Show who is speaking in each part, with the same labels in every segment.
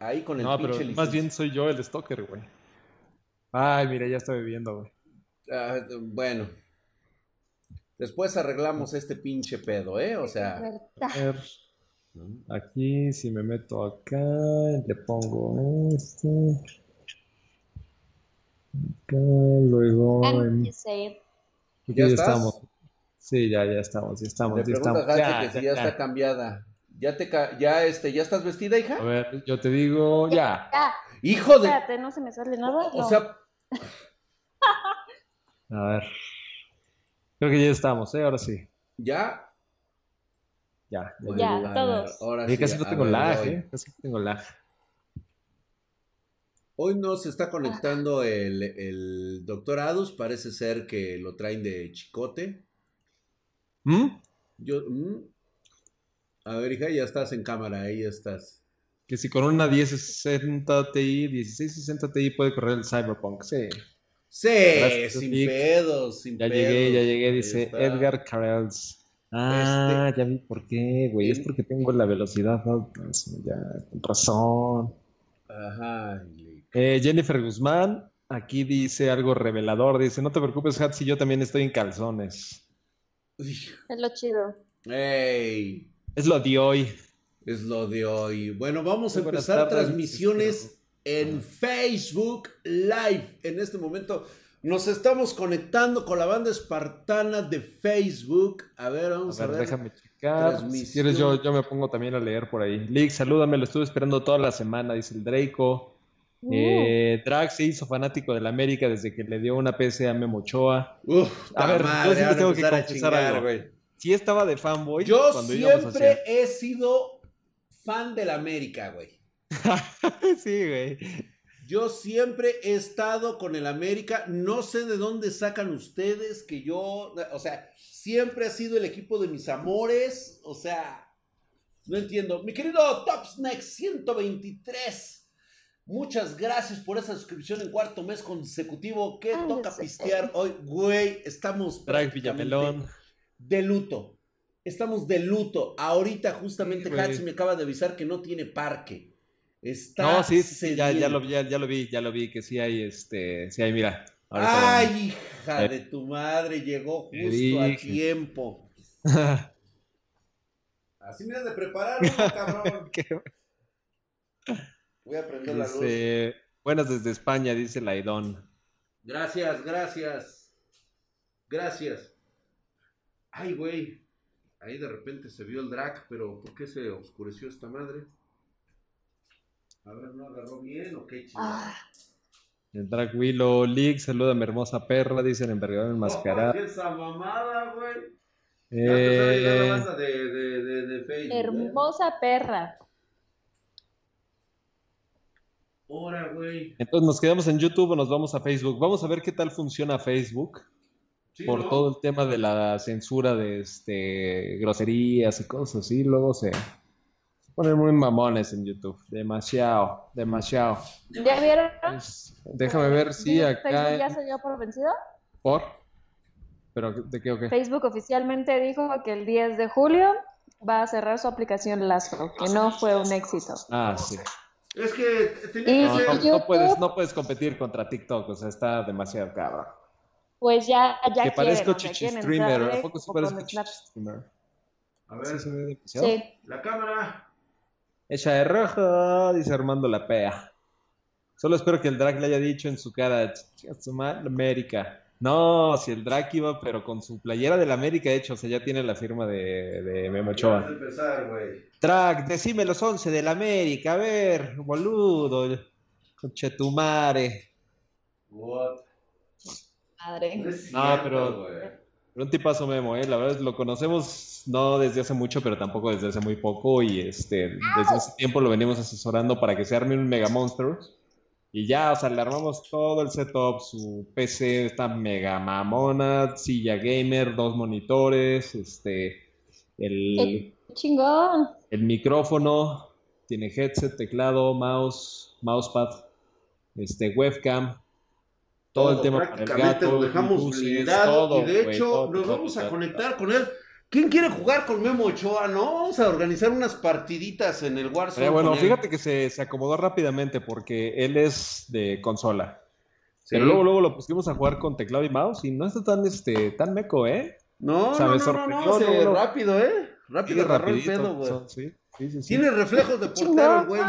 Speaker 1: Ahí con el
Speaker 2: No,
Speaker 1: pinche
Speaker 2: pero más bien soy yo el stalker, güey. Ay, mira, ya está bebiendo, güey.
Speaker 1: Ah, bueno. Después arreglamos este pinche pedo, ¿eh? O sea.
Speaker 2: A
Speaker 3: ¿Verdad?
Speaker 2: ver, aquí, si me meto acá, le pongo este. Acá, luego en...
Speaker 3: It.
Speaker 2: Aquí
Speaker 1: ¿Ya
Speaker 2: ya
Speaker 1: estás?
Speaker 2: estamos. Sí, ya, ya estamos, ya estamos,
Speaker 1: Le
Speaker 2: ya estamos. Ya,
Speaker 1: que si
Speaker 2: ya,
Speaker 1: ya está cambiada. ¿Ya te ya este, ya estás vestida,
Speaker 2: A
Speaker 1: hija?
Speaker 2: ver, yo te digo, ya.
Speaker 3: Ya,
Speaker 1: Hijo de.
Speaker 3: espérate, no se me sale nada.
Speaker 1: O
Speaker 3: No.
Speaker 1: sea,
Speaker 2: A ver. Creo que ya estamos, ¿eh? Ahora sí.
Speaker 1: ya.
Speaker 2: Ya, ya.
Speaker 1: A
Speaker 3: todos.
Speaker 1: ver, ahora sí,
Speaker 2: casi no
Speaker 1: a
Speaker 2: tengo
Speaker 1: ver,
Speaker 2: lag. ¿eh? Casi no tengo lag.
Speaker 1: Hoy no se está conectando el, el doctor Adus. Parece ser que lo traen de chicote.
Speaker 2: ¿Mm?
Speaker 1: Yo. mm. A ver, hija, ya estás en cámara, ahí estás.
Speaker 2: Que si con una 1060 Ti, 1660 Ti puede correr el Cyberpunk, sí.
Speaker 1: Sí,
Speaker 2: Gracias,
Speaker 1: sin
Speaker 2: Vic.
Speaker 1: pedos, sin
Speaker 2: Ya
Speaker 1: pedos.
Speaker 2: llegué, ya llegué, dice
Speaker 1: está.
Speaker 2: Edgar Carels. Ah, ya vi por qué, güey. Es porque tengo la velocidad alta. Ya, con razón.
Speaker 1: Ajá.
Speaker 2: Eh, Jennifer Guzmán, aquí dice algo revelador. Dice, no te preocupes, Hatsi, yo también estoy en calzones.
Speaker 3: Es lo chido.
Speaker 1: Ey,
Speaker 2: Es lo de hoy.
Speaker 1: es lo de hoy. Bueno, vamos a
Speaker 2: Muy
Speaker 1: empezar
Speaker 2: tardes,
Speaker 1: transmisiones en Facebook Live. En este momento nos estamos conectando con la banda espartana de Facebook. A ver, vamos a
Speaker 2: ver,
Speaker 1: ver.
Speaker 2: déjame checar. Si quieres, yo, yo me pongo también a leer por ahí. Lick, salúdame, lo estuve esperando toda la semana, dice el Draco.
Speaker 3: Uh,
Speaker 2: Eh, Drag se hizo fanático del América desde que le dio una PC a Memo Ochoa.
Speaker 1: Uf,
Speaker 2: A ver, yo
Speaker 1: madre,
Speaker 2: sí me
Speaker 1: van a
Speaker 2: tengo que
Speaker 1: empezar a
Speaker 2: confesar
Speaker 1: chingar,
Speaker 2: algo.
Speaker 1: güey.
Speaker 2: Sí estaba de fanboy
Speaker 1: Yo
Speaker 2: cuando
Speaker 1: siempre
Speaker 2: hacia...
Speaker 1: he sido fan del América, güey.
Speaker 2: Sí, güey.
Speaker 1: Yo siempre he estado con el América. No sé de dónde sacan ustedes que yo, o sea, siempre ha sido el equipo de mis amores. O sea, no entiendo. Mi querido Topsneck 123. Muchas gracias por esa suscripción en cuarto mes consecutivo. ¿Qué toca pistear hoy? Güey, estamos
Speaker 2: Drag
Speaker 1: prácticamente
Speaker 2: Villamelón.
Speaker 1: De luto. Estamos de luto. Ahorita justamente
Speaker 2: Sí.
Speaker 1: Hatsi me acaba de avisar que no tiene parque. Está
Speaker 2: No, sí, ya, lo, ya, ya lo vi, ya lo vi, que sí hay, este, sí hay, mira.
Speaker 1: Ay, hija de tu madre, llegó justo a tiempo. Así me has de preparar, cabrón.
Speaker 2: ¿Qué?
Speaker 1: Voy a prender la luz.
Speaker 2: Dice, buenas desde España, dice Laidón.
Speaker 1: Gracias, gracias. Gracias. Ay, güey. Ahí de repente se vio el drag, pero ¿por qué se oscureció esta madre? A ver, ¿no agarró bien o qué chingada?
Speaker 3: ah,
Speaker 2: El Drag Willow League, saluda a mi hermosa perra, dice el envergador enmascarado.
Speaker 1: Oh, esa mamada, güey.
Speaker 2: Eh,
Speaker 1: banda de, de, de, de Facebook. ¿eh?
Speaker 3: hermosa perra.
Speaker 1: Ahora, güey.
Speaker 2: entonces nos quedamos en YouTube o nos vamos a Facebook. Vamos a ver qué tal funciona Facebook
Speaker 1: Sí,
Speaker 2: por
Speaker 1: ¿no?
Speaker 2: todo el tema de la censura de este groserías y cosas así. Luego se, se ponen muy mamones en YouTube. Demasiado, demasiado.
Speaker 3: ¿Ya vieron?
Speaker 2: Pues, déjame ver si
Speaker 3: ¿Facebook
Speaker 2: acá
Speaker 3: ya se dio por vencido?
Speaker 2: por. ¿Pero de qué o qué?
Speaker 3: Facebook oficialmente dijo que el 10 de julio va a cerrar su aplicación Lastro, que no fue un éxito.
Speaker 2: Ah, sí.
Speaker 1: Es que tenía
Speaker 2: No,
Speaker 1: que
Speaker 2: no, no puedes, no puedes competir contra TikTok, o sea, está demasiado cabrón.
Speaker 3: Pues ya, ya
Speaker 2: Que parezco chichi streamer, ¿a poco sí parezco chichi streamer?
Speaker 1: A
Speaker 2: ¿Sí
Speaker 1: ver,
Speaker 2: se ve demasiado?
Speaker 3: Sí.
Speaker 1: la cámara.
Speaker 2: Echa de rojo, dice Armando la pea. Solo espero que el drag le haya dicho en su cara, "Chinga su madre, América. No, si el drag iba, pero con su playera del América hecho, o sea, ya tiene la firma de, de Memo Ochoa. Drag, decime los 11 del América, a ver, boludo. Conchetumare.
Speaker 1: What?
Speaker 3: Madre.
Speaker 1: No,
Speaker 2: pero- un tipazo Memo, ¿eh? La verdad es lo conocemos no desde hace mucho, pero tampoco desde hace muy poco. Y este, desde hace tiempo lo venimos asesorando para que se arme un Mega Monster. Y ya, o sea, le armamos todo el setup, su PC está mega mamona, silla gamer, dos monitores, este, el,
Speaker 3: Qué chingón.
Speaker 2: el micrófono, tiene headset, teclado, mouse, mousepad, este, webcam, todo el tema
Speaker 1: prácticamente
Speaker 2: gato,
Speaker 1: lo dejamos blindado
Speaker 2: todo,
Speaker 1: y de hecho
Speaker 2: todo,
Speaker 1: nos vamos a conectar con él. ¿Quién quiere jugar con Memo Ochoa, no? Vamos a organizar unas partiditas en el Warzone.
Speaker 2: Eh, bueno,
Speaker 1: él.
Speaker 2: fíjate que se, se acomodó rápidamente porque él es de consola.
Speaker 1: Sí.
Speaker 2: Pero luego, luego lo pusimos a jugar con teclado y mouse y no está tan, este, tan meco, ¿eh?
Speaker 1: No,
Speaker 2: O sea,
Speaker 1: no, no, no, no, se- rápido, ¿eh? Rápido
Speaker 2: Sí,
Speaker 1: agarró el
Speaker 2: rapidito.
Speaker 1: pedo, güey.
Speaker 2: sí, sí.
Speaker 1: Tiene reflejos de portero, güey.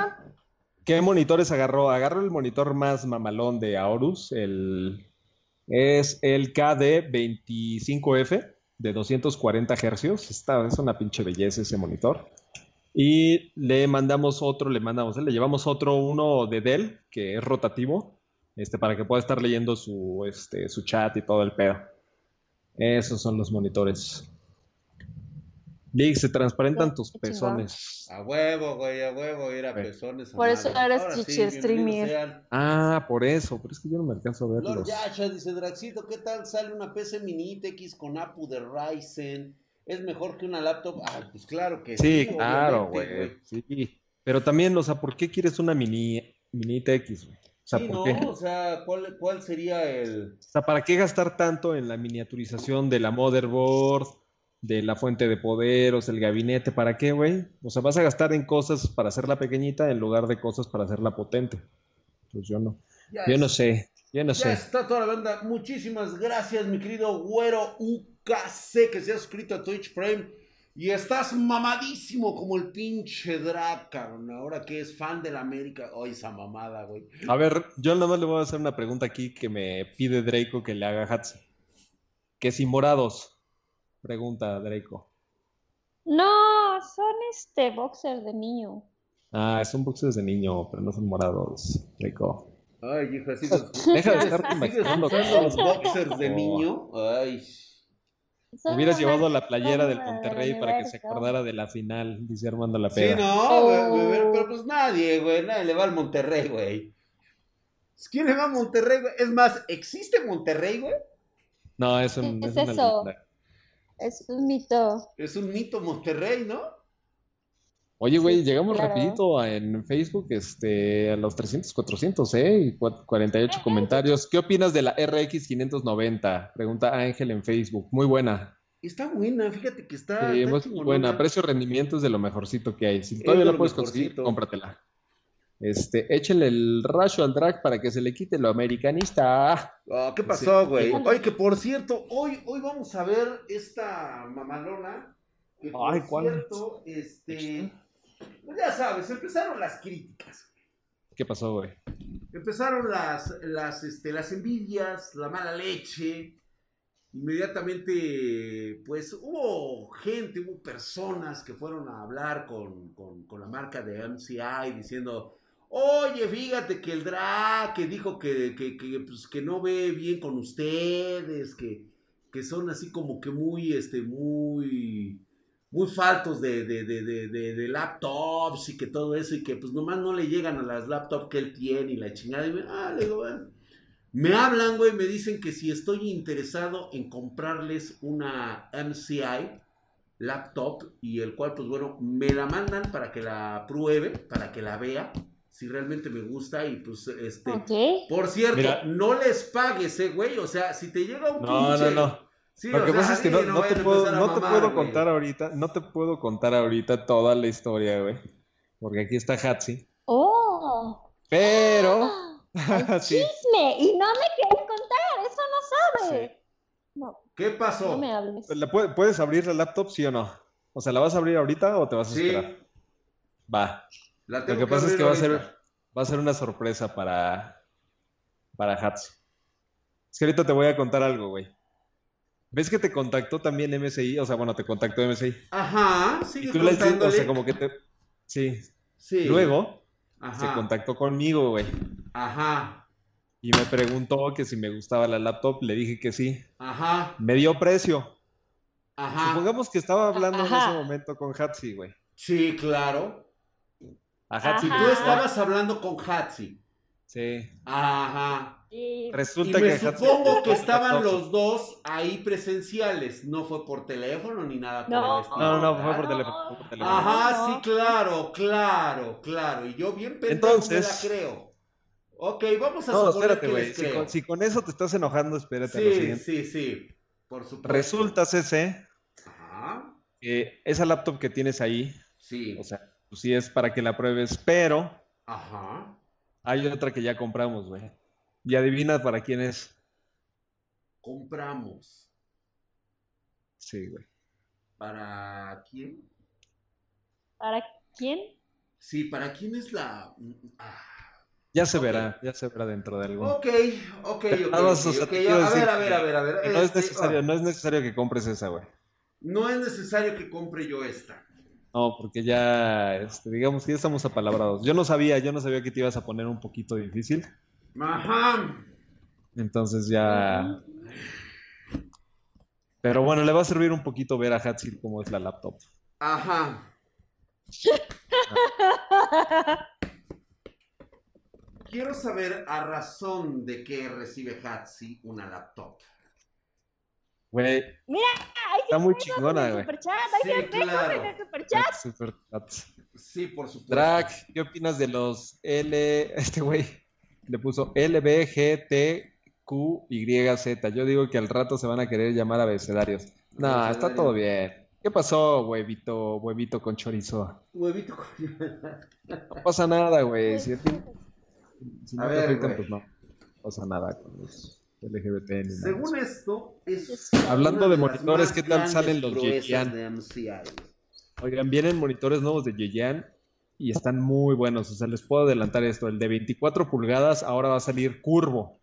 Speaker 2: ¿Qué monitores agarró? Agarró el monitor más mamalón de Aorus, el es el KD25F de 240 Hz. Está, es una pinche belleza ese monitor. Y le mandamos otro, le mandamos, le llevamos otro, uno de Dell, que es rotativo, este, para que pueda estar leyendo su, este, su chat y todo el pedo. Esos son los monitores. Lig, se transparentan tus pezones.
Speaker 1: A huevo, güey, a huevo, era
Speaker 2: Güey.
Speaker 1: pezones. a
Speaker 3: Por eso
Speaker 1: madre.
Speaker 3: eres
Speaker 1: Ahora sí,
Speaker 3: streamer.
Speaker 2: Ah, por eso, pero es que yo no me alcanzo a
Speaker 1: Lord
Speaker 2: verlos.
Speaker 1: Yasha dice, Draxito, ¿qué tal sale una PC Mini X con APU de Ryzen? ¿Es mejor que una laptop? Ah, pues claro que sí.
Speaker 2: Sí, claro, güey. Sí. Pero también, o sea, ¿por qué quieres una mini, mini TX, güey? O sea,
Speaker 1: Sí,
Speaker 2: ¿por
Speaker 1: ¿no?
Speaker 2: qué?
Speaker 1: O sea, ¿cuál, ¿cuál sería el...?
Speaker 2: O sea, ¿para qué gastar tanto en la miniaturización de la motherboard, de la fuente de poder, o sea, el gabinete? ¿Para qué, güey? O sea, vas a gastar en cosas para hacerla pequeñita en lugar de cosas para hacerla potente. Pues yo no.
Speaker 1: Ya
Speaker 2: Yo no sé. Yo no
Speaker 1: Ya
Speaker 2: sé.
Speaker 1: está toda la banda. Muchísimas gracias, mi querido güero UKC, que se ha suscrito a Twitch Prime. Y estás mamadísimo como el pinche Drac, cabrón. Ahora que es fan de la América. Ay, esa mamada, güey.
Speaker 2: A ver, yo nada más le voy a hacer una pregunta aquí que me pide Draco que le haga a Hatsi. ¿Qué si morados? Pregunta Draco.
Speaker 3: No, son este boxer de niño.
Speaker 2: Ah, son boxers de niño, pero no son morados, Draco.
Speaker 1: Ay, hijo, sigues,
Speaker 2: Deja de estar imaginando
Speaker 1: los boxers de
Speaker 2: Oh.
Speaker 1: niño. Ay.
Speaker 3: Son
Speaker 2: Hubieras llevado la playera del Monterrey para que se acordara de la final, dice Armando La
Speaker 1: Sí,
Speaker 2: Peda.
Speaker 1: no,
Speaker 3: Oh.
Speaker 1: güey, güey, pero pues nadie, güey. Nadie le va al Monterrey, güey. ¿Quién le va a Monterrey, güey? Es más, ¿existe Monterrey, güey?
Speaker 2: No, es, un,
Speaker 3: ¿Qué
Speaker 2: es
Speaker 3: eso? Es un mito.
Speaker 1: Es un mito Monterrey, ¿no?
Speaker 2: Oye, güey,
Speaker 3: Sí,
Speaker 2: llegamos
Speaker 3: claro.
Speaker 2: rapidito a- en Facebook este, a los 300, 400, ¿eh? Y cua- 48 comentarios. ¿Qué opinas de la RX 590? Pregunta Ángel en Facebook. Muy buena.
Speaker 1: Está buena, fíjate que está,
Speaker 2: Sí,
Speaker 1: está
Speaker 2: muy buena. Precio-rendimiento es de lo mejorcito que hay. Si
Speaker 1: Es
Speaker 2: todavía la puedes conseguir, cómpratela. Este, échenle el rayo al drag para que se le quite lo americanista.
Speaker 1: Ah, ¿qué pasó, güey? Oye, que por cierto, hoy, hoy vamos a ver esta mamalona. Que por
Speaker 2: Ay, ¿cuál?
Speaker 1: cierto, este. Pues ya sabes, empezaron las críticas.
Speaker 2: ¿Qué pasó, güey?
Speaker 1: Empezaron las, las, este, las envidias, la mala leche. Inmediatamente, pues hubo gente, hubo personas que fueron a hablar con, con- con la marca de MCI diciendo, oye, fíjate que el drag que dijo que, que, que, pues, que no ve bien con ustedes, que, que son así como que muy, este, muy, muy faltos de, de, de, de, laptops y que todo eso y que pues nomás no le llegan a las laptops que él tiene y la chingada. Me, ah. Me hablan, güey, me dicen que si estoy interesado en comprarles una MCI laptop y el cual, pues bueno, me la mandan para que la pruebe, para que la vea, si realmente me gusta y pues, este...
Speaker 3: Ok.
Speaker 1: Por cierto,
Speaker 2: Mira.
Speaker 1: no les pagues, eh, güey, o sea, si te llega un
Speaker 2: No,
Speaker 1: pinche...
Speaker 2: no, no.
Speaker 1: Sí,
Speaker 2: Lo que
Speaker 1: sea,
Speaker 2: pasa es que
Speaker 1: sí,
Speaker 2: no, te puedo, no te
Speaker 1: mamar,
Speaker 2: puedo
Speaker 1: güey.
Speaker 2: contar ahorita, no te puedo contar ahorita toda la historia, güey. Porque aquí está Hatsi.
Speaker 3: Oh.
Speaker 2: Pero, sí,
Speaker 3: chisme y no me quieres contar, eso no sabes. No,
Speaker 1: ¿Qué pasó?
Speaker 3: no me hables.
Speaker 2: ¿la pu- ¿puedes abrir la laptop, sí o no? O sea, ¿la vas a abrir ahorita o te vas a
Speaker 1: Sí.
Speaker 2: esperar? Va.
Speaker 1: La
Speaker 2: Lo que pasa es que va a ser, va a ser una sorpresa para, para Hatsi. Es que ahorita te voy a contar algo, güey. ¿Ves que te contactó también MSI? O sea, bueno, te contactó MSI.
Speaker 1: Ajá,
Speaker 2: Y
Speaker 1: sigue
Speaker 2: tú le dices, o sea, como que te... Sí.
Speaker 1: Sí.
Speaker 2: Luego se contactó conmigo, güey.
Speaker 1: Ajá.
Speaker 2: Y me preguntó que si me gustaba la laptop. Le dije que sí.
Speaker 1: Ajá.
Speaker 2: Me dio precio.
Speaker 1: Ajá.
Speaker 2: Supongamos que estaba hablando en ese momento con Hatsi, güey.
Speaker 1: Sí, claro.
Speaker 2: A Hatsi
Speaker 3: Ajá.
Speaker 2: le
Speaker 1: Tú estabas hablando con Hatsi.
Speaker 2: Sí.
Speaker 1: Ajá.
Speaker 3: Y-
Speaker 1: Y
Speaker 2: Resulta
Speaker 1: me
Speaker 2: que
Speaker 1: supongo que estaban los dos ahí presenciales. No fue por teléfono ni nada por
Speaker 3: No.
Speaker 1: el estilo.
Speaker 2: No, no, fue
Speaker 1: ¿verdad?
Speaker 2: por teléfono. fue por teléfono.
Speaker 1: Ajá,
Speaker 3: No.
Speaker 1: sí, claro, claro, claro. Y yo bien pendejo
Speaker 2: Entonces-
Speaker 1: me la creo. Ok, vamos a
Speaker 2: No,
Speaker 1: suponer
Speaker 2: espérate,
Speaker 1: que
Speaker 2: Si con, si con eso te estás enojando, espérate a lo
Speaker 1: Sí,
Speaker 2: siguiente.
Speaker 1: sí, sí. Por supuesto.
Speaker 2: Resulta, CC,
Speaker 1: Ajá.
Speaker 2: que esa laptop que tienes ahí,
Speaker 1: Sí.
Speaker 2: o sea, pues sí es para que la pruebes, pero
Speaker 1: Ajá.
Speaker 2: hay otra que ya compramos, güey. Y adivina para quién es.
Speaker 1: Compramos.
Speaker 2: Sí, güey.
Speaker 1: ¿Para quién?
Speaker 3: ¿Para quién?
Speaker 1: Sí, ¿para quién es la...? Ah.
Speaker 2: Ya se verá, ya se verá dentro de algo.
Speaker 1: Ok, ok, ok.
Speaker 2: Nada más,
Speaker 1: ok,
Speaker 2: o sea,
Speaker 1: ok,
Speaker 2: te
Speaker 1: A ver, a ver, a ver, a ver.
Speaker 2: no es
Speaker 1: este,
Speaker 2: necesario,
Speaker 1: ah,
Speaker 2: no es necesario que compres esa, güey.
Speaker 1: no es necesario que compre yo esta.
Speaker 2: No, porque ya, este, digamos que ya estamos apalabrados. Yo no sabía, yo no sabía que te ibas a poner un poquito difícil.
Speaker 1: Ajá.
Speaker 2: Entonces ya. Pero bueno, le va a servir un poquito ver a Hatsil cómo es la laptop.
Speaker 1: Ajá. Quiero saber a razón de qué recibe Hatsi una laptop.
Speaker 2: Güey,
Speaker 3: Ay,
Speaker 2: está muy chingona, güey.
Speaker 3: Superchat,
Speaker 1: Sí,
Speaker 3: qué
Speaker 1: claro.
Speaker 3: en el superchat.
Speaker 2: Super chat.
Speaker 1: Sí, por supuesto.
Speaker 2: Drag, ¿qué opinas de los L. Este güey le puso LBGTQYZ? Yo digo que al rato se van a querer llamar abecedarios. No, está todo bien. ¿Qué pasó, huevito, huevito con chorizo?
Speaker 1: Huevito con...
Speaker 2: No pasa nada, güey. Si, a ti- si no
Speaker 1: A
Speaker 2: te
Speaker 1: ver, güey.
Speaker 2: pues no pasa nada con los LGBT ni nada.
Speaker 1: Según esto, es.
Speaker 2: Hablando de monitores, ¿qué tal salen los
Speaker 1: de MCI.
Speaker 2: Oigan, vienen monitores nuevos de Yeyan y están muy buenos. O sea, les puedo adelantar esto. El de 24 pulgadas ahora va a salir curvo.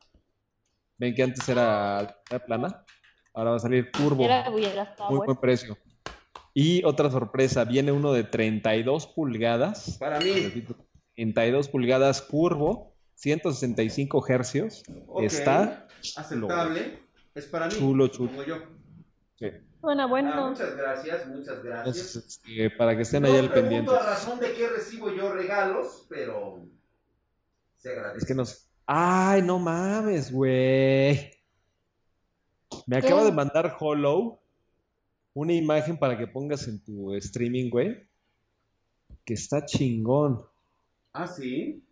Speaker 2: Ven que antes era, era plana. Ahora va a salir curvo.
Speaker 3: Era
Speaker 2: Muy buen precio. Y otra sorpresa, viene uno de 32 pulgadas.
Speaker 1: Para mí.
Speaker 2: Repito, 32 pulgadas curvo, 165 hercios.
Speaker 1: Ok,
Speaker 2: Está
Speaker 1: aceptable. Es para mí.
Speaker 2: Chulo, chulo.
Speaker 1: Como yo.
Speaker 2: Sí.
Speaker 3: Suena
Speaker 1: Ah,
Speaker 3: bueno.
Speaker 1: muchas gracias, muchas gracias.
Speaker 2: Este, para que estén
Speaker 1: no
Speaker 2: ahí al pendiente.
Speaker 1: a razón de qué recibo yo regalos, pero se agradece.
Speaker 2: Es que nos. ¡Ay, no mames, güey! Me acaba de mandar Hollow una imagen para que pongas en tu streaming, güey. Que está chingón.
Speaker 1: Ah, sí.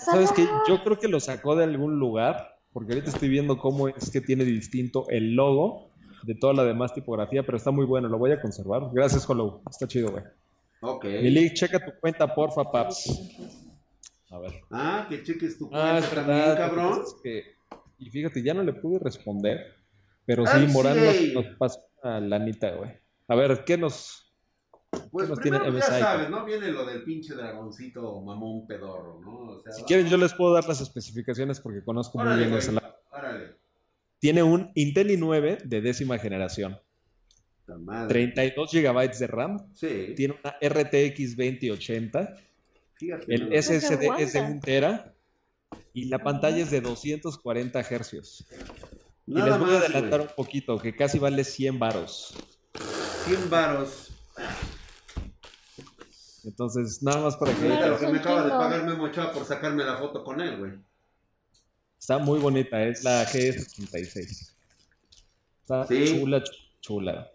Speaker 2: ¿Sabes qué? Yo creo que lo sacó de algún lugar, porque ahorita estoy viendo cómo es que tiene distinto el logo de toda la demás tipografía, pero está muy bueno, lo voy a conservar. Gracias, Hollow. Está chido, güey.
Speaker 1: Ok.
Speaker 2: Milik, checa tu cuenta, porfa, paps. A ver.
Speaker 1: Ah, que cheques tu
Speaker 2: Ah,
Speaker 1: cuenta
Speaker 2: es
Speaker 1: también,
Speaker 2: verdad.
Speaker 1: cabrón.
Speaker 2: es que- y fíjate, ya no le pude responder, pero sí,
Speaker 1: Ay,
Speaker 2: Morán
Speaker 1: sí.
Speaker 2: nos, nos pasó una lanita, güey. A ver, ¿qué nos...?
Speaker 1: Pues
Speaker 2: nos tiene
Speaker 1: primero, ya
Speaker 2: MSI?
Speaker 1: sabes, ¿no? Viene lo del pinche dragoncito mamón pedorro, ¿no? O sea,
Speaker 2: Si
Speaker 1: va-
Speaker 2: quieren, yo les puedo dar las especificaciones porque conozco muy
Speaker 1: Órale,
Speaker 2: bien
Speaker 1: güey,
Speaker 2: esa laptop.
Speaker 1: Órale.
Speaker 2: Tiene un Intel i9 de décima generación,
Speaker 1: La madre.
Speaker 2: 32 GB de RAM,
Speaker 1: Sí.
Speaker 2: tiene una RTX 2080,
Speaker 1: Fíjate.
Speaker 2: el
Speaker 1: ¿no?
Speaker 2: SSD es de
Speaker 3: aguanta.
Speaker 2: 1 tera y la pantalla es de 240 Hz. Y
Speaker 1: Nada
Speaker 2: les voy a
Speaker 1: más,
Speaker 2: adelantar
Speaker 1: güey.
Speaker 2: un poquito, que casi vale 100 varos.
Speaker 1: 100 varos.
Speaker 2: Entonces, nada más para que...
Speaker 1: Ahorita lo que me acaba de pagar Memo Ochoa por sacarme la foto con él, güey.
Speaker 2: Está muy bonita, es la G76. Está
Speaker 1: Sí.
Speaker 2: chula, chula.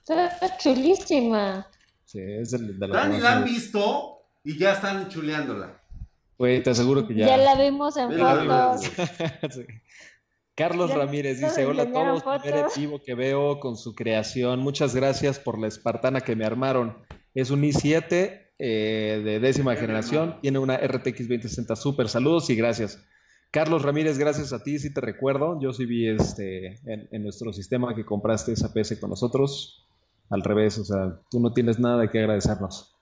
Speaker 3: Está chulísima.
Speaker 2: Sí, es el de la
Speaker 1: Dani la han visto y ya están chuleándola.
Speaker 2: Güey, te aseguro que
Speaker 3: Ya,
Speaker 2: ya.
Speaker 3: la vimos en fotos.
Speaker 2: Sí. Carlos
Speaker 3: Ya
Speaker 2: Ramírez dice: Hola a todos, primer
Speaker 3: fotos".
Speaker 2: en vivo que veo con su creación. Muchas gracias por la espartana que me armaron. Es un i7 eh, de décima generación, tiene una RTX 2060 Super. Saludos y gracias. Carlos Ramírez, gracias a ti, sí te recuerdo. Yo sí vi este, en, en nuestro sistema que compraste esa PC con nosotros. Al revés, o sea, tú no tienes nada de qué agradecernos.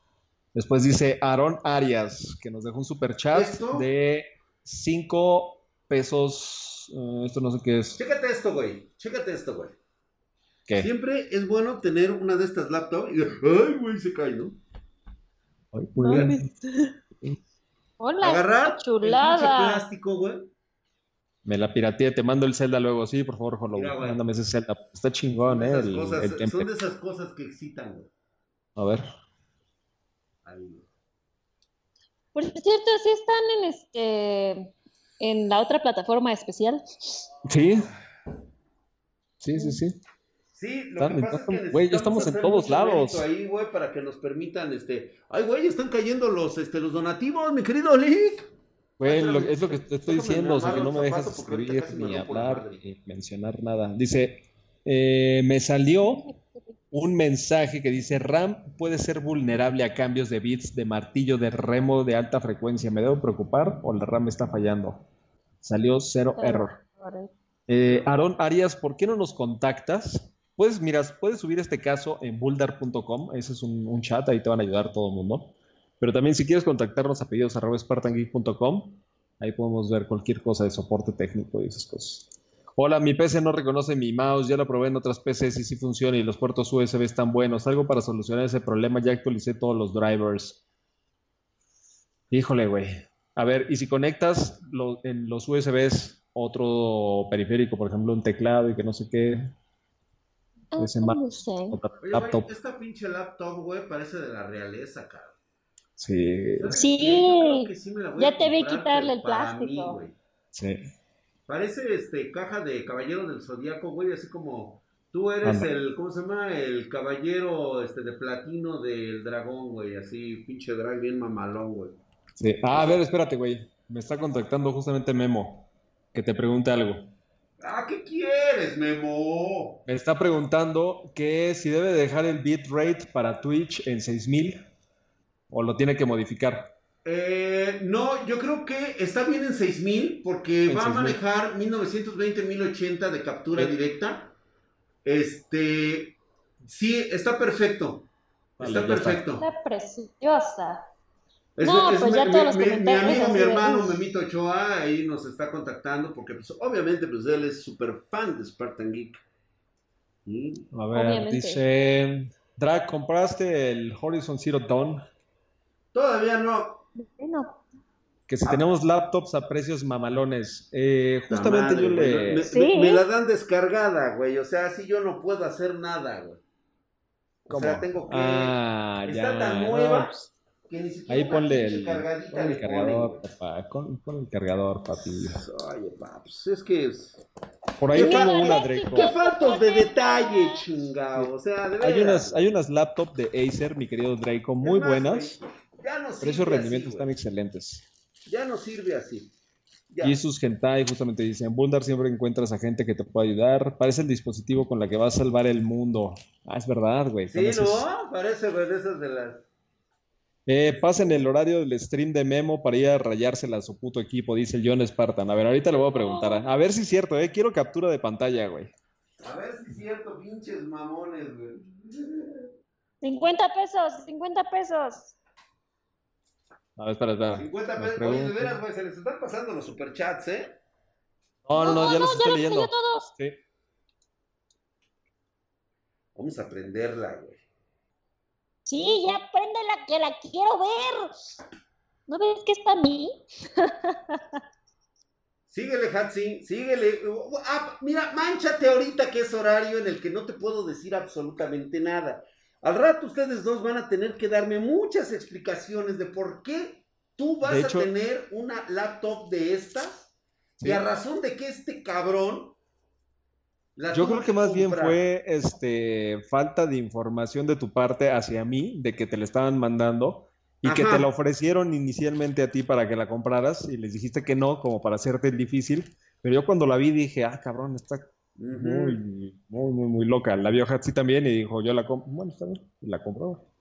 Speaker 2: Después dice Aaron Arias, que nos dejó un super chat
Speaker 1: ¿Esto?
Speaker 2: de 5 pesos. eh, esto no sé qué es.
Speaker 1: Chécate esto, güey. Chécate esto, güey.
Speaker 2: ¿Qué?
Speaker 1: Siempre es bueno tener una de estas laptops y ay, güey, se cae, ¿no?
Speaker 2: Ay, muy bien.
Speaker 3: Hola,
Speaker 1: Agarrar el
Speaker 3: chulada.
Speaker 1: plástico, güey.
Speaker 2: Me la pirateé, te mando el Zelda luego. Sí, por favor, Hollow.
Speaker 1: Mira, güey.
Speaker 2: Mándame ese Zelda. Está chingón, ¿eh? El,
Speaker 1: cosas,
Speaker 2: el
Speaker 1: son de esas cosas que excitan, güey.
Speaker 2: A ver.
Speaker 1: Ahí, güey.
Speaker 3: Por cierto, sí están en este en la otra plataforma especial.
Speaker 2: Sí. Sí, sí, sí.
Speaker 1: Sí, lo
Speaker 2: Están
Speaker 1: que pasa es que
Speaker 2: güey, ya
Speaker 1: necesitamos
Speaker 2: estamos en todos lados.
Speaker 1: ahí, güey, para que nos permitan, este... Ay, güey, están cayendo los, este, los donativos, mi querido Lick.
Speaker 2: Güey, lo- es lo que te estoy diciendo, o sea, que no me dejas escribir ni hablar ni mencionar nada. Dice, eh, me salió un mensaje que dice RAM puede ser vulnerable a cambios de bits de martillo de remo de alta frecuencia. ¿Me debo preocupar o la RAM está fallando? Salió cero error. Eh, Aaron Arias, ¿por qué no nos contactas? Puedes, miras, puedes subir este caso en buldar.com, ese es un, chat, ahí te van a ayudar todo el mundo. Pero también si quieres contactarnos a pedidos ahí podemos ver cualquier cosa de soporte técnico y esas cosas. Hola, mi PC no reconoce mi mouse, ya lo probé en otras PCs y sí funciona y los puertos USB están buenos. Algo para solucionar ese problema, ya actualicé todos los drivers. Híjole, güey. A ver, y si conectas en los USBs otro periférico, por ejemplo, un teclado y que no sé qué,
Speaker 3: Ah,
Speaker 2: ese
Speaker 3: no sé.
Speaker 1: Oye, esta pinche laptop, güey, parece de la realeza, cabrón.
Speaker 2: Sí,
Speaker 1: ¿Sabes
Speaker 3: Sí,
Speaker 1: sí me la voy
Speaker 3: ya te vi quitarle el
Speaker 1: mí,
Speaker 3: plástico.
Speaker 2: sí.
Speaker 1: Parece este caja de caballero del zodiaco, güey, así como tú eres
Speaker 2: Anda.
Speaker 1: el, ¿cómo se llama? El caballero este de platino del dragón, güey, así pinche drag bien mamalón, güey.
Speaker 2: sí. Ah, a ver, espérate, güey. Me está contactando justamente Memo, que te pregunte algo.
Speaker 1: Ah, ¿qué quieres, Memo?
Speaker 2: Me está preguntando que si debe dejar el bitrate para Twitch en 6000 o lo tiene que modificar.
Speaker 1: Eh, no, yo creo que está bien en 6000 porque
Speaker 2: En
Speaker 1: va a
Speaker 2: 6000.
Speaker 1: manejar 1920-1080 de captura
Speaker 2: Sí.
Speaker 1: directa. Este, sí, está perfecto.
Speaker 2: Vale,
Speaker 1: está
Speaker 2: ya está.
Speaker 1: perfecto.
Speaker 3: Está preciosa.
Speaker 1: Es-
Speaker 3: No,
Speaker 1: es
Speaker 3: pues ya
Speaker 1: mi,
Speaker 3: todos los
Speaker 1: mi- mi
Speaker 3: comentarios
Speaker 1: amigo, mi hermano. Memito Ochoa ahí nos está contactando porque pues, obviamente pues él es súper fan de Spartan Geek.
Speaker 2: A ver,
Speaker 3: Obviamente.
Speaker 2: dice Drag, ¿compraste el Horizon Zero Dawn?
Speaker 1: Todavía no.
Speaker 2: Que si
Speaker 1: Ah.
Speaker 2: tenemos laptops a precios mamalones. Eh, justamente
Speaker 1: madre,
Speaker 2: yo le...
Speaker 1: Me,
Speaker 3: Sí.
Speaker 1: me- me la dan descargada, güey. O sea, así yo no puedo hacer nada, güey. O
Speaker 2: ¿Cómo?
Speaker 1: sea, tengo que...
Speaker 2: Ah,
Speaker 1: está
Speaker 2: ya.
Speaker 1: tan
Speaker 2: no,
Speaker 1: nueva
Speaker 2: pues,
Speaker 1: que ni siquiera
Speaker 2: ahí ponle el,
Speaker 1: cargadita
Speaker 2: pon el
Speaker 1: le ponen,
Speaker 2: cargador, papá. Con, pon el cargador, papi.
Speaker 1: Oye, pa, pues es que... es-
Speaker 2: Por ahí
Speaker 1: ¿Qué
Speaker 2: tengo una, Draco.
Speaker 1: ¡Qué faltos de detalle, chingado! O sea, de
Speaker 2: Hay unas, hay unas laptops de Acer, mi querido Draco, muy buenas.
Speaker 1: güey, Ya no
Speaker 2: Precio
Speaker 1: sirve
Speaker 2: rendimiento
Speaker 1: así,
Speaker 2: están
Speaker 1: güey.
Speaker 2: excelentes.
Speaker 1: Ya no sirve así. Ya.
Speaker 2: Y sus hentai justamente dicen, en Buldar siempre encuentras a gente que te puede ayudar. Parece el dispositivo con la que vas a salvar el mundo. Ah, es verdad, güey.
Speaker 1: Sí, ¿no? Parece, güey, de esas de las...
Speaker 2: Eh, pasen el horario del stream de Memo para ir a rayársela a su puto equipo, dice el John Spartan. A ver, ahorita le voy a preguntar. A, ver si es cierto, eh. Quiero captura de pantalla, güey.
Speaker 1: A ver si es cierto, pinches mamones, güey.
Speaker 3: 50 pesos, 50 pesos.
Speaker 2: A ver, espera, espera.
Speaker 1: 50
Speaker 2: Me
Speaker 1: pesos. Oye, de veras, güey, se les están pasando los superchats, ¿eh?
Speaker 2: No, no, no, ya los
Speaker 3: ya
Speaker 2: estoy
Speaker 3: los
Speaker 2: leyendo.
Speaker 3: todos.
Speaker 2: Sí.
Speaker 1: Vamos a aprenderla, güey.
Speaker 3: Sí, ya préndela que la quiero ver. ¿No ves que está a mí?
Speaker 1: Síguele, Hatsi, síguele. Ah, mira, manchate ahorita que es horario en el que no te puedo decir absolutamente nada. Al rato ustedes dos van a tener que darme muchas explicaciones de por qué tú vas
Speaker 2: hecho-
Speaker 1: a tener una laptop de estas
Speaker 2: Sí.
Speaker 1: y a razón de que este cabrón la
Speaker 2: Yo creo que más bien fue este falta de información de tu parte hacia mí, de que te la estaban mandando y que te la ofrecieron inicialmente a ti para que la compraras y les dijiste que no, como para hacerte el difícil. Pero yo cuando la vi dije, ah, cabrón, está muy, muy, muy, muy loca. La vio Hatsi también y dijo, yo la compro. Bueno, está bien, y la compró.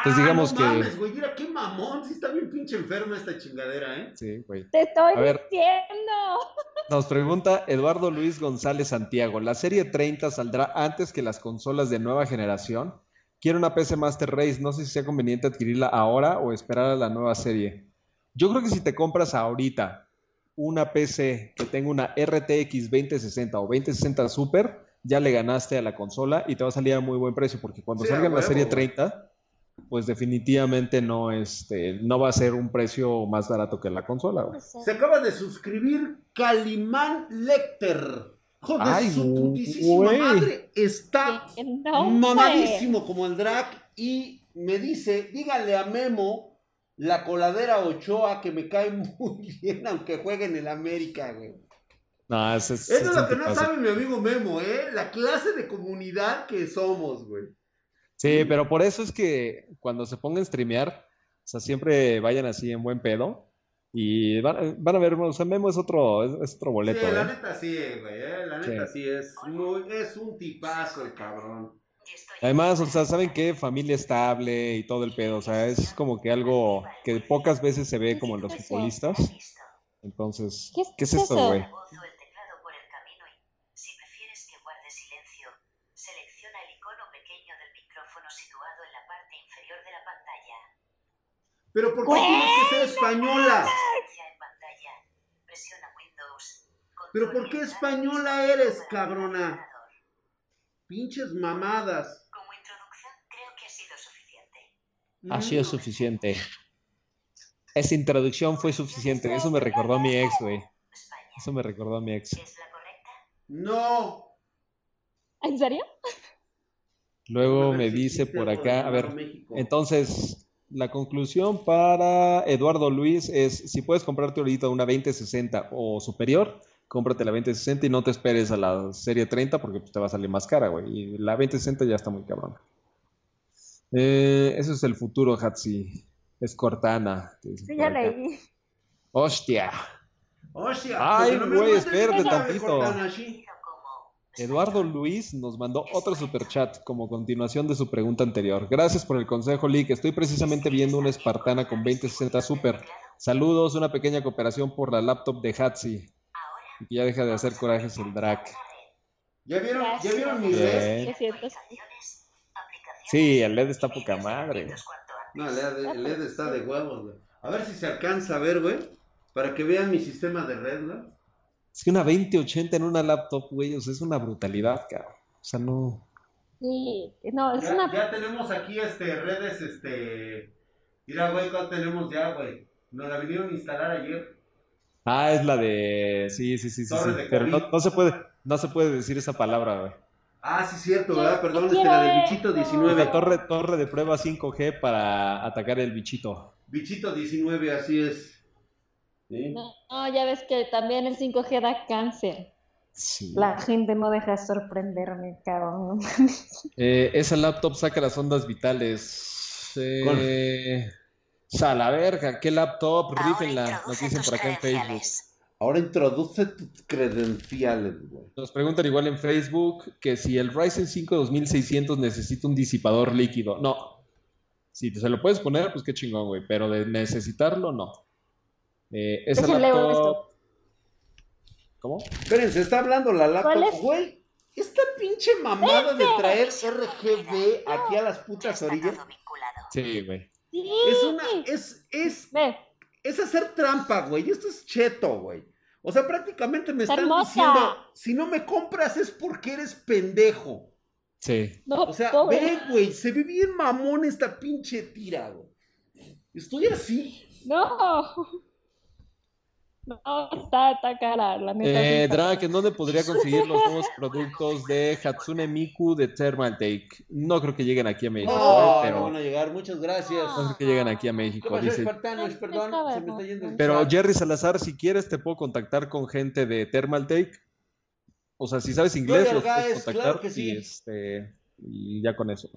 Speaker 1: Ah,
Speaker 2: Pues digamos
Speaker 1: no
Speaker 2: que-
Speaker 1: mames, güey, mira qué mamón, sí está bien pinche enferma esta chingadera, ¿eh?
Speaker 2: Sí, güey.
Speaker 3: Te estoy
Speaker 2: A ver.
Speaker 3: diciendo.
Speaker 2: Nos pregunta Eduardo Luis González Santiago, ¿la serie 30 saldrá antes que las consolas de nueva generación? Quiero una PC Master Race, no sé si sea conveniente adquirirla ahora o esperar a la nueva serie. Yo creo que si te compras ahorita una PC que tenga una RTX 2060 o 2060 Super, ya le ganaste a la consola y te va a salir a muy buen precio, porque cuando
Speaker 1: Sí,
Speaker 2: salga en la serie
Speaker 1: güey.
Speaker 2: 30, pues definitivamente no, este, no va a ser un precio más barato que la consola. güey.
Speaker 1: Se acaba de suscribir Calimán Lecter. Joder,
Speaker 2: Ay,
Speaker 1: su putísima madre está
Speaker 3: no,
Speaker 1: mamadísimo como el drag y me dice, díganle a Memo, la coladera Ochoa, que me cae muy bien aunque juegue en el América, güey.
Speaker 2: No, ese es,
Speaker 1: Eso es lo que no sabe mi amigo Memo, ¿eh? La clase de comunidad que somos, güey.
Speaker 2: Sí, pero por eso es que cuando se pongan a streamear, o sea, siempre vayan así en buen pedo. Y van, van a ver, o sea, Memo es otro, es, es otro boleto,
Speaker 1: Sí, la
Speaker 2: ¿eh?
Speaker 1: neta sí, güey, ¿eh? La neta sí, es muy, es un tipazo el cabrón.
Speaker 2: Además, o sea, ¿saben qué? Familia estable y todo el pedo. O sea, es como que algo que pocas veces se ve como en los futbolistas. Entonces,
Speaker 3: ¿Qué es-
Speaker 2: ¿qué es
Speaker 3: qué es
Speaker 2: esto,
Speaker 3: eso?
Speaker 2: güey?
Speaker 4: Bozo el teclado por el camino y, si prefieres que guarde silencio, selecciona el icono pequeño del micrófono situado en la parte inferior de la pantalla.
Speaker 1: Pero ¿por qué tienes que ser española? ¿Pero por qué española eres, cabrona? Pinches mamadas.
Speaker 4: Como introducción, creo que ha sido suficiente.
Speaker 2: Ha sido suficiente. Esa introducción fue suficiente. Eso me recordó a mi ex, güey. Eso me recordó a mi ex.
Speaker 4: ¿Es la correcta?
Speaker 1: No.
Speaker 3: ¿En serio?
Speaker 2: Luego me dice por acá, a ver, entonces, la conclusión para Eduardo Luis es, si puedes comprarte ahorita una 2060 o superior, cómprate la 2060 y no te esperes a la serie 30 porque pues, te va a salir más cara, güey. Y la 2060 ya está muy cabrón. Eh, eso es el futuro, Hatsi. Es Cortana.
Speaker 3: Sí, ya leí.
Speaker 2: Hostia.
Speaker 1: Hostia,
Speaker 2: Ay,
Speaker 1: no
Speaker 2: güey,
Speaker 1: encuentro
Speaker 2: espérate tantito.
Speaker 1: Cortana, sí.
Speaker 2: Eduardo Luis nos mandó otro superchat como continuación de su pregunta anterior. Gracias por el consejo, Lick. Estoy precisamente viendo una Espartana con 2060 Super. Saludos, una pequeña cooperación por la laptop de Hatsi. Y que ya deja de hacer corajes el drag.
Speaker 1: ¿Ya vieron, ¿ya vieron mi
Speaker 4: aplicaciones
Speaker 2: Sí, el LED está poca madre.
Speaker 1: No, el LED, el LED está de huevos, güey. A ver si se alcanza a ver, güey. Para que vean mi sistema de red, güey.
Speaker 2: Es que una 2080 en una laptop, güey, o sea, es una brutalidad, cabrón. O sea, no.
Speaker 3: Sí, no, es
Speaker 1: Ya,
Speaker 3: una...
Speaker 1: ya tenemos aquí este redes, este. Mira, güey, ¿cuál tenemos ya, güey? Nos la vinieron a instalar ayer.
Speaker 2: Ah, es la de. Sí, sí, sí, sí.
Speaker 1: De
Speaker 2: Pero no, no se puede, no se puede decir esa palabra, güey.
Speaker 1: Ah, sí, cierto, ¿verdad? Perdón, este, la
Speaker 3: quiero
Speaker 1: bichito
Speaker 3: eso.
Speaker 1: 19.
Speaker 2: La torre, torre de prueba 5G para atacar el bichito.
Speaker 1: Bichito 19, así es. ¿Sí?
Speaker 3: No, no, ya ves que también el 5G da cáncer.
Speaker 2: Sí.
Speaker 3: La gente no deja de sorprenderme, cabrón.
Speaker 2: Eh, esa laptop saca las ondas vitales. Eh, a la verga, ¿qué laptop?
Speaker 4: Ahora
Speaker 2: Rífenla, nos dicen por acá en Facebook.
Speaker 1: Ahora introduce tus credenciales, güey.
Speaker 2: Nos preguntan igual en Facebook que si el Ryzen 5 2600 necesita un disipador líquido. No. Si se lo puedes poner, pues qué chingón, güey. Pero de necesitarlo, no. Eh, esa
Speaker 3: Déjenle
Speaker 2: laptop...
Speaker 3: esto.
Speaker 2: ¿Cómo?
Speaker 1: Espérense, está hablando la laptop.
Speaker 3: ¿Cuál es?
Speaker 1: Güey, esta pinche mamada de traer RGB aquí a las putas orillas.
Speaker 2: Sí, güey.
Speaker 3: Sí.
Speaker 1: Es una, es, es,
Speaker 3: Ve,
Speaker 1: es hacer trampa, güey. Esto es cheto, güey. O sea, prácticamente me
Speaker 3: Está
Speaker 1: están
Speaker 3: hermosa.
Speaker 1: diciendo, si no me compras es porque eres pendejo.
Speaker 2: Sí.
Speaker 3: no,
Speaker 1: O sea,
Speaker 3: pobre.
Speaker 1: ve, güey, se ve bien mamón esta pinche tira, güey. Estoy así.
Speaker 3: No. No, está, está cara, la neta.
Speaker 2: Eh,
Speaker 3: cara.
Speaker 2: ¿en dónde podría conseguir los nuevos productos de Hatsune Miku de Thermal Take? No creo que lleguen aquí a México,
Speaker 1: No,
Speaker 2: eh,
Speaker 1: no
Speaker 2: pero
Speaker 1: van a llegar. Muchas gracias.
Speaker 2: no creo que lleguen aquí a
Speaker 1: ¿Qué
Speaker 2: México.
Speaker 1: pasó,
Speaker 2: Dice,
Speaker 1: espartanos? Perdón, se me está yendo el
Speaker 2: Pero
Speaker 1: chat.
Speaker 2: Jerry Salazar, si quieres, te puedo contactar con gente de Thermal Take. O sea, si sabes inglés,
Speaker 1: Roger
Speaker 2: los puedes
Speaker 1: Guys,
Speaker 2: contactar
Speaker 1: claro que sí.
Speaker 2: y, este, y ya con eso.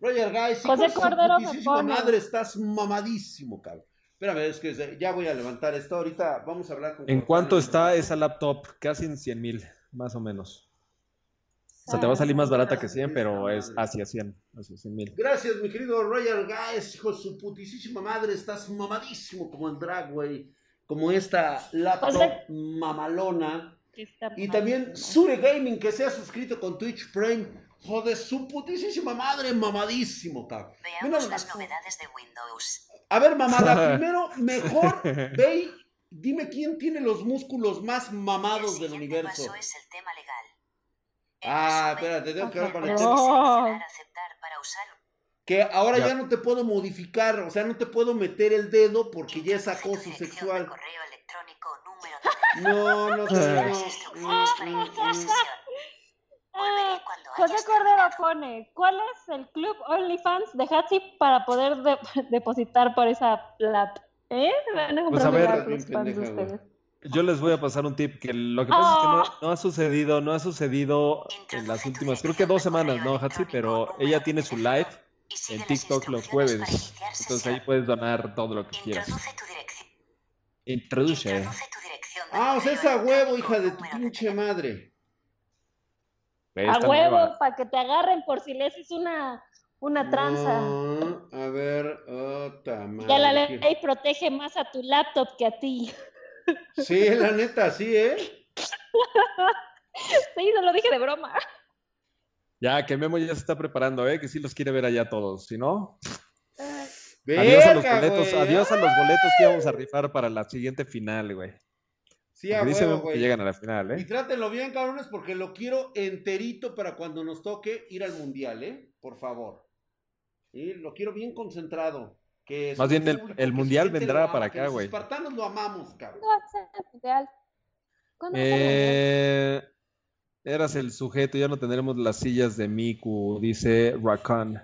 Speaker 1: Roger Guys,
Speaker 3: José Cordero me pone.
Speaker 1: madre, estás mamadísimo, cabrón. Espérame, es que ya voy a levantar esto. Ahorita vamos a hablar con
Speaker 2: ¿En cuánto está esa laptop? Casi en 100 mil, más o menos. O sea, te va a salir más barata que 100, pero es hacia 100, hacia 100 mil.
Speaker 1: Gracias, mi querido Roger Guys, hijo de su putísima madre. Estás mamadísimo como el drag, güey. Como esta laptop mamalona. Y también Sure Gaming, que se ha suscrito con Twitch Prime. Joder, su putísima madre, mamadísimo, cabrón. Mira
Speaker 4: Veamos las novedades de Windows.
Speaker 1: A ver, mamada, primero, mejor ve y dime quién tiene los músculos más
Speaker 4: El
Speaker 1: mamados del universo.
Speaker 4: paso es el tema legal.
Speaker 1: Ah, espérate, tengo que ver con el tema.
Speaker 4: para
Speaker 1: Que ahora
Speaker 2: Ya.
Speaker 1: ya no te puedo modificar, o sea, no te puedo meter el dedo porque ya es acoso sexual.
Speaker 4: correo electrónico, número de
Speaker 1: No, no,
Speaker 4: las
Speaker 1: no,
Speaker 4: para
Speaker 1: no, no.
Speaker 4: Volveré
Speaker 3: Ah,
Speaker 4: cuando
Speaker 3: José Cordero
Speaker 4: terminado.
Speaker 3: pone, ¿cuál es el club OnlyFans de Hatsi para poder de- depositar por esa plata? ¿Eh? Van a
Speaker 2: Pues a ver-
Speaker 3: fans de ustedes.
Speaker 2: Yo les voy a pasar un tip que lo que pasa es que no,
Speaker 3: Ah.
Speaker 2: no ha sucedido, no ha sucedido en las últimas, creo que dos semanas, ¿no, Hatsi? Pero ella tiene su live en TikTok los jueves. Entonces ahí puedes donar todo lo que quieras.
Speaker 4: Introduce
Speaker 1: Ah, o sea, esa huevo, hija de tu pinche madre.
Speaker 3: A huevo, para que te agarren por si le haces una, una tranza.
Speaker 1: No, a ver, otra madre.
Speaker 3: Ya la ley protege más a tu laptop que a ti.
Speaker 1: Sí, la neta, sí, ¿eh?
Speaker 3: Sí, no lo dije de broma.
Speaker 2: Ya, que Memo ya se está preparando, ¿eh? Que sí los quiere ver allá todos. Si no,
Speaker 1: Verga,
Speaker 2: adiós a los boletos, adiós a los boletos que íbamos a rifar para la siguiente final, güey.
Speaker 1: Sí, a huevo,
Speaker 2: que
Speaker 1: güey.
Speaker 2: llegan a la final,
Speaker 1: Y
Speaker 2: ¿eh?
Speaker 1: trátenlo bien, cabrones, porque lo quiero enterito para cuando nos toque ir al mundial, ¿eh? Por favor. Y lo quiero bien concentrado. Que
Speaker 2: Más bien el-
Speaker 1: que
Speaker 2: mundial vendrá
Speaker 1: ama,
Speaker 2: para
Speaker 1: que
Speaker 2: acá,
Speaker 1: los
Speaker 2: güey.
Speaker 1: espartanos lo amamos, cabrón.
Speaker 3: ¿Cuándo va a ser el mundial? ¿Cuándo?
Speaker 2: Eh, eras el sujeto, ya no tendremos las sillas de Miku, dice Raccoon.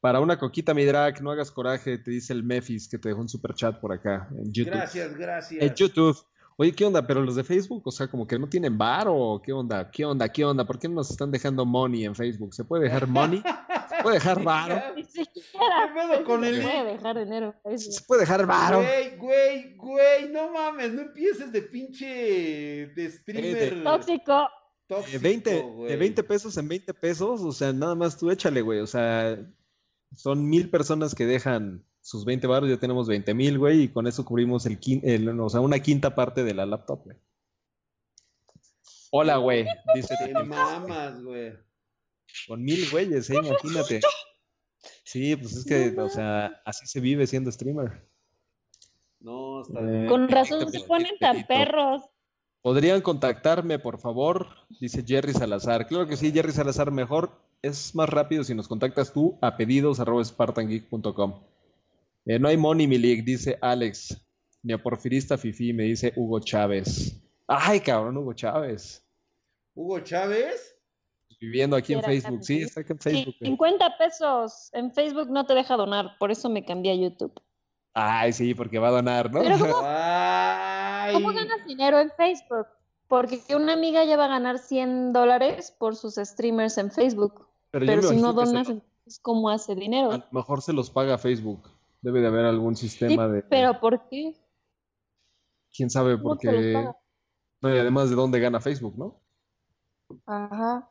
Speaker 2: Para una coquita, mi drag, no hagas coraje, te dice el Mefis que te dejó un super chat por acá en YouTube.
Speaker 1: Gracias, gracias.
Speaker 2: En YouTube. Oye, ¿qué onda? Pero los de Facebook, o sea, como que no tienen bar o qué onda, qué onda, qué onda, ¿por qué no nos están dejando money en Facebook? ¿Se puede dejar money? ¿Se puede dejar varo?
Speaker 3: Ni siquiera
Speaker 1: ¿Qué pedo con
Speaker 3: se
Speaker 1: el
Speaker 3: puede dejar dinero
Speaker 2: ¿Se puede dejar varo?
Speaker 1: Güey, güey, güey, no mames, no empieces de pinche de streamer
Speaker 3: Tóxico.
Speaker 1: tóxico,
Speaker 2: De 20,
Speaker 1: güey.
Speaker 2: de 20 pesos en 20 pesos, o sea, nada más tú échale, güey. O sea, son mil personas que dejan sus 20 baros, ya tenemos 20 mil, güey, y con eso cubrimos el, quin- el- o sea, una quinta parte de la laptop, güey. Hola, güey, dice
Speaker 1: Te mamas, güey.
Speaker 2: con mil güeyes, eh, imagínate. Sí, pues es que, o sea, así se vive siendo streamer.
Speaker 1: No, está
Speaker 2: Eh,
Speaker 1: bien.
Speaker 3: Con razón se ponen tan perros.
Speaker 2: ¿Podrían contactarme, por favor? Dice Jerry Salazar. Claro que sí, Jerry Salazar, mejor es más rápido si nos contactas tú a pedidos arroba spartangeek.com. Eh, no hay money, Milik, dice Alex. Neoporfirista Fifi, me dice Hugo Chávez. Ay, cabrón, Hugo Chávez.
Speaker 1: Hugo Chávez.
Speaker 2: Viviendo aquí en Facebook. Sí, está aquí en Facebook. güey.
Speaker 3: 50 pesos en Facebook no te deja donar, por eso me cambié a YouTube.
Speaker 2: Ay, sí, porque va a donar, ¿no?
Speaker 3: Pero ¿cómo,
Speaker 1: Ay.
Speaker 3: cómo ganas dinero en Facebook? Porque una amiga ya va a ganar 100 dólares por sus streamers en Facebook.
Speaker 2: Pero
Speaker 3: si no
Speaker 2: se
Speaker 3: donas, entonces ¿cómo hace dinero?
Speaker 2: a lo mejor se los paga Facebook. Debe de haber algún
Speaker 3: Sí,
Speaker 2: sistema de...
Speaker 3: pero ¿por qué?
Speaker 2: ¿Quién sabe
Speaker 3: ¿Cómo
Speaker 2: por
Speaker 3: te los
Speaker 2: qué?
Speaker 3: paga?
Speaker 2: No, y además de dónde gana Facebook, ¿no?
Speaker 3: Ajá.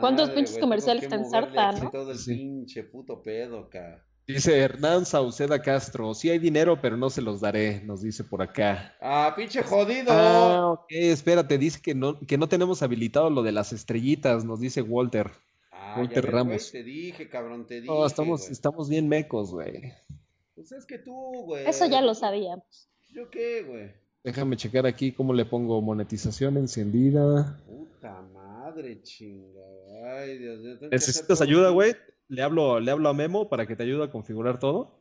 Speaker 3: ¿Cuántos pinches comerciales ensartan,
Speaker 1: aquí
Speaker 3: no?
Speaker 1: Todo el
Speaker 2: Sí.
Speaker 1: pinche puto pedo, acá.
Speaker 2: Dice Hernán Sauceda Castro, sí hay dinero, pero no se los daré, nos dice por acá.
Speaker 1: Ah, pinche jodido.
Speaker 2: Ah, ok, espérate, dice que no, que no tenemos habilitado lo de las estrellitas, nos dice Walter.
Speaker 1: Ah,
Speaker 2: Walter
Speaker 1: ves,
Speaker 2: Ramos.
Speaker 1: güey, te dije, cabrón, te dije.
Speaker 2: No, estamos, estamos bien mecos, güey.
Speaker 1: Pues es que tú, güey.
Speaker 3: Eso ya lo sabíamos.
Speaker 1: ¿Yo qué, güey?
Speaker 2: Déjame checar aquí cómo le pongo monetización encendida.
Speaker 1: Puta madre, chinga. Ay, Dios mío.
Speaker 2: ¿Necesitas ayuda, güey? Le hablo, le hablo a Memo para que te ayude a configurar todo.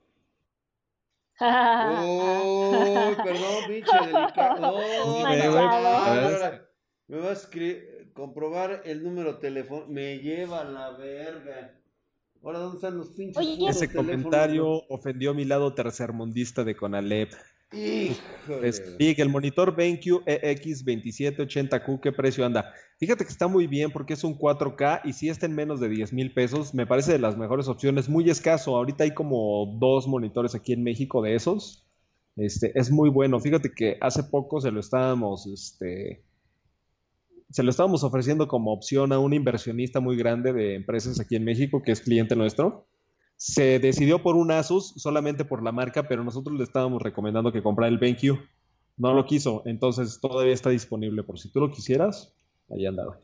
Speaker 1: Uy, perdón, pinche delicado. Ahora Me vas a escribir, comprobar el número telefónico. Me lleva a la verga. Ahora, ¿dónde están los pinches
Speaker 3: Oye,
Speaker 2: Ese
Speaker 1: teléfonos,
Speaker 2: comentario ofendió mi lado tercermundista de Conalep.
Speaker 1: Híjole.
Speaker 2: El monitor BenQ EX2780Q, ¿qué precio anda? Fíjate que está muy bien porque es un 4K y si está en menos de 10 mil pesos, me parece de las mejores opciones, muy escaso. Ahorita hay como dos monitores aquí en México de esos. Este, es muy bueno. Fíjate que hace poco se lo estábamos, este, se lo estábamos ofreciendo como opción a un inversionista muy grande de empresas aquí en México, que es cliente nuestro. Se decidió por un Asus solamente por la marca, pero nosotros le estábamos recomendando que comprara el BenQ. No lo quiso, entonces todavía está disponible por si tú lo quisieras. Ahí andaba.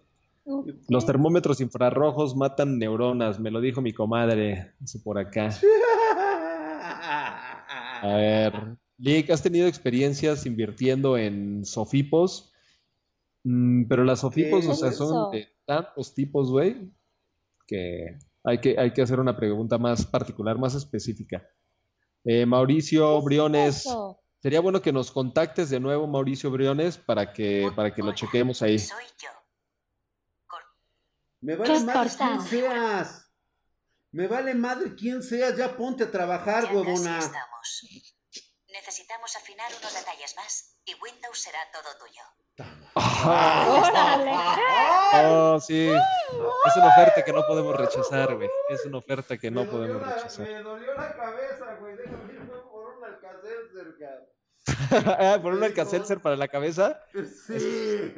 Speaker 2: Los termómetros infrarrojos matan neuronas, me lo dijo mi comadre. Dice por acá. A ver, Lick, ¿has tenido experiencias invirtiendo en sofipos? Mm, pero las sofipos,
Speaker 1: ¿Qué
Speaker 2: o sea, son de tantos tipos, güey, que hay que, hay que hacer una pregunta más particular, más específica. Eh, Mauricio Briones,
Speaker 3: Eso.
Speaker 2: sería bueno que nos contactes de nuevo, Mauricio Briones, para que, para que lo chequemos ahí.
Speaker 4: Soy yo.
Speaker 1: Me
Speaker 3: ¿Qué
Speaker 1: vale madre quién seas. Me vale madre quién seas. Ya ponte a trabajar,
Speaker 4: Ya
Speaker 1: huevona.
Speaker 4: Necesitamos afinar unos detalles más y Windows será todo tuyo.
Speaker 3: ¡Órale!
Speaker 2: Oh, sí. Es una oferta que no podemos rechazar, güey. Es una oferta que no
Speaker 1: Me dolió
Speaker 2: podemos
Speaker 1: la-
Speaker 2: rechazar.
Speaker 1: Me dolió la cabeza, güey. Déjame irme por un alcacelser, cabrón.
Speaker 2: Ah, ¿Por un Alcacelser para la cabeza?
Speaker 1: Sí.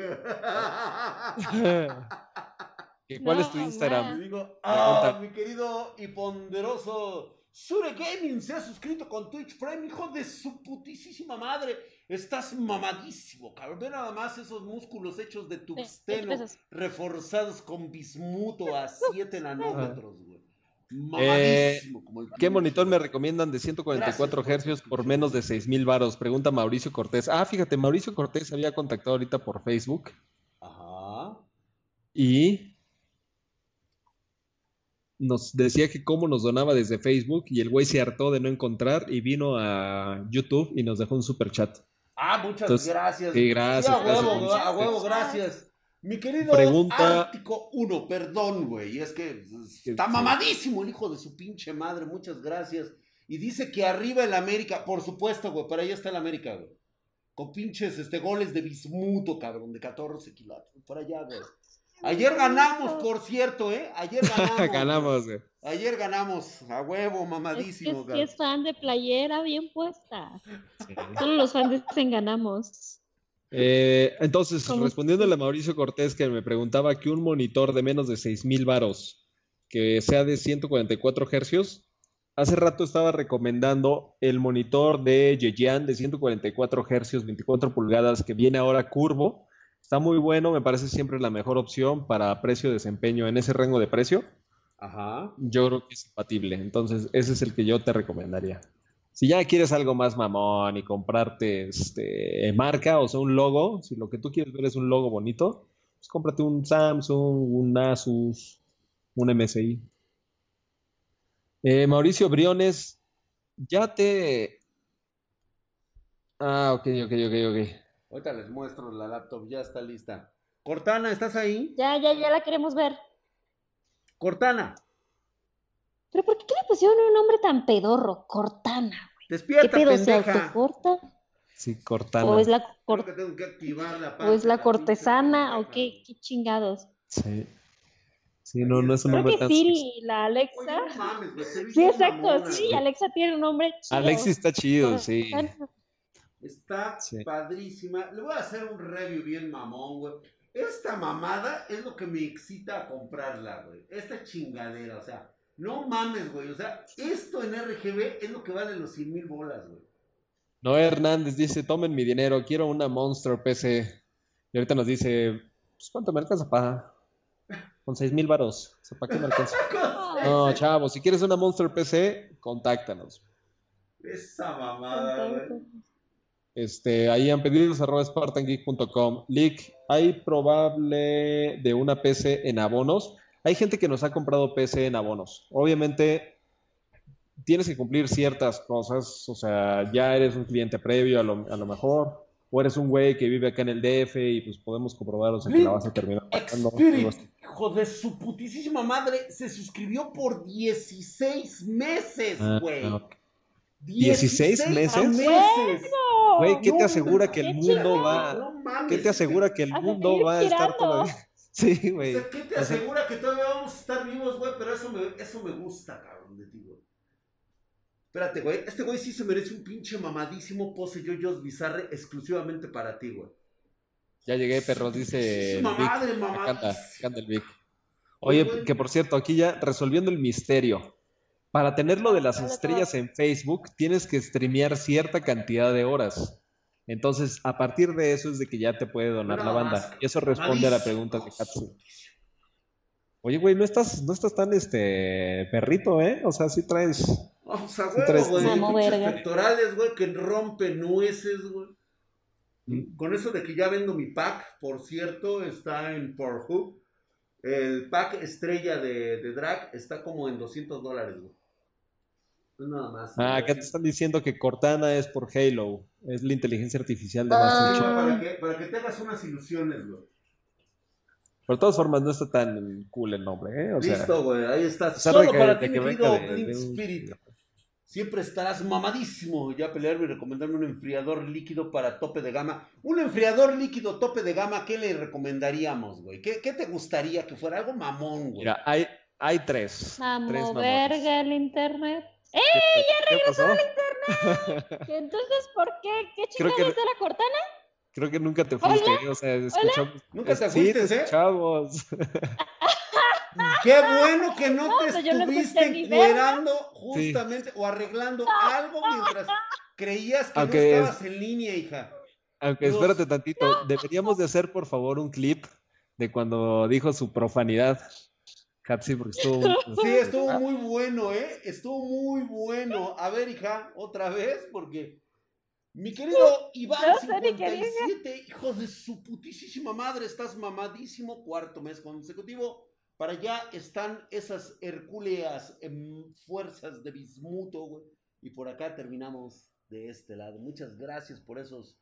Speaker 2: ¿Que ¿Cuál
Speaker 3: No,
Speaker 2: es tu Instagram?
Speaker 1: Y digo, ah, mi querido y ponderoso Sure Gaming se ha suscrito con Twitch Prime, hijo de su putísima madre. Estás mamadísimo, cabrón. Ve nada más esos músculos hechos de tungsteno
Speaker 3: pesos.
Speaker 1: reforzados con bismuto a 7 nanómetros, güey.
Speaker 2: Eh,
Speaker 1: Mamadísimo. como el
Speaker 2: ¿Qué monitor me recomiendan de 144
Speaker 1: Gracias,
Speaker 2: hercios por menos de 6000 varos? Pregunta Mauricio Cortés. Ah, fíjate, Mauricio Cortés había contactado ahorita por Facebook
Speaker 1: Ajá.
Speaker 2: y nos decía que cómo nos donaba desde Facebook y el güey se hartó de no encontrar y vino a YouTube y nos dejó un super chat.
Speaker 1: Ah, muchas
Speaker 2: Entonces,
Speaker 1: gracias.
Speaker 2: sí, gracias,
Speaker 1: Sí, a
Speaker 2: gracias,
Speaker 1: huevo,
Speaker 2: muchas
Speaker 1: a huevo,
Speaker 3: gracias.
Speaker 1: gracias. Mi querido
Speaker 2: Pregunta-
Speaker 1: Ártico 1, perdón, güey. Es que está mamadísimo el hijo de su pinche madre. Muchas gracias. Y dice que arriba el América, por supuesto, güey. Para allá está el América, güey. Con pinches este, goles de bismuto, cabrón, de 14 kilos. Por allá, güey. Ayer ganamos, por cierto, ¿eh? Ayer ganamos.
Speaker 2: Ganamos, güey.
Speaker 1: Ayer ganamos. A huevo,
Speaker 5: Es que
Speaker 1: mamadísimo,
Speaker 5: sí
Speaker 1: cabrón.
Speaker 5: es fan de playera bien puesta.
Speaker 2: Sí.
Speaker 5: Solo los fans dicen ganamos.
Speaker 2: Eh, entonces,
Speaker 5: ¿Cómo?
Speaker 2: respondiéndole a Mauricio Cortés que me preguntaba que un monitor de menos de 6000 varos, que sea de 144 hercios, hace rato estaba recomendando el monitor de Yejian de 144 hercios, 24 pulgadas, que viene ahora curvo. Está muy bueno, me parece siempre la mejor opción para precio-desempeño en ese rango de precio.
Speaker 1: Ajá.
Speaker 2: Yo creo que es compatible, entonces ese es el que yo te recomendaría. Si ya quieres algo más mamón y comprarte este marca, o sea, un logo, si lo que tú quieres ver es un logo bonito, pues cómprate un Samsung, un Asus, un MSI. Eh, Mauricio Briones, ya te... Ah, ok, ok, ok, ok.
Speaker 1: Ahorita les muestro la laptop, ya está lista. Cortana, ¿estás ahí?
Speaker 5: Ya, ya, ya la queremos ver.
Speaker 1: Cortana,
Speaker 5: ¿Pero por qué le pusieron un nombre tan pedorro? Cortana. ¿Qué
Speaker 1: despierta,
Speaker 5: pedo? ¿Se
Speaker 1: pendeja.
Speaker 5: autocorta?
Speaker 2: Sí, Cortana.
Speaker 5: ¿O es la, cor-
Speaker 1: que tengo que activar la
Speaker 5: o es la
Speaker 1: pinche
Speaker 5: cortesana? ¿O qué,
Speaker 1: güey.
Speaker 5: qué chingados?
Speaker 2: Sí. Sí, no, no es un
Speaker 5: Creo
Speaker 2: nombre
Speaker 5: que
Speaker 2: tan
Speaker 5: Siri y la
Speaker 1: Oye,
Speaker 5: Alexa.
Speaker 1: no mames, güey, se
Speaker 5: Sí, exacto.
Speaker 1: mamona,
Speaker 5: Sí,
Speaker 1: güey.
Speaker 5: Alexa tiene un nombre chido.
Speaker 2: Alexis está chido, sí.
Speaker 1: Está
Speaker 2: Sí.
Speaker 1: padrísima. Le voy a hacer un review bien mamón, güey. Esta mamada es lo que me excita a comprarla, güey. Esta chingadera, o sea, no mames, güey. O sea, esto en RGB es lo que vale los 100 mil bolas, güey.
Speaker 2: Noé Hernández dice, tomen mi dinero, quiero una Monster PC. Y ahorita nos dice, pues ¿cuánto me alcanza para? Con seis mil varos. O sea, ¿Para qué me alcanza? No, chavo, si quieres una Monster PC, contáctanos.
Speaker 1: Esa mamada, güey.
Speaker 2: Este, ahí han pedido arroba spartangeek.com. Lick, hay probable de una PC en abonos. Hay gente que nos ha comprado PC en abonos. Obviamente tienes que cumplir ciertas cosas. O sea, ya eres un cliente previo a lo, a lo mejor. O eres un güey que vive acá en el DF y pues podemos comprobar, o sea, que la vas a terminar
Speaker 1: hijo de su putísima madre, se suscribió por 16 meses,
Speaker 2: Ah,
Speaker 1: güey.
Speaker 2: Ok. ¿16 meses?
Speaker 1: meses.
Speaker 2: Güey, ¿qué te asegura que el
Speaker 5: qué
Speaker 2: mundo va?
Speaker 1: No mames.
Speaker 2: ¿Qué te asegura que el
Speaker 5: A
Speaker 2: mundo va a estar todavía? Sí,
Speaker 1: O
Speaker 2: güey.
Speaker 1: sea, ¿Qué te
Speaker 2: O sea,
Speaker 1: asegura que todavía vamos a estar vivos, güey? Pero eso me, eso me gusta, cabrón, de ti, güey. Espérate, güey. Este güey sí se merece un pinche mamadísimo pose yoyos bizarre exclusivamente para ti, güey.
Speaker 2: Ya llegué, perros, dice el Vic.
Speaker 1: madre, mamadísima.
Speaker 2: acá anda el Vic. Oye, que por cierto, aquí ya resolviendo el misterio. Para tener lo de las estrellas en Facebook, tienes que streamear cierta cantidad de horas. Entonces, a partir de eso es de que ya te puede donar la banda.
Speaker 1: más,
Speaker 2: Y eso responde a la pregunta de Katsu. Oye, güey, no estás, no estás tan este perrito, ¿eh? O sea, sí traes.
Speaker 1: O sea,
Speaker 2: Sí traes-
Speaker 1: güey, pectorales, güey, que rompen nueces, güey.
Speaker 2: Mm.
Speaker 1: Con eso de que ya vendo mi pack, por cierto, está en Pornhub. El pack estrella de, de drag está como en 200 dólares, güey. No nada más.
Speaker 2: Ah, acá te están diciendo que Cortana es por Halo. Es la inteligencia artificial de
Speaker 1: Sí,
Speaker 2: Master Chief.
Speaker 1: güey, para, que, para que te hagas unas ilusiones, güey.
Speaker 2: Pero de todas formas, no está tan cool el nombre, ¿eh? O sea,
Speaker 1: Listo, güey, ahí está.
Speaker 2: a
Speaker 1: Solo para ti,
Speaker 2: que
Speaker 1: mi querido Spirit. Siempre estarás mamadísimo ya pelearme y recomendarme un enfriador líquido para tope de gama. Un enfriador líquido tope de gama, ¿qué le recomendaríamos, güey? ¿Qué, qué te gustaría que fuera? Algo mamón, güey.
Speaker 2: Mira, hay, hay tres. tres
Speaker 5: Mamo
Speaker 2: mamones.
Speaker 5: verga el internet.
Speaker 2: ¿Qué, qué pasó?
Speaker 5: Entonces, ¿por qué? ¿Qué chingados
Speaker 2: que-
Speaker 5: de la cortana?
Speaker 2: Creo que nunca te fuiste, ¿eh? o sea, escuchamos.
Speaker 1: Nunca te
Speaker 2: sí,
Speaker 1: fuiste, ¿eh?
Speaker 2: escuchamos.
Speaker 1: Qué bueno que no,
Speaker 5: No,
Speaker 1: te
Speaker 5: pues no
Speaker 1: estuviste
Speaker 5: verga.
Speaker 1: encuerando justamente o arreglando algo mientras creías que
Speaker 2: Aunque
Speaker 1: no
Speaker 2: es-
Speaker 1: estabas en línea, hija.
Speaker 2: Aunque
Speaker 1: Dios.
Speaker 2: espérate tantito, deberíamos de hacer por favor un clip de cuando dijo su profanidad. Hapsi, porque estuvo muy-
Speaker 1: Sí, estuvo muy bueno, ¿eh? Estuvo muy bueno. A ver, hija, otra vez, porque mi querido Iván
Speaker 5: No sé ni qué
Speaker 1: 57, hijo de su putísima madre, estás mamadísimo, cuarto mes consecutivo. Para allá están esas hercúleas em, fuerzas de bismuto, güey. Y por acá terminamos de este lado. Muchas gracias por esos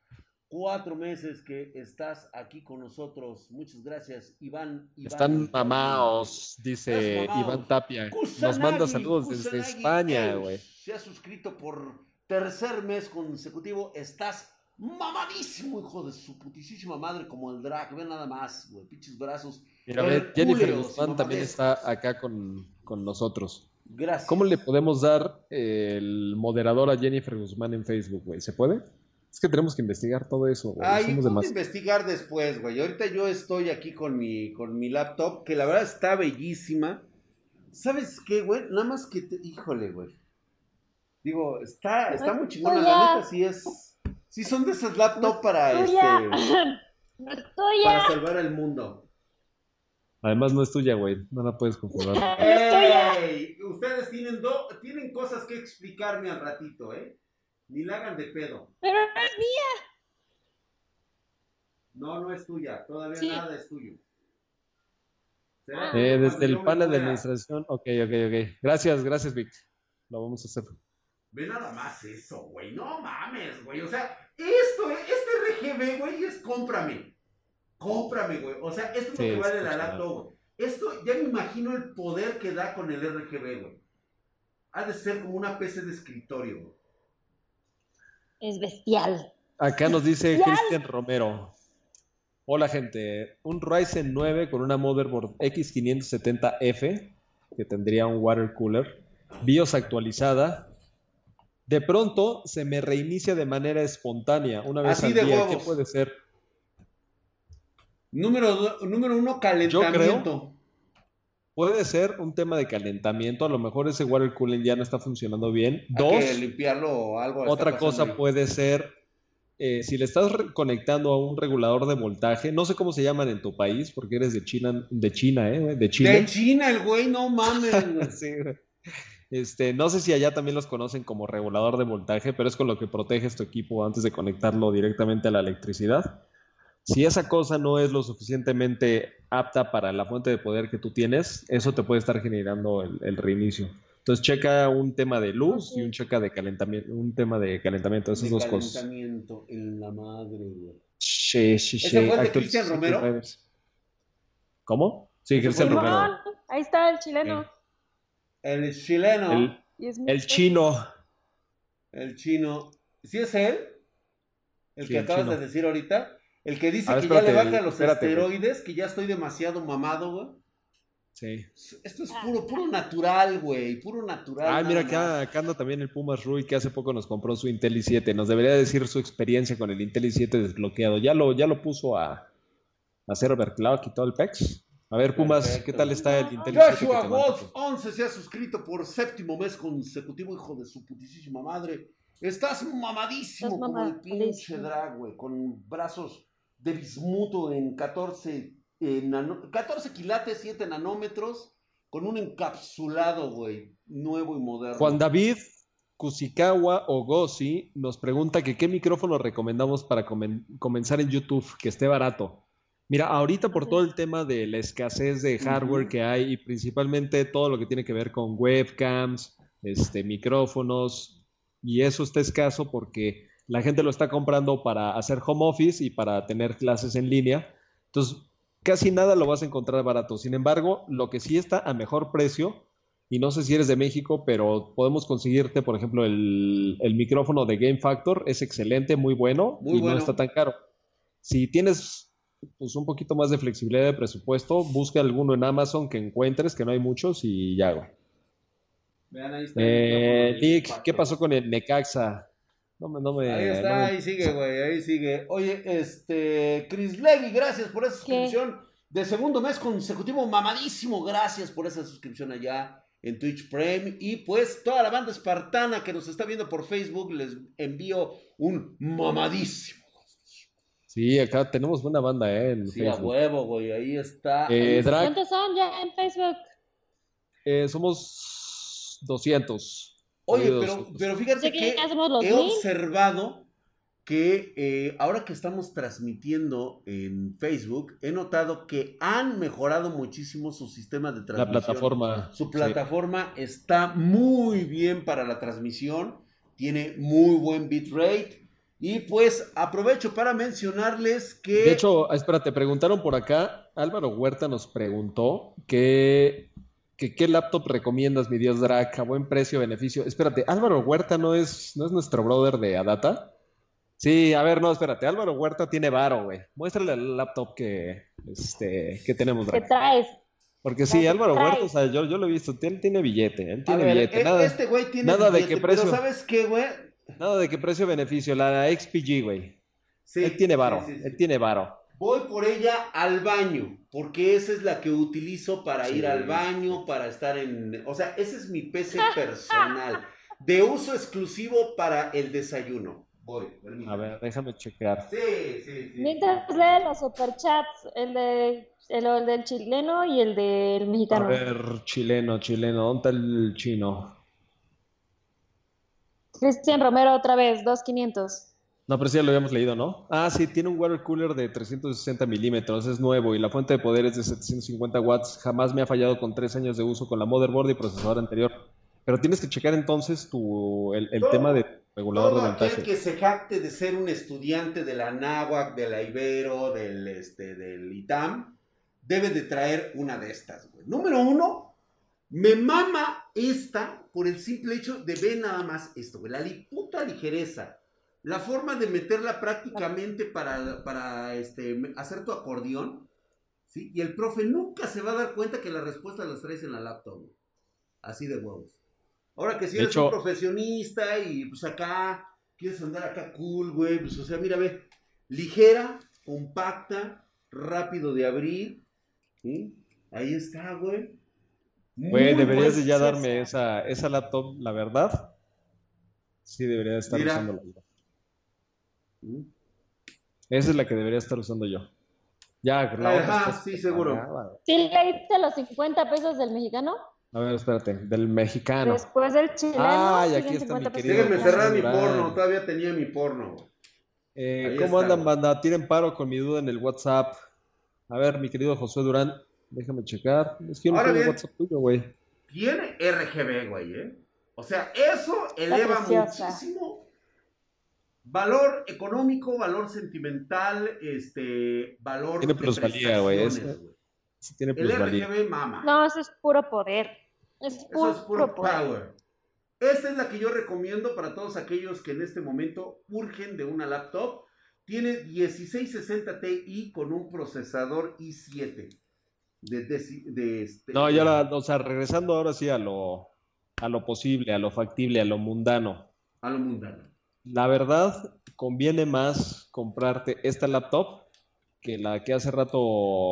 Speaker 1: cuatro meses que estás aquí con nosotros. Muchas gracias, Iván. Iván
Speaker 2: Están mamaos, dice. Iván Tapia. Nos manda saludos desde España, güey.
Speaker 1: Se ha suscrito por tercer mes consecutivo. Estás mamadísimo, hijo de su putísima madre, como el drag. Ve nada más, güey. Pinches brazos.
Speaker 2: Mira, ve, Jennifer Guzmán también está acá con, con nosotros.
Speaker 1: Gracias.
Speaker 2: ¿Cómo le podemos dar el moderador a Jennifer Guzmán en Facebook, güey? ¿Se puede? Es que tenemos que investigar todo eso, güey.
Speaker 1: Ay,
Speaker 2: Somos demás.
Speaker 1: investigar después, güey. Ahorita yo estoy aquí con mi, con mi laptop, que la verdad está bellísima. ¿Sabes qué, güey? Nada más que te... Híjole, güey. Digo, está, está muy chingona. La neta sí es... Sí son de esas laptop para, este,
Speaker 5: No es
Speaker 1: para salvar el mundo.
Speaker 2: Además, no es tuya, güey. No la puedes confirmar.
Speaker 5: No es tuya.
Speaker 1: ¡Ey! Ustedes tienen, do- tienen cosas que explicarme al ratito, ¿eh? Ni la hagan de pedo.
Speaker 5: Pero no es mía.
Speaker 1: No, no es tuya. Todavía
Speaker 5: Sí.
Speaker 1: nada es tuyo.
Speaker 5: Ah.
Speaker 2: Eh, desde el panel de administración. Ok, ok, ok. Gracias, gracias, Vic. Lo vamos a hacer.
Speaker 1: Ve nada más eso, güey. No mames, güey. O sea, esto, este RGB, güey, es cómprame. Cómprame, güey. O sea, esto es
Speaker 2: Sí,
Speaker 1: lo que vale la laptop, güey. Esto, ya me imagino el poder que da con el RGB, güey. Ha de ser como una PC de escritorio, güey.
Speaker 5: Es bestial.
Speaker 2: Acá nos dice. Cristian Romero. Hola, gente. Un Ryzen 9 con una motherboard X570F, que tendría un water cooler, BIOS actualizada. De pronto se me reinicia de manera espontánea una vez
Speaker 1: Así
Speaker 2: al
Speaker 1: de
Speaker 2: día.
Speaker 1: huevos.
Speaker 2: ¿Qué puede ser?
Speaker 1: Número, número uno, calentamiento.
Speaker 2: Puede ser un tema de calentamiento. A lo mejor ese water cooling ya no está funcionando bien.
Speaker 1: Hay
Speaker 2: Dos,
Speaker 1: que limpiarlo o algo.
Speaker 2: Otra cosa puede ser, eh, si le estás conectando a un regulador de voltaje, no sé cómo se llaman en tu país, porque eres de China, de China, ¿eh? De Chile.
Speaker 1: De China, el güey, no mames.
Speaker 2: Sí. Este, no sé si allá también los conocen como regulador de voltaje, pero es con lo que proteges tu equipo antes de conectarlo directamente a la electricidad. Si esa cosa no es lo suficientemente apta para la fuente de poder que tú tienes, eso te puede estar generando el, el reinicio. Entonces checa un tema de luz y un checa de calentamiento, un tema de calentamiento, esas
Speaker 1: De
Speaker 2: dos cosas.
Speaker 1: calentamiento en la madre.
Speaker 2: Sí, sí,
Speaker 1: ¿Ese
Speaker 2: sí.
Speaker 1: fue de Cristian Romero?
Speaker 2: drivers. ¿Cómo? Sí,
Speaker 1: ¿Ese
Speaker 2: Cristian Romero.
Speaker 3: Simón, ahí está el chileno.
Speaker 1: El chileno.
Speaker 2: El, chino.
Speaker 1: El chino. ¿Sí es él? El
Speaker 2: Sí,
Speaker 1: que
Speaker 2: el
Speaker 1: acabas
Speaker 2: chino.
Speaker 1: de decir ahorita. El que dice
Speaker 2: ver,
Speaker 1: que ya le baja los
Speaker 2: espérate, güey.
Speaker 1: esteroides, que ya estoy demasiado mamado, güey.
Speaker 2: Sí.
Speaker 1: Esto es puro, puro natural, güey. Puro natural.
Speaker 2: Ah, mira, acá, acá anda también el Pumas Rui, que hace poco nos compró su Intel i7. Nos debería decir su experiencia con el Intel i7 desbloqueado. ¿Ya lo, ya lo puso a, a hacer overclock y todo el PEX? A ver, Pumas,
Speaker 1: Perfecto.
Speaker 2: ¿qué tal está el Intel i7 que
Speaker 1: Joshua Wolf
Speaker 2: mandó?
Speaker 1: 11 se ha suscrito por séptimo mes consecutivo, hijo de su putísima madre. Estás mamadísimo
Speaker 5: Estás
Speaker 1: como el pinche drag, güey, con brazos de bismuto en 14, eh, nano- 14 quilates, 7 nanómetros, con un encapsulado, güey, nuevo y moderno.
Speaker 2: Juan David Kusikawa Ogosi nos pregunta que qué micrófono recomendamos para comen- comenzar en YouTube, que esté barato. Mira, ahorita por todo el tema de la escasez de hardware que hay y principalmente todo lo que tiene que ver con webcams, este, micrófonos, y eso está escaso porque la gente lo está comprando para hacer home office y para tener clases en línea. Entonces, casi nada lo vas a encontrar barato. Sin embargo, lo que sí está a mejor precio, y no sé si eres de México, pero podemos conseguirte, por ejemplo, el, el micrófono de Game Factor, es excelente, muy bueno
Speaker 1: Muy
Speaker 2: y
Speaker 1: bueno.
Speaker 2: no está tan caro. Si tienes pues, un poquito más de flexibilidad de presupuesto, busca alguno en Amazon que encuentres, que no hay muchos, y ya, güey.
Speaker 1: Vean, ahí está
Speaker 2: Eh, Nick, ¿qué pasó con el Necaxa? No me, no me,
Speaker 1: Ahí
Speaker 2: no
Speaker 1: está,
Speaker 2: me-
Speaker 1: ahí sigue, güey, ahí sigue. Oye, este, Chris Levy, gracias por esa suscripción. de segundo mes consecutivo, mamadísimo. Gracias por esa suscripción allá en Twitch Prime. Y pues toda la banda espartana que nos está viendo por Facebook, les envío un mamadísimo.
Speaker 2: Sí, acá tenemos buena banda, ¿eh? En
Speaker 1: Sí, a huevo, güey. Ahí está.
Speaker 2: Eh,
Speaker 5: ¿Cuántos son ya en Facebook?
Speaker 2: eh, somos 200.
Speaker 1: Oye, pero, pero fíjate
Speaker 5: que
Speaker 1: he
Speaker 5: mil.
Speaker 1: observado que eh, ahora que estamos transmitiendo en Facebook, he notado que han mejorado muchísimo su sistema de
Speaker 2: La
Speaker 1: transmisión.
Speaker 2: plataforma.
Speaker 1: Su
Speaker 2: sí.
Speaker 1: plataforma está muy bien para la transmisión, tiene muy buen bitrate. Y pues aprovecho para mencionarles que...
Speaker 2: De hecho, espérate, preguntaron por acá, Álvaro Huerta nos preguntó que, que qué laptop recomiendas, mi Dios Drag, a buen precio, beneficio. Espérate, Álvaro Huerta no es, no es nuestro brother de Adata. Sí, a ver, no, espérate, Álvaro Huerta tiene varo, güey. Muéstrale el laptop que, este, que tenemos,
Speaker 5: ¿Qué
Speaker 2: Drag.
Speaker 5: traes?
Speaker 2: Porque sí,
Speaker 5: ¿Qué
Speaker 2: Álvaro
Speaker 5: traes?
Speaker 2: Huerta, o sea, yo, yo lo he visto, él tiene billete, él
Speaker 1: a
Speaker 2: tiene
Speaker 1: ver,
Speaker 2: billete,
Speaker 1: e-
Speaker 2: nada,
Speaker 1: este güey tiene
Speaker 2: nada de qué
Speaker 1: pero
Speaker 2: precio.
Speaker 1: ¿sabes qué, güey?
Speaker 2: nada de qué precio-beneficio, la XPG, güey.
Speaker 1: Sí,
Speaker 2: Él tiene varo,
Speaker 1: sí, sí, sí.
Speaker 2: él tiene varo.
Speaker 1: Voy por ella al baño, porque esa es la que utilizo para
Speaker 2: Sí.
Speaker 1: ir al baño, para estar en... O sea, ese es mi PC personal, de uso exclusivo para el desayuno. Voy, permítame.
Speaker 2: A ver, déjame checar.
Speaker 1: Sí, sí, sí.
Speaker 3: Mientras lee los superchats, el, de, el, el del chileno y el del
Speaker 2: A
Speaker 3: mexicano.
Speaker 2: ver, chileno, chileno, ¿dónde está el chino?
Speaker 3: Cristian Romero otra vez, 2500.
Speaker 2: No, pero sí ya lo habíamos leído, ¿no? Ah, sí, tiene un water cooler de 360 milímetros, es nuevo y la fuente de poder es de 750 watts. Jamás me ha fallado con tres años de uso con la motherboard y procesador anterior. Pero tienes que checar entonces tu, el, el
Speaker 1: Todo-
Speaker 2: tema de regulador de
Speaker 1: Todo aquel que se jacte de ser un estudiante de la NAWAC, de la Ibero, del, este, del ITAM, debe de traer una de estas, güey. Número uno, me mama esta por el simple hecho de ver nada más esto, güey. La li- puta ligereza. La forma de meterla prácticamente para, para este, hacer tu acordeón. ¿sí? Y el profe nunca se va a dar cuenta que la respuesta las traes en la laptop. güey. Así de huevos. Ahora que si eres
Speaker 2: hecho-
Speaker 1: un profesionista y pues acá quieres andar acá cool, güey, pues o sea, mira, ve, ligera, compacta, rápido de abrir. ¿sí? Ahí está, güey.
Speaker 2: Güey, deberías de ya darme esa, esa laptop, la verdad. Sí, debería de estar
Speaker 1: Mira.
Speaker 2: usándola. Esa es la que debería estar usando yo. Ya, la otra
Speaker 1: Ajá,
Speaker 2: está
Speaker 1: sí, seguro.
Speaker 2: apagada.
Speaker 3: ¿Sí leíste los 50 pesos del mexicano?
Speaker 2: A ver, espérate, del mexicano.
Speaker 3: Después del chileno.
Speaker 2: Ah, y
Speaker 3: siguen
Speaker 2: aquí está
Speaker 3: 50
Speaker 2: mi querido
Speaker 1: Déjenme
Speaker 2: José
Speaker 1: cerrar mi porno, todavía tenía mi porno.
Speaker 2: Eh, ¿cómo
Speaker 1: está,
Speaker 2: andan, banda? Tiren paro con mi duda en el WhatsApp. A ver, mi querido Josué Durán, déjame checar. Es que yo no tengo
Speaker 1: bien.
Speaker 2: WhatsApp tuyo, güey.
Speaker 1: Tiene RGB, güey, ¿eh? O sea, eso eleva muchísimo valor económico, valor sentimental, este, valor
Speaker 2: Tiene plusvalía, güey. Sí tiene
Speaker 1: El. RGB mama.
Speaker 3: No, eso es puro poder. Es
Speaker 1: Eso
Speaker 3: puro,
Speaker 1: es puro power. Esta es la que yo recomiendo para todos aquellos que en este momento urgen de una laptop. Tiene 1660 Ti con un procesador i7. De, de- de este,
Speaker 2: No, ya la, o sea, regresando ahora sí a lo, a lo posible, a lo factible, a lo mundano.
Speaker 1: A lo mundano.
Speaker 2: La verdad, conviene más comprarte esta laptop que la que hace rato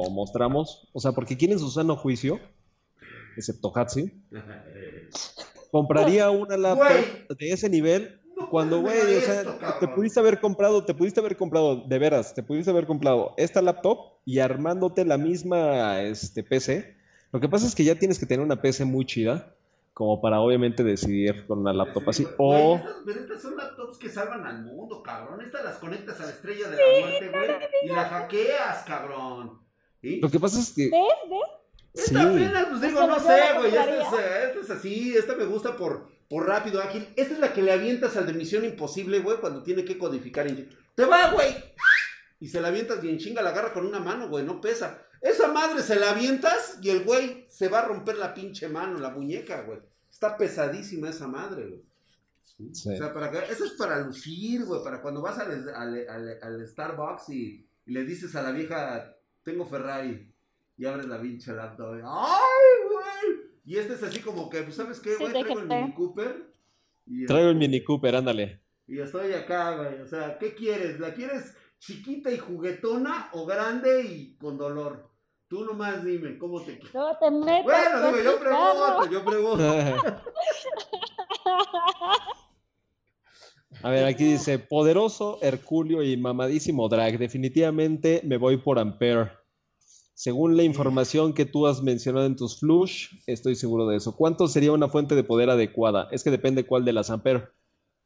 Speaker 2: mostramos. O sea, porque quieren su sano juicio, excepto Hatsi. Compraría una laptop de ese nivel
Speaker 1: No
Speaker 2: cuando, güey, o sea,
Speaker 1: esto,
Speaker 2: te pudiste haber comprado, te pudiste haber comprado, de veras, te pudiste haber comprado esta laptop y armándote la misma este, PC. Lo que pasa es que ya tienes que tener una PC muy chida, como para obviamente decidir con una laptop así.
Speaker 1: Güey,
Speaker 2: O,
Speaker 1: estas, pero estas son laptops que salvan al mundo, cabrón. Estas las conectas a la estrella de la muerte, güey. Y la hackeas, cabrón. ¿Sí?
Speaker 2: lo que pasa es que,
Speaker 3: ¿Ves? ¿Ves?
Speaker 2: sí,
Speaker 1: Esta apenas, pues digo,
Speaker 3: Esta
Speaker 1: no sé, güey. Esta es, esta es así, esta me gusta por, por rápido, ágil. Esta es la que le avientas al de Misión Imposible, güey, cuando tiene que codificar. en- ¡Te va, güey! Y se la avientas bien chinga, la agarra con una mano, güey, no pesa. Esa madre se la avientas y el güey se va a romper la pinche mano, la muñeca, güey. Está pesadísima esa madre, güey.
Speaker 2: Sí.
Speaker 1: O sea, para que, eso es para lucir, güey, para cuando vas al, al, al- al Starbucks y, y le dices a la vieja, tengo Ferrari, y abres la pinche laptop, y, ¡ay, güey! Y este es así como que, pues, ¿sabes qué,
Speaker 3: Sí,
Speaker 1: güey? Traigo el. Mini Cooper. Y,
Speaker 2: traigo el Mini Cooper, ándale.
Speaker 1: y estoy acá, güey. O sea, ¿qué quieres? ¿La quieres chiquita y juguetona o grande y con dolor? Tú nomás dime, ¿cómo te quieres?
Speaker 5: No te metas.
Speaker 1: Bueno, dime, yo pregunto, yo pregunto.
Speaker 2: A ver, aquí dice, poderoso Herculio y mamadísimo Drag. Definitivamente me voy por Ampere. Según la información que tú has mencionado en tus flush, estoy seguro de eso. ¿Cuánto sería una fuente de poder adecuada? Es que depende cuál de las Ampere.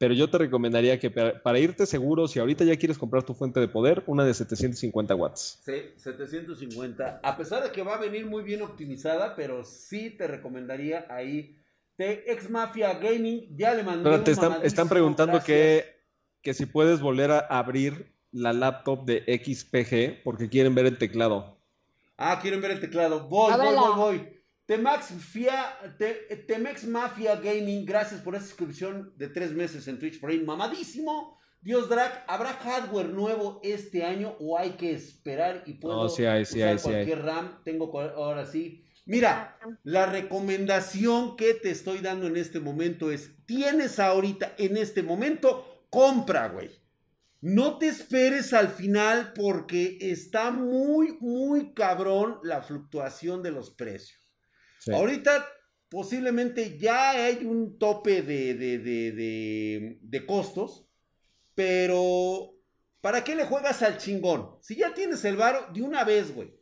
Speaker 2: Pero yo te recomendaría que para, para irte seguro, si ahorita ya quieres comprar tu fuente de poder, una de 750 watts.
Speaker 1: Sí, 750. A pesar de que va a venir muy bien optimizada, pero sí te recomendaría ahí. Te Ex Mafia Gaming ya le mandé.
Speaker 2: Pero te están, preguntando
Speaker 1: gracias.
Speaker 2: que, que si puedes volver a abrir la laptop de XPG porque quieren ver el teclado.
Speaker 1: Ah, quieren ver el teclado. Voy, voy, voy, voy. Temex, Temex Mafia Gaming, gracias por esa suscripción de tres meses en Twitch Prime. Mamadísimo. Dios Drag, ¿habrá hardware nuevo este año o hay que esperar y puedo
Speaker 2: No, sí hay, sí
Speaker 1: usar
Speaker 2: hay, sí hay.
Speaker 1: cualquier RAM? Tengo ahora sí. Mira, la recomendación que te estoy dando en este momento es, tienes ahorita en este momento, compra, güey. No te esperes al final porque está muy, muy cabrón la fluctuación de los precios.
Speaker 2: Sí.
Speaker 1: Ahorita posiblemente ya hay un tope de, de, de, de- costos, pero ¿para qué le juegas al chingón? Si ya tienes el varo, de una vez, güey.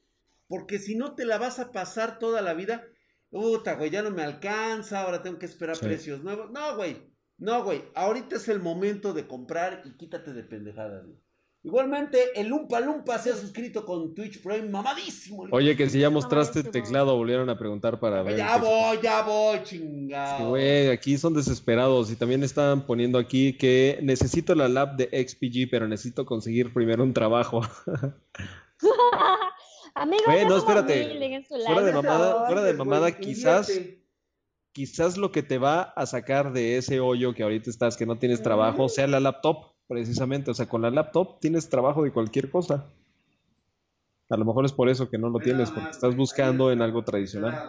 Speaker 1: Porque si no te la vas a pasar toda la vida, puta, güey, ya no me alcanza, ahora tengo que esperar
Speaker 2: Sí.
Speaker 1: precios nuevos. No, güey, no, güey, ahorita es el momento de comprar y quítate de pendejadas, güey. Igualmente, el Lumpa Lumpa se ha suscrito con Twitch Prime, mamadísimo.
Speaker 2: Oye, que si ya mostraste el teclado, volvieron a preguntar para ver.
Speaker 1: ya voy, ya voy, chingado.
Speaker 2: güey, aquí son desesperados y también están poniendo aquí que necesito la lab de XPG, pero necesito conseguir primero un trabajo.
Speaker 5: Amigos,
Speaker 2: Güey, no, espérate.
Speaker 5: su
Speaker 2: Fuera de mamada, fuera de mamada, quizás, quizás lo que te va a sacar de ese hoyo que ahorita estás, que no tienes trabajo, sea la laptop, precisamente. O sea, con la laptop tienes trabajo de cualquier cosa. A lo mejor es por eso que no lo tienes, porque estás buscando en algo tradicional.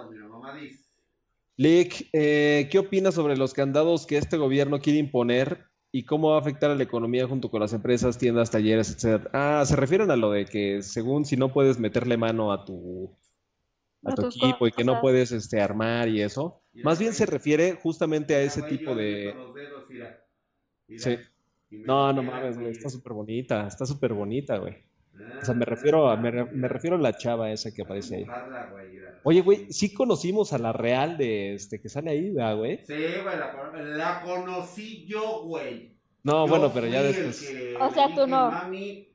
Speaker 2: Lick, eh, ¿qué opinas sobre los candados que este gobierno quiere imponer y cómo va a afectar a la economía junto con las empresas, tiendas, talleres, etcétera? Ah, se refieren a lo de que según si no puees meterle mano a tu, a
Speaker 3: A
Speaker 2: tu equipo y que no puedes este, armar y eso. Más bien se refiere justamente a ese tipo de...
Speaker 1: meto los dedos, mira. Mira,
Speaker 2: Sí. No, no mames, güey, está súper bonita, está súper bonita, güey.
Speaker 1: Ah,
Speaker 2: O sea, me refiero a, me, re- me refiero a la chava esa que aparece ahí. Oye, güey, sí conocimos a la real de este que sale ahí, ¿verdad, güey?
Speaker 1: Sí, güey, la, con- la conocí yo, güey.
Speaker 2: No,
Speaker 1: Yo
Speaker 2: bueno, pero ya después.
Speaker 1: que
Speaker 3: O sea, tú no.
Speaker 1: "Mami,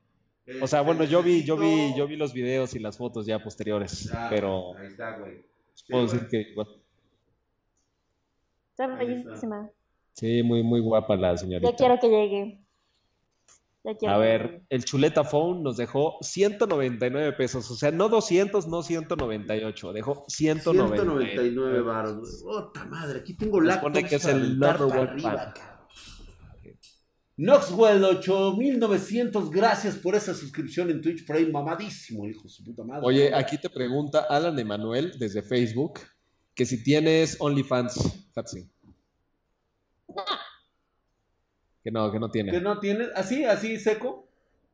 Speaker 2: O sea,
Speaker 1: este,
Speaker 2: bueno, yo vi, yo vi,
Speaker 1: necesito-"
Speaker 2: yo vi los videos y las fotos ya posteriores,
Speaker 1: Ah,
Speaker 2: pero
Speaker 1: Ahí está, güey. Sí,
Speaker 2: puedo
Speaker 1: güey.
Speaker 2: decir que igual-
Speaker 3: Está
Speaker 1: está.
Speaker 2: Sí, muy, muy guapa la señorita.
Speaker 3: Ya quiero que llegue.
Speaker 2: A ver, el Chuleta Phone nos dejó 199 pesos, o sea, no 200, no 198, dejó 199.
Speaker 1: 199 baros. güey. Ota madre, aquí tengo
Speaker 2: pone que es el
Speaker 1: arriba,
Speaker 2: fan.
Speaker 1: cabrón. Noxwell 8900, gracias por esa suscripción en Twitch Prime, mamadísimo, el hijo de su puta madre.
Speaker 2: Oye, aquí te pregunta Alan Emanuel desde Facebook que si tienes OnlyFans, Fatsi. Que no, que no tiene.
Speaker 1: ¿Que no tienes? ¿Así? ¿Así seco?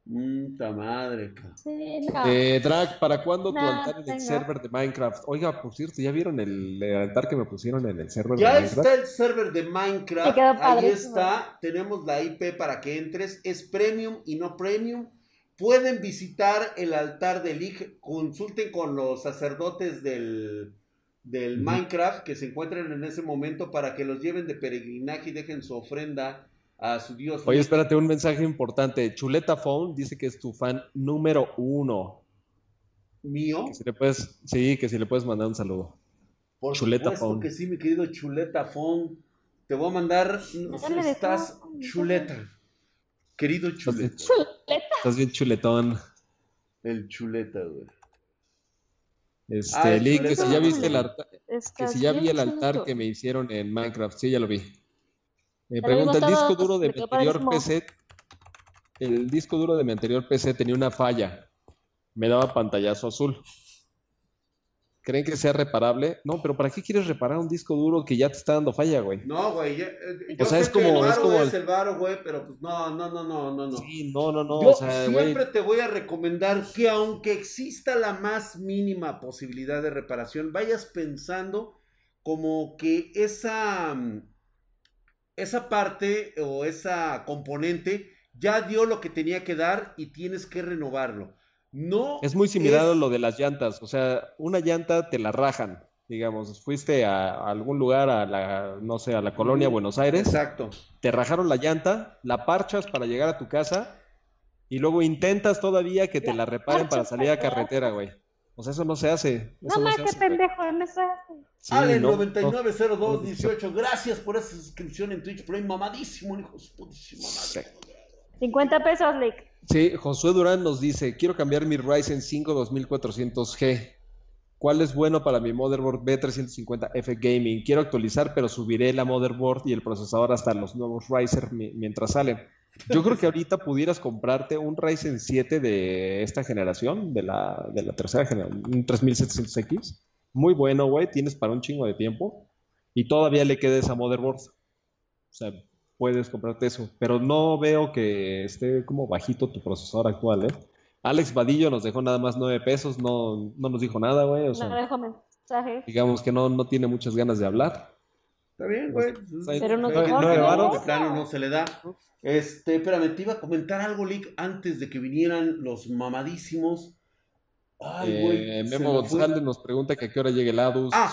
Speaker 1: Puta madre, cabrón.
Speaker 3: Sí, no.
Speaker 2: Eh, Drag, ¿para cuándo tu altar en el
Speaker 3: tengo.
Speaker 2: server de Minecraft? Oiga, por cierto, ¿ya vieron el, el altar que me pusieron en el server de
Speaker 1: Ya
Speaker 2: Minecraft?
Speaker 1: está el server de Minecraft. Ahí está. Tenemos la IP para que entres. Es premium y no premium. Pueden visitar el altar de League. Consulten con los sacerdotes del, del. Minecraft que se encuentran en ese momento para que los lleven de peregrinaje y dejen su ofrenda a su dios.
Speaker 2: Oye, espérate, un mensaje importante. Chuleta Phone dice que es tu fan número uno.
Speaker 1: mío.
Speaker 2: Que si le puedes, sí, que si le puedes mandar un saludo.
Speaker 1: Por
Speaker 2: Chuleta
Speaker 1: supuesto
Speaker 2: Phone.
Speaker 1: que sí, mi querido Chuleta Phone. Te voy a mandar. Estás chuleta. Querido Chuleta.
Speaker 3: Chuleta.
Speaker 2: Estás bien chuletón.
Speaker 1: El Chuleta, güey.
Speaker 2: Este, Lee, que si ya viste el altar, que si ya vi el altar que me hicieron en Minecraft, sí, ya lo vi. Me pregunta, el disco duro de mi anterior. PC, el disco duro de mi anterior PC tenía una falla. Me daba pantallazo azul. Creen que sea reparable. No, pero ¿para qué quieres reparar un disco duro que ya te está dando falla, güey?
Speaker 1: No, güey. eh, Yo
Speaker 2: O sea,
Speaker 1: sé
Speaker 2: es
Speaker 1: que
Speaker 2: como-
Speaker 1: el
Speaker 2: es
Speaker 1: varo
Speaker 2: como
Speaker 1: es
Speaker 2: el-
Speaker 1: el varo, güey, pero pues no, no, no, no, no, no.
Speaker 2: Sí, no, no, no.
Speaker 1: Yo
Speaker 2: o sea, güey.
Speaker 1: siempre te voy a recomendar que aunque exista la más mínima posibilidad de reparación, vayas pensando como que esa, mm, esa parte o esa componente ya dio lo que tenía que dar y tienes que renovarlo. No
Speaker 2: Es muy similar a lo de las llantas. O sea, una llanta te la rajan. Digamos, fuiste a, a algún lugar, a la, no sé, a la colonia Buenos Aires,
Speaker 1: Exacto.
Speaker 2: te rajaron la llanta, la parchas para llegar a tu casa y luego intentas todavía que te la reparen para salir a carretera, güey. O sea, eso no se hace.
Speaker 5: No
Speaker 2: Eso no
Speaker 5: más,
Speaker 2: se
Speaker 5: qué
Speaker 2: hace, güey.
Speaker 5: pendejo, no sé.
Speaker 2: Sí,
Speaker 1: Ale
Speaker 2: no, no.
Speaker 1: 990218, gracias por esa suscripción en Twitch Prime, mamadísimo, hijo de su putísima madre.
Speaker 3: 50 pesos, Lick.
Speaker 2: Sí, Josué Durán nos dice, quiero cambiar mi Ryzen 5 2400G. ¿Cuál es bueno para mi motherboard B350F Gaming? Quiero actualizar, pero subiré la motherboard y el procesador hasta los nuevos Ryzen mi- mientras salen. Yo creo que ahorita pudieras comprarte un Ryzen 7 de esta generación, de la, de la tercera generación, un 3700X. Muy bueno, güey, tienes para un chingo de tiempo. Y todavía le queda esa motherboard. O sea, puedes comprarte eso. Pero no veo que esté como bajito tu procesador actual, ¿eh? Alex Vadillo nos dejó nada más 9 pesos, no, no nos dijo nada, güey. O
Speaker 3: No dejo mensaje.
Speaker 2: digamos que no, no tiene muchas ganas de hablar.
Speaker 1: Está bien, güey.
Speaker 3: Pero nos
Speaker 2: Nueve-
Speaker 3: dejó
Speaker 2: nueve
Speaker 3: de
Speaker 1: plano no se le da. Este, espérame, te iba a comentar algo, Lick, antes de que vinieran los mamadísimos. Ay, güey.
Speaker 2: Eh, Memo. González nos pregunta que a qué hora llega el ADUS.
Speaker 1: Ah,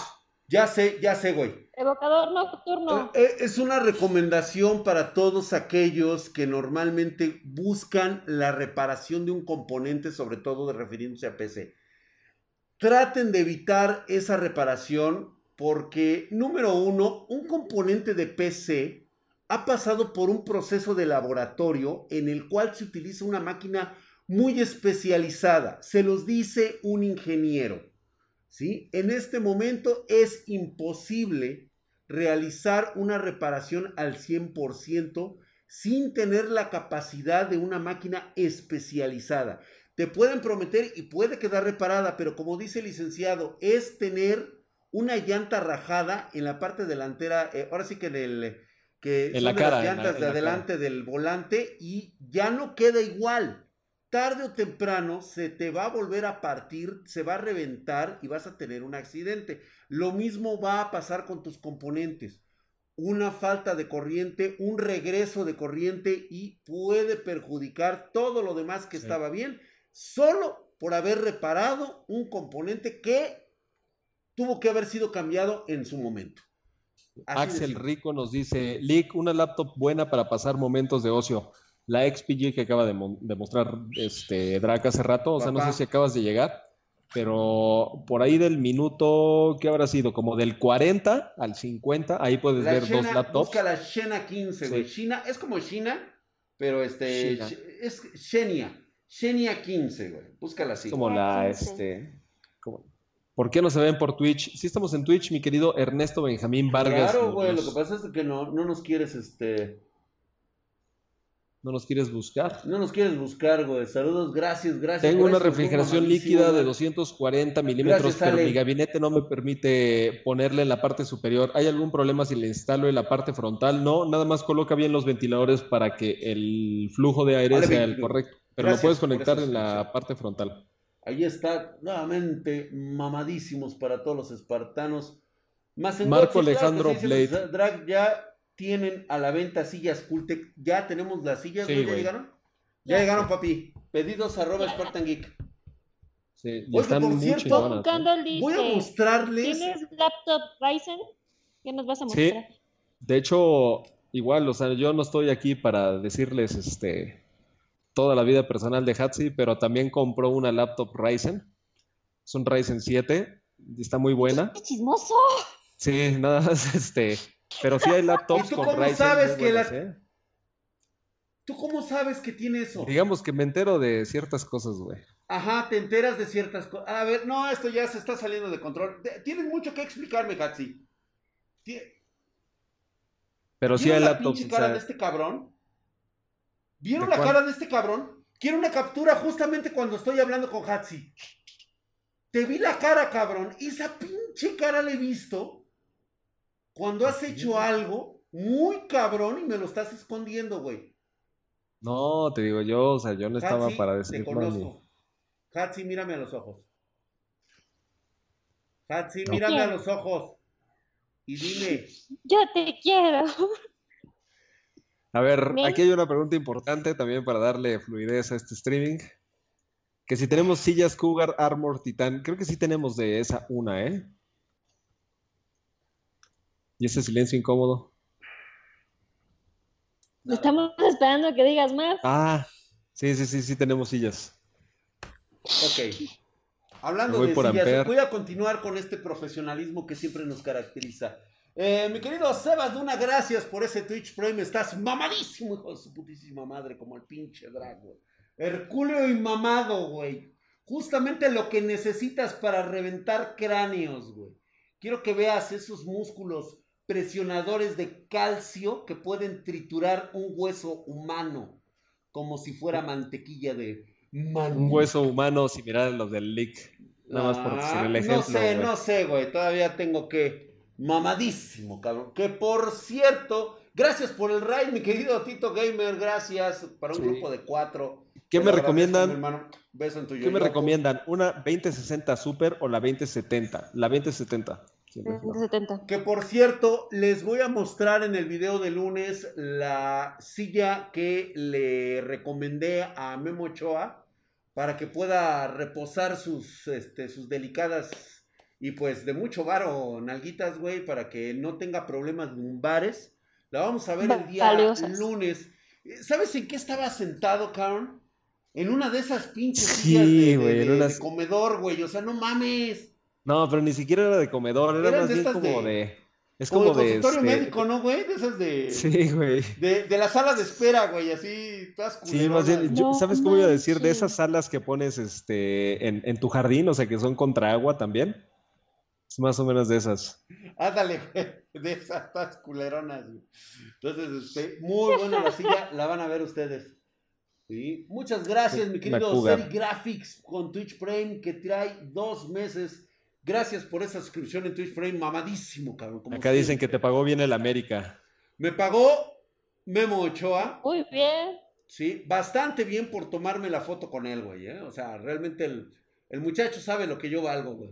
Speaker 1: ya sé, ya sé, güey.
Speaker 3: Evocador nocturno.
Speaker 1: Eh, eh, Es una recomendación para todos aquellos que normalmente buscan la reparación de un componente, sobre todo de refiriéndose a PC. Traten de evitar esa reparación porque, número uno, un componente de PC ha pasado por un proceso de laboratorio en el cual se utiliza una máquina muy especializada. Se los dice un ingeniero. ¿Sí? En este momento es imposible realizar una reparación al 100% sin tener la capacidad de una máquina especializada. Te pueden prometer y puede quedar reparada, pero como dice el licenciado, es tener una llanta rajada en la parte delantera, eh, ahora sí que en el que
Speaker 2: En
Speaker 1: son
Speaker 2: la
Speaker 1: de las
Speaker 2: en la-
Speaker 1: llantas
Speaker 2: en
Speaker 1: de
Speaker 2: la
Speaker 1: adelante del volante y ya no queda igual. Tarde o temprano se te va a volver a partir, se va a reventar y vas a tener un accidente. Lo mismo va a pasar con tus componentes. Una falta de corriente, un regreso de corriente y puede perjudicar todo lo demás que
Speaker 2: Sí.
Speaker 1: estaba bien solo por haber reparado un componente que tuvo que haber sido cambiado en su momento. Así
Speaker 2: Axel. Rico nos dice, Lick, una laptop buena para pasar momentos de ocio. La XPG que acaba de, mo- de mostrar este, Drac hace rato, o sea, no sé si acabas de llegar, pero por ahí del minuto, ¿qué habrá sido? Como del 40 al 50, ahí puedes
Speaker 1: La
Speaker 2: ver dos laptops.
Speaker 1: Busca la Shena 15, güey.
Speaker 2: Sí.
Speaker 1: Shina, es como Shina, pero este.
Speaker 2: Shina.
Speaker 1: Es Shenia. Shenia 15, güey. Búscala así.
Speaker 2: como
Speaker 3: La
Speaker 2: la,
Speaker 3: 15.
Speaker 2: este, como- ¿por qué no se ven por Twitch? Sí estamos en Twitch, mi querido Ernesto Benjamín Vargas.
Speaker 1: Claro, güey. Lo que pasa es que no, no nos quieres, este.
Speaker 2: ¿No nos quieres buscar?
Speaker 1: No nos quieres buscar, güey. Saludos, gracias, gracias.
Speaker 2: Tengo una refrigeración líquida de
Speaker 1: güey.
Speaker 2: 240 milímetros,
Speaker 1: Gracias,
Speaker 2: pero
Speaker 1: Ale.
Speaker 2: mi gabinete no me permite ponerle en la parte superior. ¿Hay algún problema si le instalo en la parte frontal? No, nada más coloca bien los ventiladores para que el flujo de aire
Speaker 1: Ale,
Speaker 2: sea el correcto. Pero lo puedes conectar en la parte frontal.
Speaker 1: Ahí está, nuevamente, mamadísimos para todos los espartanos. Más en
Speaker 2: Marco Alejandro
Speaker 1: sí,
Speaker 2: Blade.
Speaker 1: Drag ya tienen a la venta sillas Cultec. Ya tenemos las sillas,
Speaker 2: Sí,
Speaker 1: güey, ¿Ya
Speaker 2: güey.
Speaker 1: llegaron? Ya llegaron, papi. Pedidos arroba Spartan Geek.
Speaker 2: Sí,
Speaker 1: Oye,
Speaker 2: están
Speaker 1: por
Speaker 2: muy
Speaker 1: cierto, Voy a mostrarles.
Speaker 5: ¿tienes laptop Ryzen? ¿Qué nos vas a
Speaker 2: Sí.
Speaker 5: mostrar?
Speaker 2: De hecho, igual, o sea, yo no estoy aquí para decirles este toda la vida personal de Hatsi, pero también compró una laptop Ryzen. Es un Ryzen 7, y está muy buena.
Speaker 5: ¡Qué chismoso!
Speaker 2: Sí, nada más este, pero sí hay laptops
Speaker 1: ¿Y tú
Speaker 2: con
Speaker 1: cómo
Speaker 2: Ryzen
Speaker 1: sabes que la-
Speaker 2: buenas, ¿eh?
Speaker 1: ¿Tú cómo sabes que tiene eso?
Speaker 2: Digamos que me entero de ciertas cosas, güey.
Speaker 1: Ajá, te enteras de ciertas cosas. A ver, no, esto ya se está saliendo de control. Tienes mucho que explicarme, Hatsi.
Speaker 2: Pero sí
Speaker 1: ¿Vieron
Speaker 2: hay
Speaker 1: la
Speaker 2: laptops,
Speaker 1: pinche
Speaker 2: o
Speaker 1: cara
Speaker 2: sea,
Speaker 1: de este cabrón? ¿Vieron
Speaker 2: ¿De
Speaker 1: la
Speaker 2: cuál?
Speaker 1: cara de este cabrón? Quiero una captura justamente cuando estoy hablando con Hatsi. Te vi la cara, cabrón. Esa pinche cara la he visto cuando has hecho algo muy cabrón y me lo estás escondiendo, güey.
Speaker 2: No, te digo yo, o sea, yo no estaba para
Speaker 1: te
Speaker 2: decirlo ni-
Speaker 1: conozco. Hatsi, mírame a los ojos. Hatsi, mírame a los ojos. Y dime,
Speaker 5: Yo te quiero.
Speaker 2: A ver, aquí hay una pregunta importante también para darle fluidez a este streaming. Que si tenemos sillas Cougar Armor Titan, creo que sí tenemos de esa una, ¿eh? Y ese silencio incómodo.
Speaker 5: Estamos esperando que digas más.
Speaker 2: Ah, sí, sí, sí, sí tenemos sillas.
Speaker 1: ok. Hablando de
Speaker 2: por
Speaker 1: sillas,
Speaker 2: Ampere.
Speaker 1: voy a continuar con este profesionalismo que siempre nos caracteriza. Eh, mi querido Sebas Duna, gracias por ese Twitch Prime. Estás mamadísimo, hijo de su putísima madre, como el pinche drag, güey. Hercúleo y mamado, güey. Justamente lo que necesitas para reventar cráneos, güey. Quiero que veas esos músculos presionadores de calcio que pueden triturar un hueso humano como si fuera mantequilla de maní.
Speaker 2: Un hueso humano similar a los del. Nada más por
Speaker 1: Ah,
Speaker 2: el
Speaker 1: No
Speaker 2: ejemplo.
Speaker 1: sé, no sé, güey. Todavía tengo que. Mamadísimo, cabrón. Que por cierto, gracias por el raid, mi querido Tito Gamer. Gracias para un
Speaker 2: Sí.
Speaker 1: grupo de cuatro.
Speaker 2: ¿Qué
Speaker 1: Te
Speaker 2: me recomiendan?
Speaker 1: hermano. Beso en tu
Speaker 2: ¿Qué me recomiendan? ¿Una 2060 Super o la 2070? La 2070. Siempre es mejor.
Speaker 5: 170.
Speaker 1: Que por cierto, les voy a mostrar en el video de lunes la silla que le recomendé a Memo Ochoa para que pueda reposar sus, este, sus delicadas y pues de mucho varo nalguitas, güey, para que no tenga problemas lumbares. La vamos a ver el día
Speaker 5: Valiosas.
Speaker 1: lunes. ¿Sabes en qué estaba sentado, Karen? En una de esas pinches
Speaker 2: Sí,
Speaker 1: sillas de, de-
Speaker 2: güey, en
Speaker 1: de-
Speaker 2: unas-
Speaker 1: de comedor, güey. O sea, no mames.
Speaker 2: No, pero ni siquiera era de comedor, era
Speaker 1: Eran
Speaker 2: más
Speaker 1: de
Speaker 2: bien como
Speaker 1: de-
Speaker 2: de... Es
Speaker 1: Como,
Speaker 2: como
Speaker 1: de consultorio
Speaker 2: este,
Speaker 1: médico, ¿no, güey? De esas de...
Speaker 2: Sí, güey.
Speaker 1: De, de la sala de espera, güey, así, todas
Speaker 2: Sí, más bien,
Speaker 1: culeronas.
Speaker 2: yo-
Speaker 5: No
Speaker 2: ¿sabes cómo iba a decir? De esas salas que pones este, en, en tu jardín, o sea, que son contra agua también. Es más o menos de esas.
Speaker 1: Ándale, güey, de esas todas culeronas, güey. Entonces, este, muy buena la silla, la van a ver ustedes. Sí. Muchas gracias, mi querido. Seri Graphics con Twitch Prime, que trae dos meses. Gracias por esa suscripción en Twitch Prime, mamadísimo, cabrón. como
Speaker 2: Acá dicen que te pagó bien el América.
Speaker 1: Me pagó Memo Ochoa.
Speaker 5: Muy bien.
Speaker 1: Sí, bastante bien por tomarme la foto con él, güey, ¿eh? O sea, realmente el, el muchacho sabe lo que yo valgo, güey.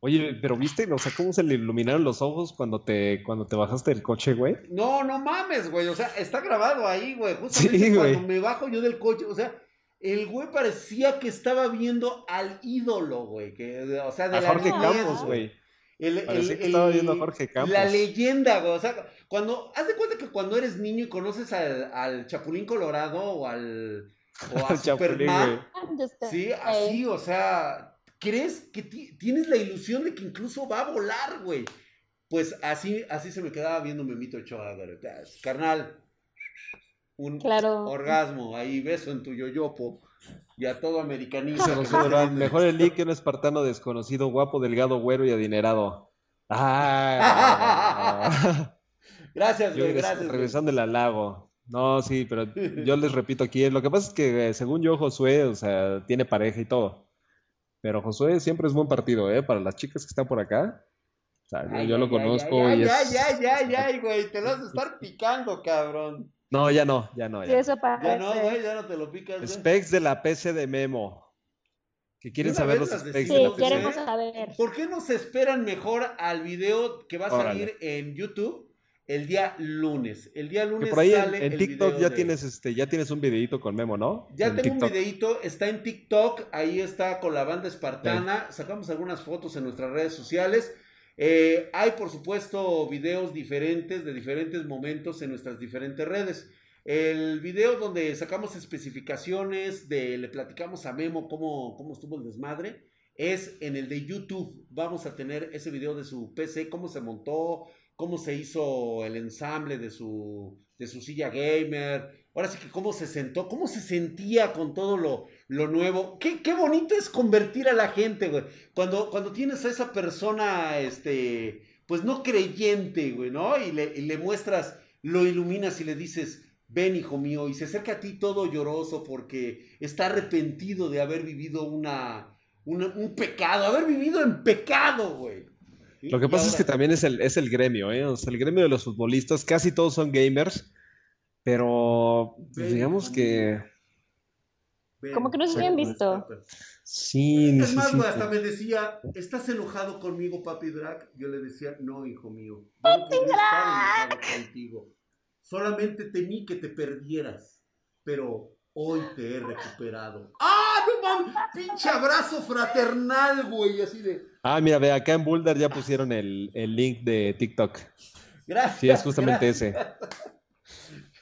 Speaker 2: Oye, pero ¿viste? O sea, ¿cómo se le iluminaron los ojos cuando te, cuando te bajaste del coche, güey?
Speaker 1: No, no mames, güey, o sea, está grabado ahí, güey. Justamente
Speaker 2: Sí, güey.
Speaker 1: cuando me bajo yo del coche, o sea, el güey parecía que estaba viendo al ídolo, güey, que, o sea, de
Speaker 2: A
Speaker 1: la
Speaker 2: Jorge
Speaker 1: niñez,
Speaker 2: Campos, güey.
Speaker 1: El,
Speaker 2: que estaba viendo a Jorge Campos.
Speaker 1: La leyenda, güey. O sea, cuando. Haz de cuenta que cuando eres niño y conoces al, al Chapulín Colorado o al. O a
Speaker 2: Chapulín,
Speaker 1: Superman. Sí, así, o sea. ¿Crees que ti- tienes la ilusión de que incluso va a volar, güey? Pues así, así se me quedaba viendo Memito Ochoa, güey. Carnal. Un
Speaker 5: Claro.
Speaker 1: orgasmo, ahí beso en tu yoyopo. Y a todo viendo.
Speaker 2: mejor el Lick que un espartano desconocido, guapo, delgado, güero y adinerado. Ah,
Speaker 1: Gracias, güey, gracias. güey.
Speaker 2: regresando del lago. No, sí, pero yo les repito aquí, lo que pasa es que eh, según yo, Josué, o sea, tiene pareja y todo. Pero Josué siempre es buen partido, ¿eh? Para las chicas que están por acá. O sea, yo,
Speaker 1: Ay,
Speaker 2: yo
Speaker 1: ay,
Speaker 2: lo
Speaker 1: ay,
Speaker 2: conozco
Speaker 1: ay,
Speaker 2: y
Speaker 1: ay,
Speaker 2: es...
Speaker 1: Ay, ay, ay, ay, güey, te lo vas a estar picando, cabrón.
Speaker 2: No, ya no, ya no,
Speaker 3: Sí,
Speaker 2: ya no.
Speaker 3: eso parece.
Speaker 1: Ya no, güey, ya no te lo picas, güey.
Speaker 2: Specs de la PC de Memo. Que quieren saber los specs de
Speaker 5: Sí,
Speaker 2: la
Speaker 1: decimos,
Speaker 2: PC.
Speaker 5: queremos saber.
Speaker 1: ¿Por qué no se esperan mejor al video que va a
Speaker 2: Órale.
Speaker 1: salir en YouTube el día lunes? El día
Speaker 2: Que
Speaker 1: lunes
Speaker 2: por ahí
Speaker 1: sale
Speaker 2: en
Speaker 1: el
Speaker 2: TikTok
Speaker 1: video
Speaker 2: ya
Speaker 1: de-
Speaker 2: tienes este, ya tienes un videito con Memo, ¿no?
Speaker 1: Ya
Speaker 2: En
Speaker 1: tengo
Speaker 2: TikTok.
Speaker 1: un videito, está en TikTok, ahí está con la banda espartana, sacamos algunas fotos en nuestras redes sociales. Eh, hay por supuesto videos diferentes de diferentes momentos en nuestras diferentes redes. El video donde sacamos especificaciones, le platicamos a Memo cómo, cómo estuvo el desmadre, es en el de YouTube. Vamos a tener ese video de su PC, cómo se montó, cómo se hizo el ensamble de su, de su silla gamer. Ahora sí que cómo se sentó, cómo se sentía con todo lo, lo nuevo. Qué, qué bonito es convertir a la gente, güey. Cuando, cuando tienes a esa persona, este, pues no creyente, güey, ¿no? Y le, y le muestras, lo iluminas y le dices, ven hijo mío, y se acerca a ti todo lloroso porque está arrepentido de haber vivido una, un, un pecado, haber vivido en pecado, güey.
Speaker 2: Lo que pasa es que también es el, es el gremio, ¿eh? O sea, el gremio de los futbolistas, casi todos son gamers, pero pues,
Speaker 1: Ven,
Speaker 2: digamos que
Speaker 1: ven,
Speaker 3: Como que no se habían visto.
Speaker 2: sí,
Speaker 1: Es más, hasta me decía, ¿estás enojado conmigo, papi Drag? Yo le decía, no, hijo mío. Yo no podría estar enojado contigo. Solamente temí que te perdieras, pero hoy te he recuperado. ¡Ah, no mames! ¡Pinche abrazo fraternal, güey! Así de,
Speaker 2: Ah, mira, ve, acá en Boulder ya pusieron el, el link de TikTok.
Speaker 1: gracias.
Speaker 2: Sí, es justamente
Speaker 1: gracias.
Speaker 2: ese.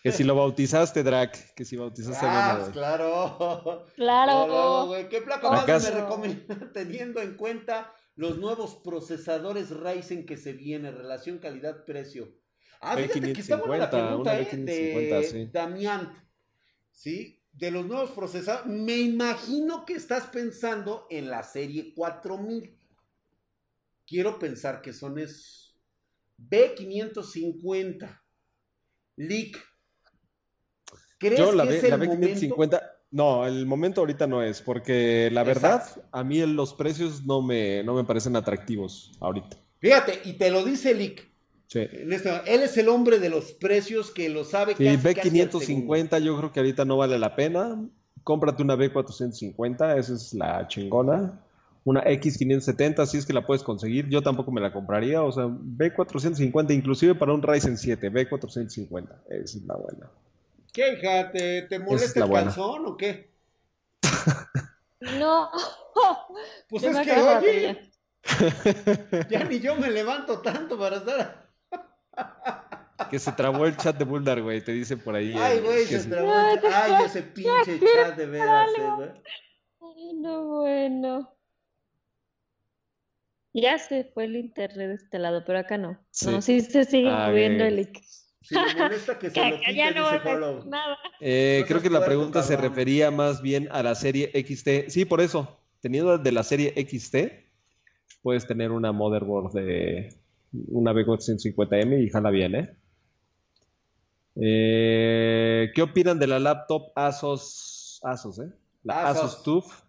Speaker 2: Que si lo bautizaste, Drac, que si bautizaste a
Speaker 1: Ah,
Speaker 2: Memo,
Speaker 1: pues claro.
Speaker 3: Claro.
Speaker 1: Claro, güey. ¿Qué placa más me
Speaker 2: es-
Speaker 1: recomienda teniendo en cuenta los nuevos procesadores Ryzen que se viene, relación calidad-precio? Ah, fíjate que está buena la
Speaker 2: 550,
Speaker 1: pregunta, ¿eh?
Speaker 2: B550,
Speaker 1: De
Speaker 2: sí.
Speaker 1: Damián. ¿Sí? De los nuevos procesadores. Me imagino que estás pensando en la serie 4000. Quiero pensar que son esos. B550. Leak. ¿Crees
Speaker 2: Yo la,
Speaker 1: que es el
Speaker 2: la
Speaker 1: momento?
Speaker 2: B550, no, el momento ahorita no es, porque la verdad,
Speaker 1: Exacto.
Speaker 2: a mí los precios no me, no me parecen atractivos ahorita.
Speaker 1: Fíjate, y te lo dice Lick.
Speaker 2: Sí.
Speaker 1: Él es el hombre de los precios que lo sabe
Speaker 2: Sí,
Speaker 1: casi, casi al segundo.
Speaker 2: B550 yo creo que ahorita no vale la pena. Cómprate una B450, esa es la chingona. Una X570, si es que la puedes conseguir. Yo tampoco me la compraría. O sea, B450, inclusive para un Ryzen 7, B450. Esa es la buena.
Speaker 1: ¿Qué, hija? ¿Te, te
Speaker 2: es
Speaker 1: molesta
Speaker 2: la
Speaker 1: el
Speaker 2: buena.
Speaker 1: calzón o qué?
Speaker 3: No.
Speaker 1: Pues es que, oye, ya ni yo me levanto tanto para estar.
Speaker 2: Que se trabó el chat de Bulldar, güey. Te dice por ahí.
Speaker 1: Ay, güey, se
Speaker 2: sí.
Speaker 1: trabó. el ch- Ay, ese pinche chat de veras, eh, güey.
Speaker 3: Ay, no, bueno. Ya se fue el internet de este lado, pero acá no.
Speaker 2: Sí.
Speaker 3: No, sí se sigue
Speaker 2: Ah,
Speaker 3: moviendo el ic.
Speaker 1: Si le molesta que se lo
Speaker 3: Acá
Speaker 1: quite,
Speaker 3: ya no va
Speaker 1: dice
Speaker 3: a
Speaker 1: Hollow.
Speaker 3: decir nada.
Speaker 2: Eh, creo que la pregunta se refería más bien a la serie XT. Sí, por eso. Teniendo de la serie XT, puedes tener una motherboard de una B450M y jala bien, ¿eh? Eh, ¿qué opinan de la laptop Asos? Asos, ¿eh? La
Speaker 1: Asos.
Speaker 2: Asus TUF.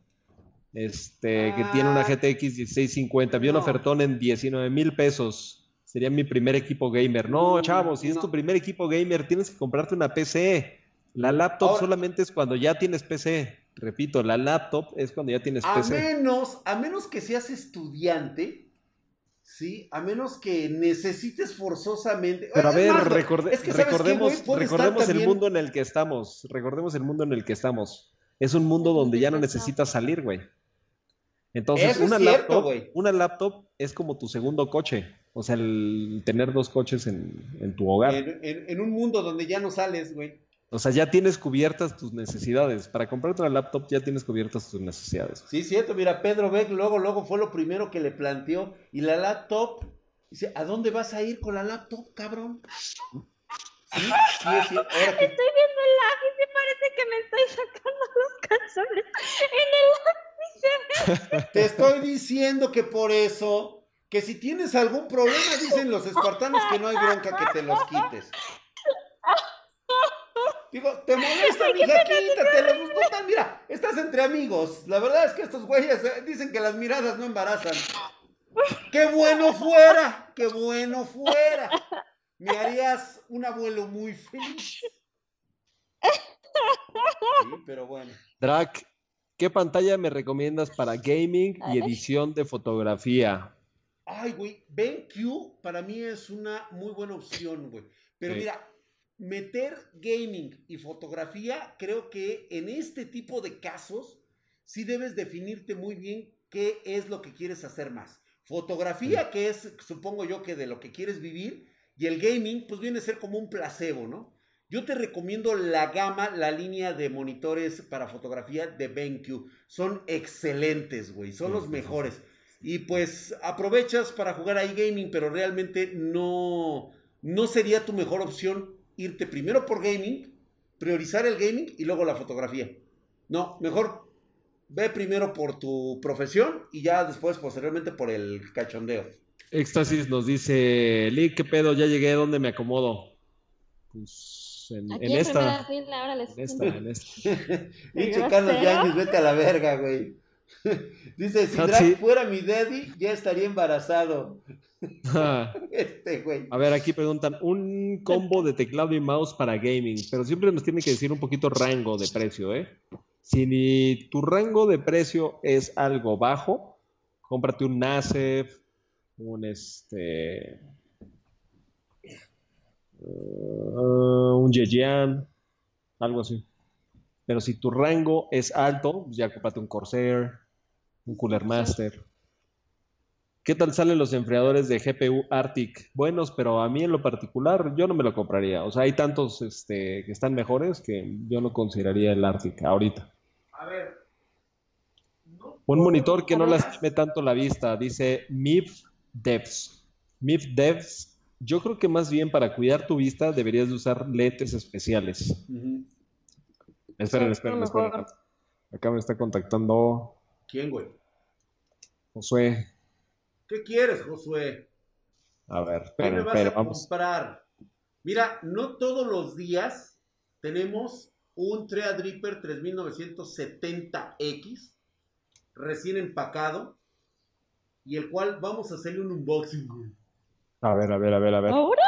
Speaker 2: Este, que tiene una
Speaker 1: Ah.
Speaker 2: GTX 1650. Vi un
Speaker 1: No.
Speaker 2: ofertón en 19 mil pesos. Sería mi primer equipo gamer. No,
Speaker 1: Mm,
Speaker 2: chavos, si es tu primer equipo gamer, tienes que comprarte una PC. La laptop
Speaker 1: Ahora-
Speaker 2: solamente es cuando ya tienes PC. Repito, la laptop es cuando ya tienes
Speaker 1: A
Speaker 2: PC.
Speaker 1: menos, a menos que seas estudiante, ¿sí? A menos que necesites forzosamente.
Speaker 2: Pero a ver,
Speaker 1: más, güey,
Speaker 2: recorde-
Speaker 1: es que, ¿sabes qué,
Speaker 2: recordemos, recordemos el
Speaker 1: también-
Speaker 2: mundo en el que estamos. Recordemos el mundo en el que estamos. Es un mundo donde ya no necesitas salir, güey. Entonces,
Speaker 1: Eso
Speaker 2: una
Speaker 1: cierto,
Speaker 2: laptop, una laptop es como tu segundo coche. O sea, el tener dos coches en, en tu hogar.
Speaker 1: En, en- en un mundo donde ya no sales, güey.
Speaker 2: O sea, ya tienes cubiertas tus necesidades. Para comprarte una laptop ya tienes cubiertas tus necesidades.
Speaker 1: Sí, cierto. Mira, Pedro Beck luego, luego fue lo primero que le planteó. Y la laptop, dice, ¿a dónde vas a ir con la laptop, cabrón? Sí, sí. Ahora que-
Speaker 3: Estoy viendo el lápiz y parece que me estoy sacando los calzones en el lápiz.
Speaker 1: Te estoy diciendo que por eso, que si tienes algún problema, dicen los espartanos que no hay bronca que te los quites. Digo, ¿te molesta, mija? Quítatelos. pues, total, mira, estás entre amigos. La verdad es que estos güeyes eh, dicen que las miradas no embarazan. ¡Qué bueno fuera! ¡Qué bueno fuera! Me harías un abuelo muy feliz. Sí, pero bueno.
Speaker 2: Drac, ¿qué pantalla me recomiendas para gaming y edición de fotografía?
Speaker 1: Ay, güey, BenQ para mí es una muy buena opción, güey. Pero
Speaker 2: Sí.
Speaker 1: mira, meter gaming y fotografía, creo que en este tipo de casos sí debes definirte muy bien qué es lo que quieres hacer más. Fotografía, que es, supongo yo, que de lo que quieres vivir, y el gaming, pues viene a ser como un placebo, ¿no? Yo te recomiendo la gama, la línea de monitores para fotografía de BenQ. Son excelentes, güey. Son los mejores. Y pues aprovechas para jugar ahí gaming, pero realmente no, no sería tu mejor opción irte primero por gaming, priorizar el gaming y luego la fotografía. No, mejor ve primero por tu profesión y ya después posteriormente por el cachondeo.
Speaker 2: Éxtasis nos dice, Lee, ¿qué pedo? Ya llegué, ¿dónde me acomodo? Pues en,
Speaker 5: Aquí
Speaker 2: en
Speaker 5: en
Speaker 2: esta,
Speaker 5: fila, ahora les
Speaker 2: en esta, en esta.
Speaker 1: Pinche. Carlos Yáñez, vete a la verga, güey. Dice, si Drag
Speaker 2: sí.
Speaker 1: fuera mi daddy, ya estaría embarazado. Este güey.
Speaker 2: A ver, aquí preguntan, un combo de teclado y mouse para gaming, pero siempre nos tiene que decir un poquito rango de precio, ¿eh? Si ni tu rango de precio es algo bajo, cómprate un Nasev, un este, uh, un Yejian, algo así. Pero si tu rango es alto, pues ya cómprate un Corsair, un Cooler Master. ¿Qué tal salen los enfriadores de GPU Arctic? Buenos, pero a mí en lo particular yo no me lo compraría. O sea, hay tantos este, que están mejores que yo no consideraría el Arctic ahorita.
Speaker 1: A ver. no
Speaker 2: Un monitor que no lastime tanto la vista, dice MIF Devs. MIF Devs, yo creo que más bien para cuidar tu vista deberías de usar lentes especiales.
Speaker 1: Ujú.
Speaker 2: Esperen, esperen, esperen. Acá me está contactando
Speaker 1: ¿Quién, güey?
Speaker 2: Josué.
Speaker 1: ¿Qué quieres, Josué?
Speaker 2: A ver,
Speaker 1: ¿Qué
Speaker 2: esperen,
Speaker 1: me vas
Speaker 2: esperen,
Speaker 1: a
Speaker 2: vamos.
Speaker 1: comprar? Mira, no todos los días tenemos un Threadripper 3970X recién empacado y el cual vamos a hacerle un unboxing. güey.
Speaker 2: A ver, a ver, a ver, a ver.
Speaker 5: ¿Ahora?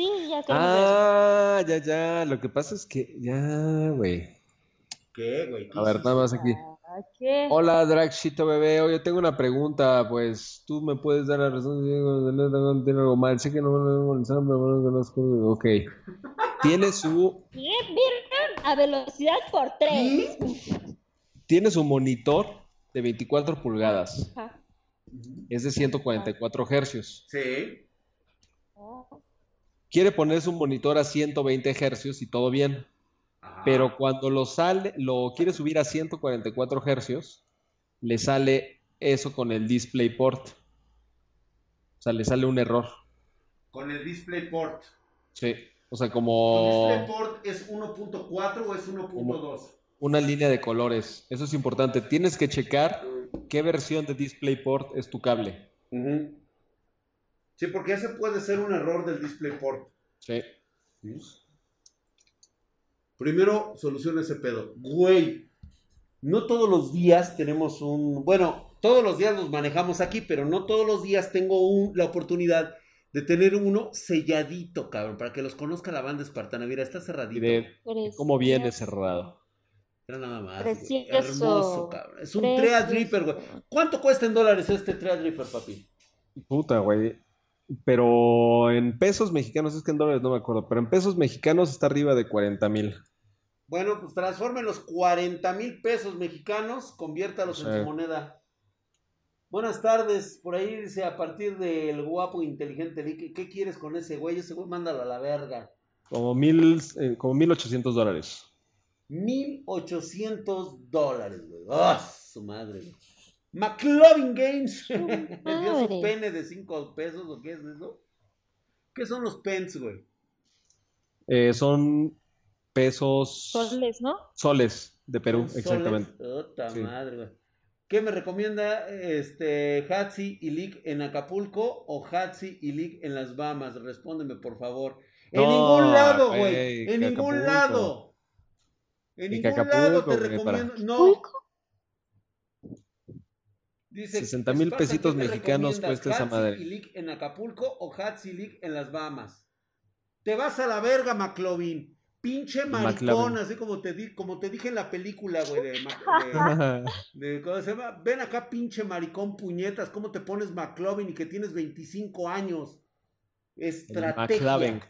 Speaker 5: Sí, ya.
Speaker 2: Ah, ya, ya. Lo que pasa es que ya, güey.
Speaker 1: ¿Qué, güey? ¿Qué
Speaker 2: A ver, nada más aquí.
Speaker 5: Ah, ¿Qué?
Speaker 2: Hola, Dragshito bebé. Oye, tengo una pregunta. Pues tú me puedes dar la razón. si Tiene algo mal. Sé que no me molestaron, pero no conozco. Ok. Tiene su,
Speaker 5: a velocidad por tres.
Speaker 2: tiene su monitor de 24 pulgadas.
Speaker 5: Ajá.
Speaker 2: Es de 144 hercios.
Speaker 1: Sí.
Speaker 2: Quiere poner su monitor a 120 hercios y todo bien.
Speaker 1: Ajá.
Speaker 2: Pero cuando lo sale, lo quiere subir a 144 hercios, le sale eso con el DisplayPort. O sea, le sale un error.
Speaker 1: Con el DisplayPort.
Speaker 2: Sí. O sea,
Speaker 1: ¿Tu
Speaker 2: como
Speaker 1: DisplayPort es 1.4 o es 1.2?
Speaker 2: una línea de colores. Eso es importante. Tienes que checar qué versión de DisplayPort es tu cable.
Speaker 1: Sí, porque ese puede ser un error del DisplayPort.
Speaker 2: Sí.
Speaker 1: Primero, soluciona ese pedo. Güey, no todos los días tenemos un... Bueno, todos los días los manejamos aquí, pero no todos los días tengo un- la oportunidad de tener uno selladito, cabrón, para que los conozca la banda espartana. Mira, está cerradito.
Speaker 2: de cómo viene cerrado.
Speaker 1: Era nada más. güey.
Speaker 5: Precioso.
Speaker 1: Hermoso, cabrón. Es un
Speaker 5: Precioso.
Speaker 1: Threadripper, güey. ¿Cuánto cuesta en dólares este Threadripper, papi?
Speaker 2: Puta, güey. Pero en pesos mexicanos, es que en dólares no me acuerdo, pero en pesos mexicanos está arriba de 40 mil.
Speaker 1: Bueno, pues transformen los 40 mil pesos mexicanos, conviértalos en
Speaker 2: Sí.
Speaker 1: su moneda. Buenas tardes, por ahí dice a partir del guapo inteligente Lick, ¿qué quieres con ese güey? Ese güey mándalo a la verga.
Speaker 2: Como mil, eh, como 1800 dólares.
Speaker 1: 1800 dólares, güey. ¡Ah, su madre! güey! McLovin Games me dio su
Speaker 5: madre.
Speaker 1: pene de 5 pesos, ¿o qué es eso? ¿Qué son los pens, güey?
Speaker 2: Eh, son pesos
Speaker 5: Soles, ¿no?
Speaker 2: soles de Perú,
Speaker 1: soles.
Speaker 2: exactamente.
Speaker 1: Puta
Speaker 2: Sí.
Speaker 1: madre, güey. ¿Qué me recomienda este Hatsi y Lick en Acapulco o Hatsi y Lick en las Bahamas? Respóndeme, por favor. En
Speaker 2: No,
Speaker 1: ningún lado,
Speaker 2: güey.
Speaker 1: En ningún
Speaker 2: Acapulco.
Speaker 1: lado. En
Speaker 2: Y
Speaker 1: ningún lado te recomiendo.
Speaker 2: para-
Speaker 1: No. Dice
Speaker 2: 60 mil pesitos
Speaker 1: ¿qué te
Speaker 2: mexicanos cuesta esa madre.
Speaker 1: y Lick en Acapulco o Hatsi Lick en las Bahamas? Te vas a la verga, McLovin. Pinche maricón,
Speaker 2: McLovin.
Speaker 1: así como te, di, como te dije en la película, güey, de, de- de- ¿cómo se llama? Ven acá, pinche maricón, puñetas, ¿cómo te pones McLovin y que tienes 25 años? Estrategia.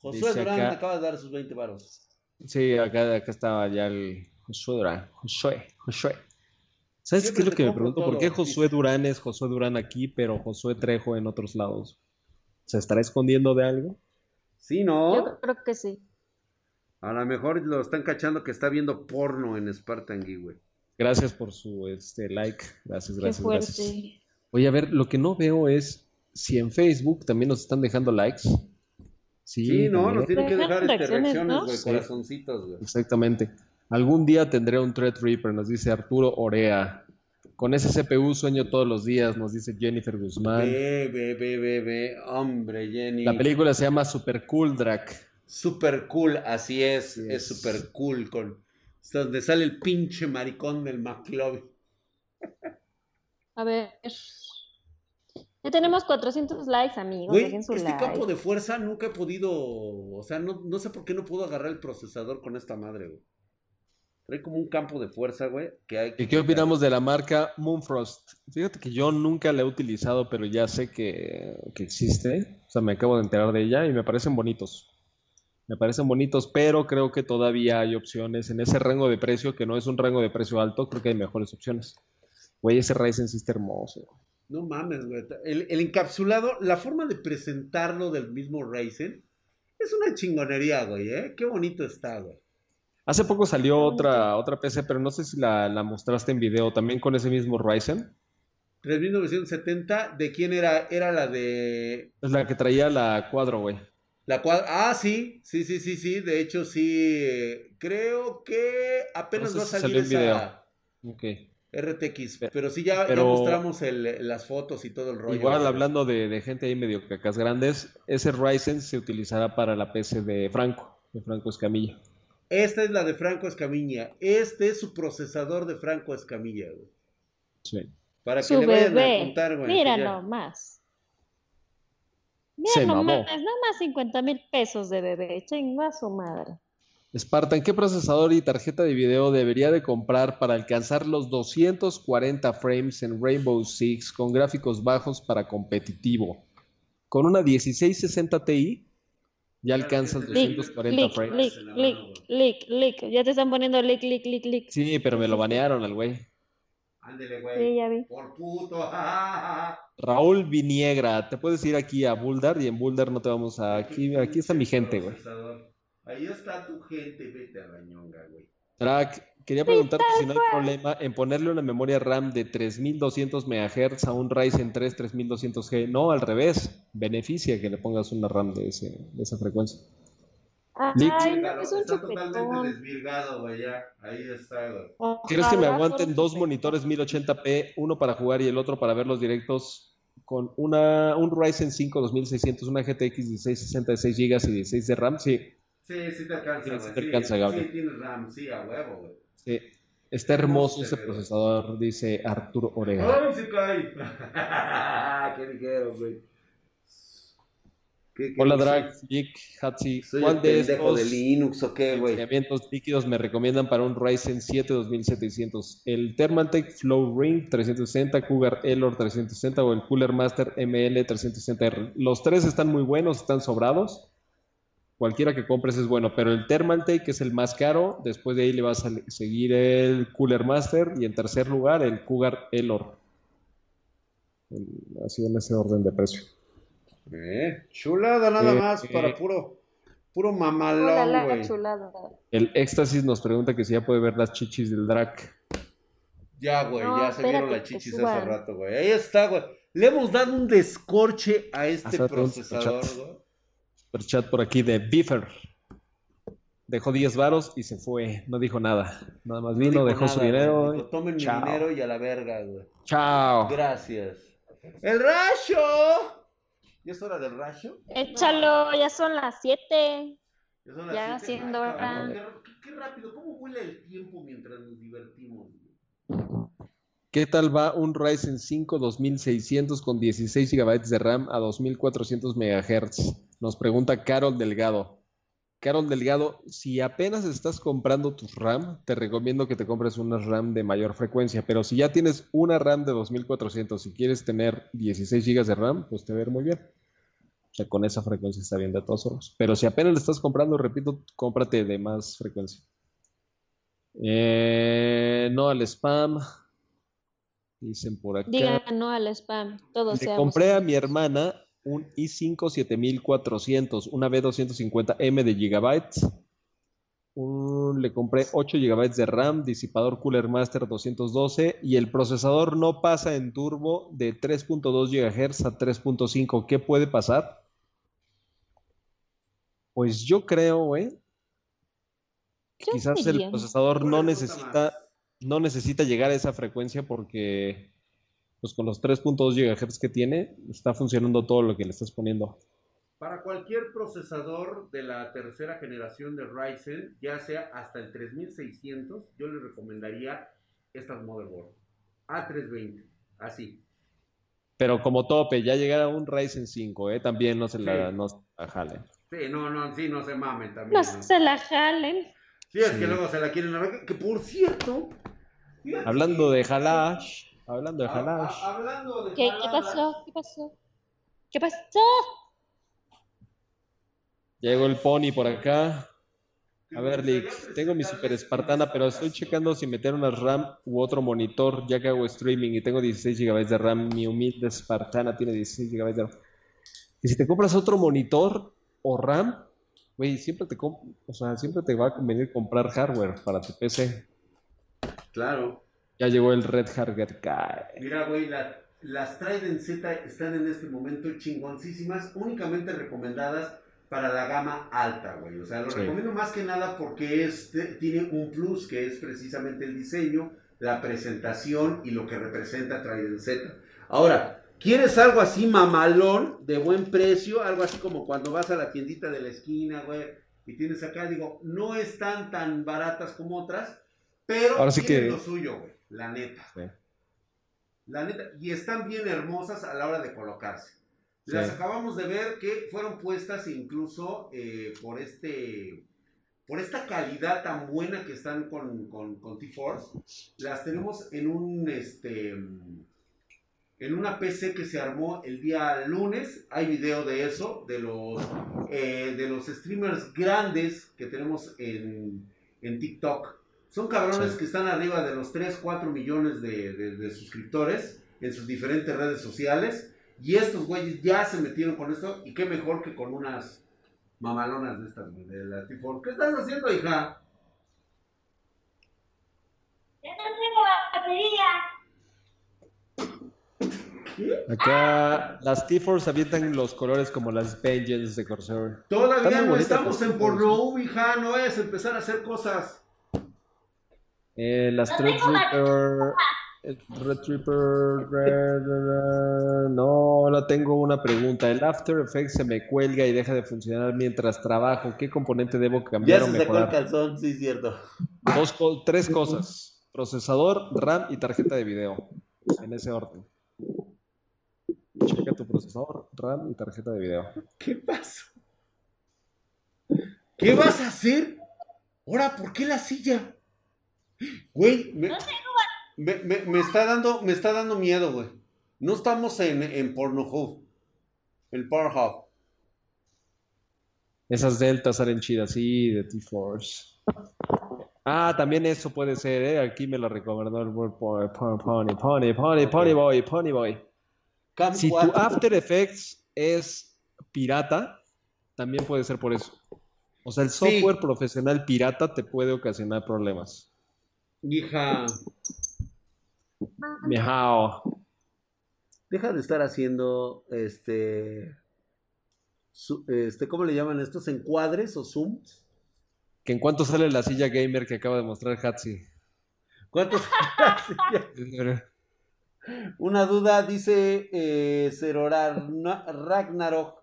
Speaker 1: Josué
Speaker 2: Dice
Speaker 1: Durán
Speaker 2: acá-
Speaker 1: te acaba de dar sus 20 varos.
Speaker 2: Sí, acá, acá estaba ya el Josué Durán. Josué, Josué. ¿Sabes
Speaker 1: Siempre
Speaker 2: qué es lo que me pregunto? ¿Por qué Josué. Durán es Josué Durán aquí, pero Josué Trejo en otros lados? ¿Se estará escondiendo de algo?
Speaker 1: Sí, ¿no?
Speaker 3: Yo creo que sí.
Speaker 1: A lo mejor lo están cachando que está viendo porno en Spartan güey.
Speaker 2: Gracias por su este, like. Gracias,
Speaker 3: Qué
Speaker 2: gracias,
Speaker 3: fuerte.
Speaker 2: gracias. Oye, a ver, lo que no veo es si en Facebook también nos están dejando likes. Sí,
Speaker 1: Sí, ¿no? Nos tienen que dejar este,
Speaker 3: reacciones,
Speaker 1: reacciones,
Speaker 3: ¿no?
Speaker 1: güey,
Speaker 2: Sí.
Speaker 1: corazoncitos, güey.
Speaker 2: Exactamente. Algún día tendré un Threadripper, nos dice Arturo Orea. Con ese CPU sueño todos los días, nos dice Jennifer Guzmán.
Speaker 1: Ve, ve, ve, ve, ve. Hombre, Jenny.
Speaker 2: La película se llama Super Cool Drag.
Speaker 1: Super cool, así es. Es super cool con Es donde sale el pinche maricón del McLovin.
Speaker 3: A ver. Ya tenemos 400 likes, amigos. Su
Speaker 1: este
Speaker 3: like.
Speaker 1: campo de fuerza nunca he podido. O sea, no, no sé por qué no puedo agarrar el procesador con esta madre, güey. Trae como un campo de fuerza, güey. Que hay que
Speaker 2: ¿Y qué opinamos de la marca Moonfrost? Fíjate que yo nunca la he utilizado, pero ya sé que, que existe. O sea, me acabo de enterar de ella y me parecen bonitos. Me parecen bonitos, pero creo que todavía hay opciones en ese rango de precio, que no es un rango de precio alto, creo que hay mejores opciones. Güey, ese Ryzen sí está hermoso.
Speaker 1: No mames, güey. El, el encapsulado, la forma de presentarlo del mismo Ryzen es una chingonería, güey, ¿eh? Qué bonito está, güey.
Speaker 2: Hace poco salió otra, otra PC, pero no sé si la, la mostraste en video, también con ese mismo Ryzen.
Speaker 1: 3970, ¿de quién era? Era la de.
Speaker 2: Es la que traía la cuadro, güey.
Speaker 1: La cual. Ah, sí, sí, sí, sí, sí. De hecho, sí. eh, Creo que apenas
Speaker 2: No
Speaker 1: va a
Speaker 2: sé si
Speaker 1: salir
Speaker 2: en
Speaker 1: esa
Speaker 2: Ok.
Speaker 1: RTX.
Speaker 2: Pe-
Speaker 1: Pero sí, ya, ya mostramos el- las fotos y todo el rollo.
Speaker 2: Igual hablando de, de gente ahí medio cacas grandes, ese Ryzen se utilizará para la PC de Franco, de Franco Escamilla.
Speaker 1: Esta es la de Franco Escamilla. Este es su procesador de Franco Escamilla, güey.
Speaker 2: Sí.
Speaker 1: Para que
Speaker 3: Su
Speaker 1: le vayan a contar, güey.
Speaker 3: Mira
Speaker 1: ya-
Speaker 3: nomás.
Speaker 2: Se
Speaker 3: Mira
Speaker 2: mamó.
Speaker 3: nomás, nada más 50 mil pesos de bebé. Chinga su madre.
Speaker 2: Spartan, ¿qué procesador y tarjeta de video debería de comprar para alcanzar los 240 frames en Rainbow Six con gráficos bajos para competitivo? Con una 1660 Ti ya alcanzas
Speaker 1: Clic,
Speaker 2: 240
Speaker 3: Lick,
Speaker 2: frames.
Speaker 3: lick, lick, lick, lick. Ya te están poniendo lick, lick, lick, lick.
Speaker 2: Sí, pero me lo banearon al güey.
Speaker 1: Ándele,
Speaker 3: Sí,
Speaker 1: güey.
Speaker 3: ya vi.
Speaker 1: Por puto.
Speaker 2: Raúl Viniegra, te puedes ir aquí a Buldar y en Buldar no te vamos a... Aquí, aquí está mi gente, güey.
Speaker 1: Ahí está tu gente, vete a la ñonga, güey.
Speaker 2: Track, quería preguntarte si no hay problema en ponerle una memoria RAM de 3200 MHz a un Ryzen 3 3200G. No, al revés. Beneficia que le pongas una RAM de, ese, de esa frecuencia.
Speaker 3: Ay, no, es un
Speaker 1: está totalmente desvirgado, güey, ya. Ahí está, güey.
Speaker 2: ¿Quieres que me aguanten dos monitores 1080p, uno para jugar y el otro para ver los directos con una, un Ryzen 5 2600, una GTX 1660 de 6 GB y 16 de RAM? Sí,
Speaker 1: Sí, sí te alcanza,
Speaker 2: Sí,
Speaker 1: güey.
Speaker 2: sí te alcanza, Gabriel.
Speaker 1: Sí, tienes RAM, sí, a huevo, güey.
Speaker 2: Está hermoso ese procesador, dice Arturo Orega.
Speaker 1: ¡Qué ligero, güey! ¿Qué- qué
Speaker 2: Hola? Drag, Geek, Hatsi.
Speaker 1: ¿Soy el
Speaker 2: ¿Cuál de
Speaker 1: pendejo de
Speaker 2: estos
Speaker 1: Linux o qué, güey?
Speaker 2: líquidos me recomiendan para un Ryzen 7 2700? ¿El Thermaltake Flow Ring 360, Cougar Elor 360 o el Cooler Master ML 360R? Los tres están muy buenos, están sobrados. Cualquiera que compres es bueno, pero el Thermaltake es el más caro. Después de ahí le vas a seguir el Cooler Master y en tercer lugar el Cougar Elor. El- Así en ese orden de precio.
Speaker 1: Eh, chulada nada
Speaker 2: Eh,
Speaker 1: más
Speaker 2: eh.
Speaker 1: para puro, puro
Speaker 3: Hola,
Speaker 1: mamalón, güey.
Speaker 3: chulada.
Speaker 2: El Éxtasis nos pregunta que si ya puede ver las chichis del Drag.
Speaker 1: Ya, güey,
Speaker 3: No,
Speaker 1: ya se vieron las
Speaker 3: que
Speaker 1: chichis hace rato, güey. Ahí está, güey. Le hemos dado un descorche a este procesador, güey.
Speaker 2: Super chat por aquí de Biffer. Dejó 10 varos y se fue. No dijo nada. Nada más
Speaker 1: No
Speaker 2: vino,
Speaker 1: dijo
Speaker 2: dejó su
Speaker 1: nada, güey.
Speaker 2: dinero.
Speaker 1: Dijo, Tomen mi
Speaker 2: Chao.
Speaker 1: dinero y a la verga, güey.
Speaker 2: Chao.
Speaker 1: Gracias. ¡El rayo! ¿Ya es hora del rayo?
Speaker 3: Échalo, ya son las 7.
Speaker 1: Ya son las
Speaker 3: Ya
Speaker 1: siete.
Speaker 3: siendo
Speaker 1: Ay. Qué, qué- rápido, ¿cómo vuela el tiempo mientras nos divertimos?
Speaker 2: ¿Qué tal va un Ryzen 5 2600 con 16 GB de RAM a 2400 MHz? Nos pregunta Carol Delgado. Carol Delgado, si apenas estás comprando tus RAM, te recomiendo que te compres una RAM de mayor frecuencia, pero si ya tienes una RAM de 2400 y quieres tener 16 GB de RAM, pues te va a ir muy bien. O sea, con esa frecuencia está bien de todos formas. Pero si apenas le estás comprando, repito, cómprate de más frecuencia. Eh, no al spam. Dicen por acá.
Speaker 3: Digan no al spam. Todos
Speaker 2: Le compré a mi hermana un i5 7400, una B250M de gigabytes. Un- le compré 8 GB de RAM, disipador Cooler Master 212 y el procesador no pasa en turbo de 3.2 GHz a 3.5. ¿Qué puede pasar? Pues yo creo, güey, que
Speaker 3: Yo
Speaker 2: quizás el procesador no necesita, no necesita llegar a esa frecuencia porque pues con los 3.2 GHz que tiene, está funcionando todo lo que le estás poniendo.
Speaker 1: Para cualquier procesador de la tercera generación de Ryzen, ya sea hasta el 3600, yo les recomendaría estas motherboard. A320, así.
Speaker 2: Pero como tope, ya llegará un Ryzen 5, ¿eh? También no se la,
Speaker 1: Sí.
Speaker 2: no se la jalen.
Speaker 1: Sí, no, no, sí, no se mamen también.
Speaker 5: No
Speaker 1: ¿no?
Speaker 5: se la jalen.
Speaker 1: Sí, es
Speaker 2: Sí.
Speaker 1: que luego se la quieren arrancar. Que por cierto.
Speaker 2: Hablando de Halash, hablando de Halash.
Speaker 1: a- hablando de
Speaker 5: ¿Qué, qué pasó? ¿Qué pasó? ¿Qué pasó?
Speaker 2: Llegó el Pony por acá. A ver, Lix, tengo mi super espartana, pero estoy checando si meter una RAM u otro monitor, ya que hago streaming y tengo 16 GB de RAM. Mi humilde espartana tiene 16 GB de RAM. Y si te compras otro monitor o RAM, güey, siempre te com- o sea, siempre te va a convenir comprar hardware para tu PC.
Speaker 1: Claro.
Speaker 2: Ya llegó el Red Hardware Guy.
Speaker 1: Mira, güey, la- las Trident Z están en este momento chingoncísimas, únicamente recomendadas para la gama alta, güey. O sea, lo
Speaker 2: Sí.
Speaker 1: recomiendo más que nada porque este tiene un plus que es precisamente el diseño, la presentación y lo que representa Trident Z. Ahora, ¿quieres algo así mamalón, de buen precio? Algo así como cuando vas a la tiendita de la esquina, güey, y tienes acá, digo, no están tan baratas como otras, pero
Speaker 2: Ahora sí
Speaker 1: tienen
Speaker 2: que-
Speaker 1: lo suyo, güey, la neta.
Speaker 2: Sí.
Speaker 1: La neta, y están bien hermosas a la hora de colocarse. Las
Speaker 2: Sí.
Speaker 1: acabamos de ver que fueron puestas incluso eh, por este por esta calidad tan buena que están con, con, con T-Force. Las tenemos en un este en una PC que se armó el día lunes. Hay video de eso, de los eh, de los streamers grandes que tenemos en, en TikTok. Son cabrones
Speaker 2: Sí.
Speaker 1: que están arriba de los 3, 4 millones de, de- de suscriptores en sus diferentes redes sociales. Y estos güeyes ya se metieron con esto. Y qué mejor que con unas mamalonas de estas, güey, de la tipo. ¿Qué estás haciendo, hija?
Speaker 4: Ya no tengo batería.
Speaker 2: Acá las T-Force avientan los colores como las Vengeance de Corsair.
Speaker 1: Todavía no estamos en porno, hija. No es empezar a hacer cosas.
Speaker 2: Eh, las
Speaker 4: No
Speaker 2: Thread el Red Reaper. re- re- re- No, ahora tengo una pregunta. El After Effects se me cuelga y deja de funcionar mientras trabajo. ¿Qué componente debo cambiar o mejorar?
Speaker 1: calzón, sí, cierto.
Speaker 2: Dos tres cosas: procesador, RAM y tarjeta de video. En ese orden. Checa tu procesador, RAM y tarjeta de video.
Speaker 1: ¿Qué pasó? ¿Qué vas a hacer? Ahora, ¿por qué la silla? Güey, me, me, me- me está dando, me está dando miedo, güey. No estamos en, en Pornhub. El Pornhub.
Speaker 2: Esas deltas salen chidas, sí, de T-Force. Ah, también eso puede ser, ¿eh? Aquí me lo recomendó el po- Pony, Pony, Pony, Pony Boy, Pony Boy.
Speaker 1: Cam
Speaker 2: Si tu
Speaker 1: 4.
Speaker 2: After Effects es pirata, también puede ser por eso. O sea, el
Speaker 1: Sí.
Speaker 2: software profesional pirata te puede ocasionar problemas.
Speaker 1: Hija,
Speaker 2: Miau.
Speaker 1: deja de estar haciendo este, su- este, ¿cómo le llaman estos? ¿Encuadres o zooms?
Speaker 2: Que en cuanto sale la silla gamer que acaba de mostrar Hatsi.
Speaker 1: ¿Cuántos? Una duda, dice eh, Zerorar Na- Ragnarok.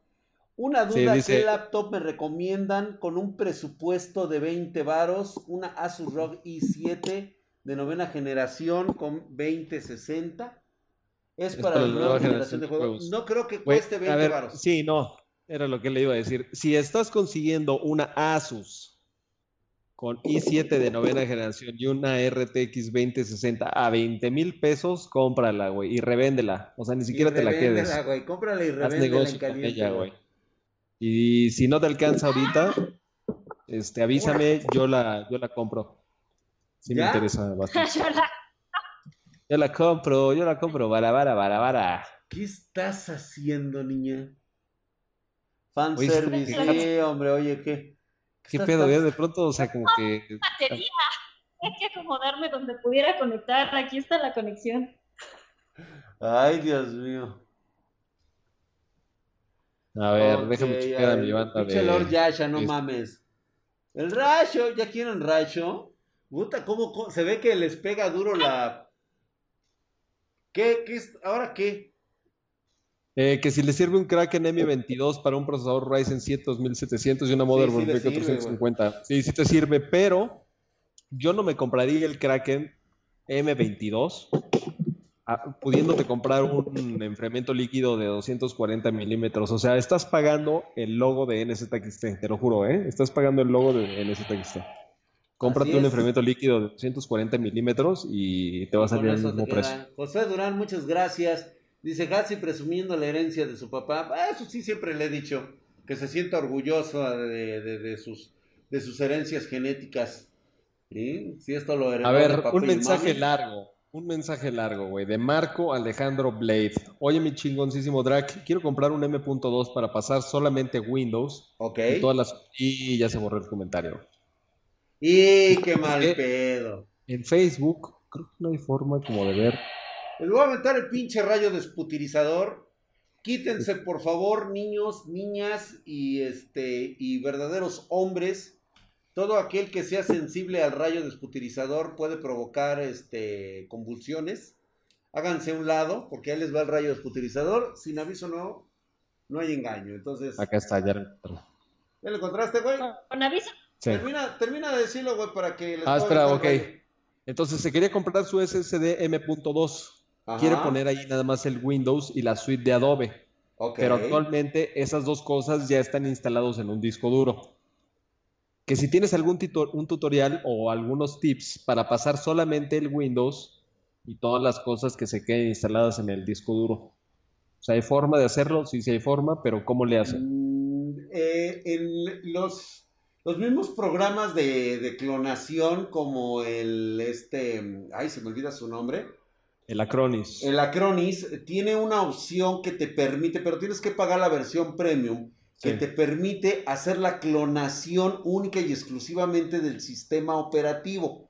Speaker 1: Una
Speaker 2: Sí,
Speaker 1: duda,
Speaker 2: dice-
Speaker 1: ¿qué laptop me recomiendan con un presupuesto de 20 varos? Una Asus ROG i7 de novena generación con 2060. Es, para la nueva generación de juegos. No creo que cueste
Speaker 2: a
Speaker 1: 20
Speaker 2: ver,
Speaker 1: varos.
Speaker 2: sí, no, era lo que le iba a decir. Si estás consiguiendo una Asus con i7 de novena generación y una RTX 2060 a 20 mil pesos, cómprala, güey, y revéndela. O sea, ni siquiera te la quedes.
Speaker 1: güey. Cómprala y revéndela en caliente,
Speaker 2: ella,
Speaker 1: güey.
Speaker 2: Y si no te alcanza ahorita, este, avísame, yo la, yo la compro. Sí me interesa bastante.
Speaker 5: Yo la-
Speaker 2: Yo la compro, yo la compro, vara, vara, vara, vara.
Speaker 1: ¿Qué estás haciendo, niña? Fanservice,
Speaker 2: sí,
Speaker 1: hombre, oye, ¿qué?
Speaker 2: ¿Qué pedo?
Speaker 1: tan-
Speaker 2: de pronto, o sea, como que
Speaker 5: batería. Hay que acomodarme donde pudiera conectar. Aquí está la conexión.
Speaker 1: Ay, Dios mío.
Speaker 2: A ver,
Speaker 1: Ok,
Speaker 2: déjame checar a mi banda de...
Speaker 1: Lord Yasha, no
Speaker 2: de-
Speaker 1: mames. El rayo, ¿ya quieren rayo? Puta, ¿cómo, cómo- se ve que les pega duro la... ¿Qué, qué es? ¿Ahora qué?
Speaker 2: Eh, que si le sirve un Kraken M22 para un procesador Ryzen 7 2700 y una Motherboard
Speaker 1: sí le
Speaker 2: B
Speaker 1: sirve,
Speaker 2: 450. Sí, sí te sirve, pero yo no me compraría el Kraken M22 pudiéndote comprar un enfriamiento líquido de 240 milímetros. O sea, estás pagando el logo de NZXT, te lo juro, ¿eh? Estás pagando el logo de NZXT. Cómprate un enfriamiento líquido de 240 milímetros y te va a salir al
Speaker 1: te
Speaker 2: mismo precio.
Speaker 1: José Durán, muchas gracias. Dice Gatsi presumiendo la herencia de su papá. Ah, Eso sí siempre le he dicho, que se sienta orgulloso de, de- de sus, de sus herencias genéticas. ¿Sí? Si esto lo heredó
Speaker 2: A ver, un mensaje
Speaker 1: mami.
Speaker 2: largo. Un mensaje largo, güey, de Marco Alejandro Blade. Oye, mi chingoncísimo Drac, quiero comprar un M.2 para pasar solamente Windows
Speaker 1: Ok.
Speaker 2: y todas las... Y ya se borró el comentario.
Speaker 1: Y qué mal pedo.
Speaker 2: En Facebook, creo que no hay forma como de ver.
Speaker 1: Les voy a aventar el pinche rayo desputirizador. Quítense, por favor, niños, niñas y este y verdaderos hombres. Todo aquel que sea sensible al rayo desputirizador puede provocar este convulsiones. Háganse a un lado, porque ahí les va el rayo desputirizador. Sin aviso no, no hay engaño. Entonces,
Speaker 2: Acá está, ya lo encontré.
Speaker 1: ¿ya lo encontraste, güey?
Speaker 5: Con aviso.
Speaker 2: Sí.
Speaker 1: Termina, termina de decirlo, güey, para que les
Speaker 2: Ah, espera, ok.
Speaker 1: rayo.
Speaker 2: Entonces se quería comprar su SSD M.2.
Speaker 1: Ajá,
Speaker 2: Quiere poner ahí nada más el Windows y la suite de Adobe.
Speaker 1: ok.
Speaker 2: Pero actualmente esas dos cosas ya están instalados en un disco duro. Que si tienes algún un tutorial o algunos tips para pasar solamente el Windows y todas las cosas que se queden instaladas en el disco duro. O sea, ¿hay forma de hacerlo? Sí, sí hay forma, pero ¿cómo le hacen?
Speaker 1: Mm, eh, en los, los mismos programas de, de clonación como el este, ay, se me olvida su nombre,
Speaker 2: El Acronis.
Speaker 1: el Acronis tiene una opción que te permite, pero tienes que pagar la versión premium, que te permite hacer la clonación única y exclusivamente del sistema operativo.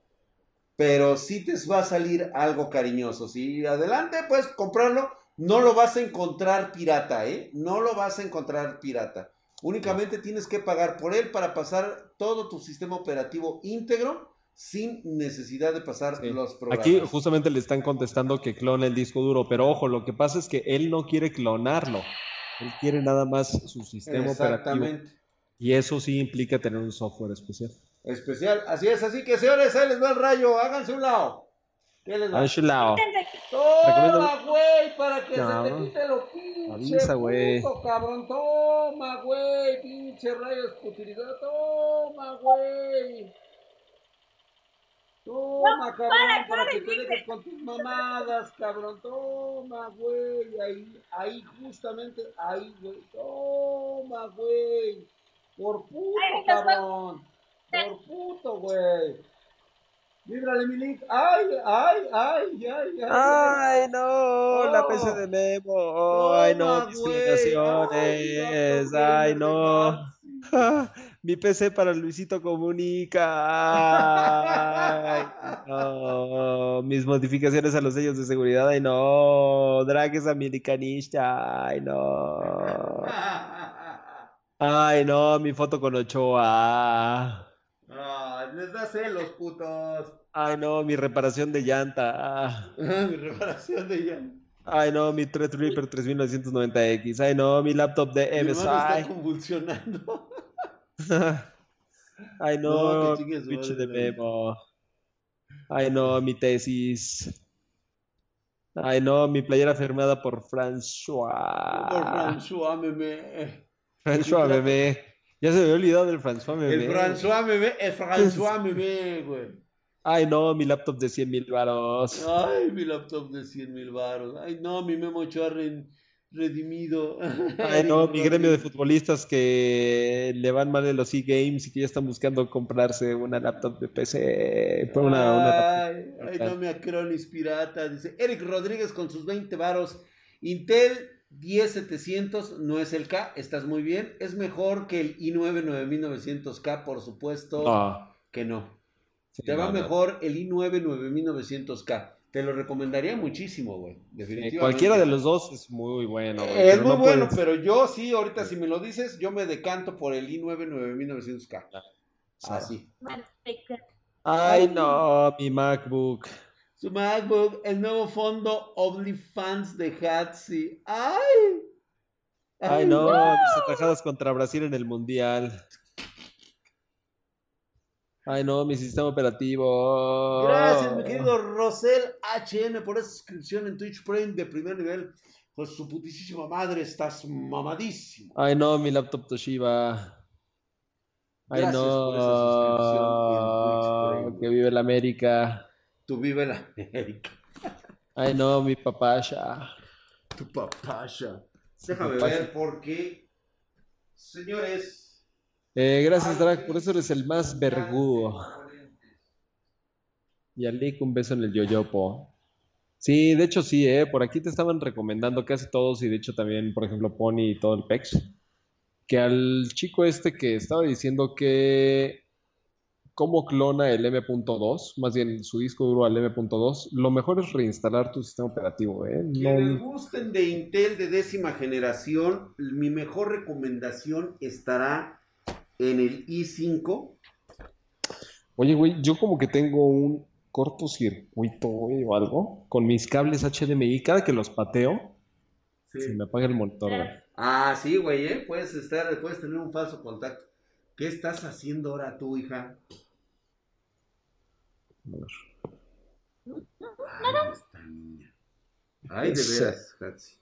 Speaker 1: Pero sí te va a salir algo cariñoso. Si adelante, puedes comprarlo. No lo vas a encontrar pirata, ¿eh? No lo vas a encontrar pirata. Únicamente tienes que pagar por él para pasar todo tu sistema operativo íntegro sin necesidad de pasar
Speaker 2: Sí.
Speaker 1: los programas.
Speaker 2: Aquí justamente le están contestando que clona el disco duro, pero ojo, lo que pasa es que él no quiere clonarlo. Él quiere nada más su sistema operativo.
Speaker 1: Exactamente.
Speaker 2: Y eso sí implica tener un software especial.
Speaker 1: Especial. Así es, así que señores, ahí les va el rayo. Háganse un lado. ¿Qué les va?
Speaker 2: Anshulao.
Speaker 1: Toma,
Speaker 2: Recomiendo-
Speaker 1: güey, para que
Speaker 2: No.
Speaker 1: se te quite lo pinche
Speaker 2: Avisa, güey.
Speaker 1: puto, cabrón. Toma, güey, pinche rayos utilizado. Toma, güey. Toma, cabrón, para que te dejes con tus mamadas, cabrón. Toma, güey. Ahí, ahí, justamente, ahí, güey. Toma, güey. Por puto,
Speaker 5: Ay,
Speaker 1: cabrón. Por puto, güey. Líbrale mi link. Ay, ay, ay, ay, ay. ay.
Speaker 2: no,
Speaker 1: la PC
Speaker 2: de Memo.
Speaker 1: Toma, güey. Ay, gato
Speaker 2: Ay,
Speaker 1: gamer
Speaker 2: no. Mi PC para Luisito Comunica. Ay, no. Mis modificaciones a los sellos de seguridad. Ay, no. Drag es americanista. Ay, no. Ay, no. Mi foto con Ochoa.
Speaker 1: Ah, les da celos, putos.
Speaker 2: Ay, no. Mi reparación de llanta.
Speaker 1: Mi reparación de ya.
Speaker 2: Ay, no. Mi Threadripper 3990X. Ay, no. Mi laptop de
Speaker 1: Mi hermano está
Speaker 2: MSI.
Speaker 1: convulsionando.
Speaker 2: Ay,
Speaker 1: No,
Speaker 2: pinche de. Memo. Ay, no, mi tesis. Ay, no, mi playera firmada por
Speaker 1: Por
Speaker 2: François.
Speaker 1: François Meme.
Speaker 2: François bebé. Ya se me había olvidado del François bebé.
Speaker 1: El François Meme, el François Meme, güey.
Speaker 2: Ay, no, mi laptop de 100 mil varos.
Speaker 1: Ay, mi laptop de 100 mil baros. Ay, no, mi Memo re- redimido.
Speaker 2: Ay, no, mi gremio de futbolistas que le van mal en los e-games y que ya están buscando comprarse una laptop de PC. Una, una laptop.
Speaker 1: Ay, ay, no me acronis pirata. Dice Eric Rodríguez con sus 20 varos. Intel 10700 no es el K, estás muy bien. Es mejor que el i9 9900K, por supuesto
Speaker 2: No.
Speaker 1: que no.
Speaker 2: Sí,
Speaker 1: Te va
Speaker 2: no, no.
Speaker 1: mejor el i9 9900K. Te lo recomendaría muchísimo, güey.
Speaker 2: Eh,
Speaker 1: Definitivamente.
Speaker 2: Cualquiera de los dos es muy bueno. güey,
Speaker 1: Es muy
Speaker 2: no
Speaker 1: bueno,
Speaker 2: puedes-
Speaker 1: pero yo sí, ahorita si me lo dices, yo me decanto por el i9 9900K. Así.
Speaker 2: Ay, no, mi MacBook.
Speaker 1: Su MacBook, el nuevo fondo OnlyFans de Hatsi. ¡Ay!
Speaker 2: Ay, no, mis atajadas contra Brasil en el Mundial. Ay, no, mi sistema operativo.
Speaker 1: Gracias, mi querido Rosel HN, por esa suscripción en Twitch Prime de primer nivel. Con su putísima madre, estás mamadísimo.
Speaker 2: Ay, no, mi laptop Toshiba. Ay,
Speaker 1: Gracias por esa suscripción en. Twitch Prime.
Speaker 2: Que vive la América.
Speaker 1: Tu vive la América.
Speaker 2: Ay, no, mi papaya.
Speaker 1: Tu papaya. Déjame
Speaker 2: papaya.
Speaker 1: ver porque, señores.
Speaker 2: Eh, gracias, Drag, por eso eres el más vergudo. Y a Lick un beso en el yoyopo. Sí, de hecho sí, eh. Por aquí te estaban recomendando casi todos, y de hecho también, por ejemplo, Pony y todo el PEX, que al chico este que estaba diciendo que cómo clona el M.2, más bien su disco duro al M.2, lo mejor es reinstalar tu sistema operativo, eh.
Speaker 1: Quienes
Speaker 2: No,
Speaker 1: gusten de Intel de décima generación, mi mejor recomendación estará en el i5.
Speaker 2: Oye, güey, yo como que tengo un cortocircuito, güey, o algo, con mis cables HDMI, cada que los pateo, se me apaga el monitor, güey.
Speaker 1: Ah, sí, güey, ¿eh? Puedes, estar, puedes tener un falso contacto. ¿Qué estás haciendo ahora tú, hija?
Speaker 2: A ver.
Speaker 1: Ay, esta niña. Ay, de veras, Hatsi.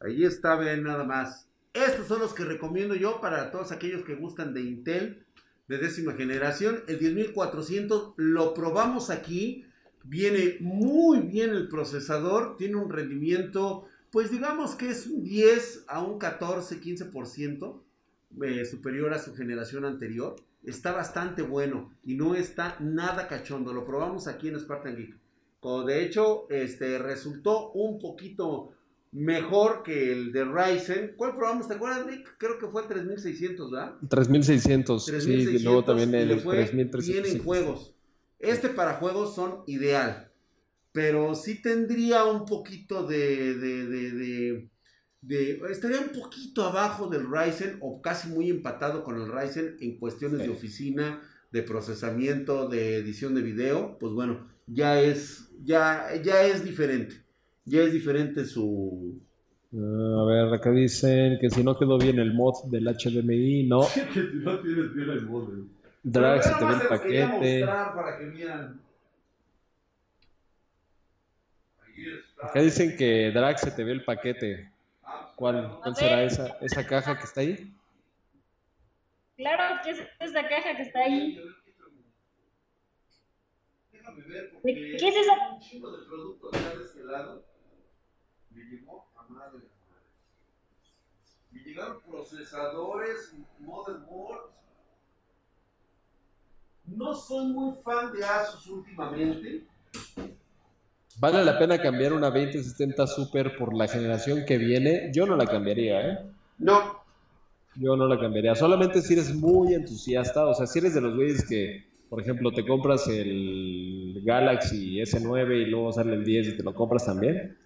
Speaker 1: Ahí está, ven, nada más. Estos son los que recomiendo yo para todos aquellos que gustan de Intel de décima generación. El 10400 lo probamos aquí. Viene muy bien el procesador. Tiene un rendimiento, pues digamos que es un 10 a un 14, 15% eh, superior a su generación anterior. Está bastante bueno y no está nada cachondo. Lo probamos aquí en Spartan Geek. De hecho, este resultó un poquito mejor que el de Ryzen. ¿Cuál probamos? ¿Te acuerdas, Nick? Creo que fue el 3600, ¿verdad?
Speaker 2: 3600, sí, y
Speaker 1: 3600
Speaker 2: luego también el
Speaker 1: le fue bien en
Speaker 2: 3300.
Speaker 1: juegos. Este para juegos son ideal. Pero sí tendría un poquito de, de, de, de- de- Estaría un poquito abajo del Ryzen o casi muy empatado con el Ryzen en cuestiones de
Speaker 2: Sí.
Speaker 1: oficina, de procesamiento, de edición de video. Pues bueno, ya es, ya, ya es diferente. Ya es diferente su...
Speaker 2: Ah, a ver, acá dicen que si no quedó bien el mod del HDMI, no.
Speaker 1: que no tienes bien el modelo.
Speaker 2: Drag, se te ve el paquete.
Speaker 1: para que.
Speaker 2: Acá dicen que Drag se te ve el paquete. ¿Cuál, cuál
Speaker 3: A
Speaker 2: será esa, esa caja que está ahí?
Speaker 3: Claro que es esa caja que está ahí.
Speaker 1: Déjame ver
Speaker 3: ¿De
Speaker 1: porque
Speaker 3: qué es esa?
Speaker 1: un chingo de productos de este lado. Me llegó a madre. Me llegaron procesadores, motherboards. No soy muy fan de Asus últimamente.
Speaker 2: ¿Vale la pena cambiar una 2070 Super por la generación que viene? Yo no la cambiaría, ¿eh?
Speaker 1: No,
Speaker 2: Yo no la cambiaría. Solamente si eres muy entusiasta, o sea, si eres de los güeyes que, por ejemplo, te compras el Galaxy S9 y luego sale el 10 y te lo compras también,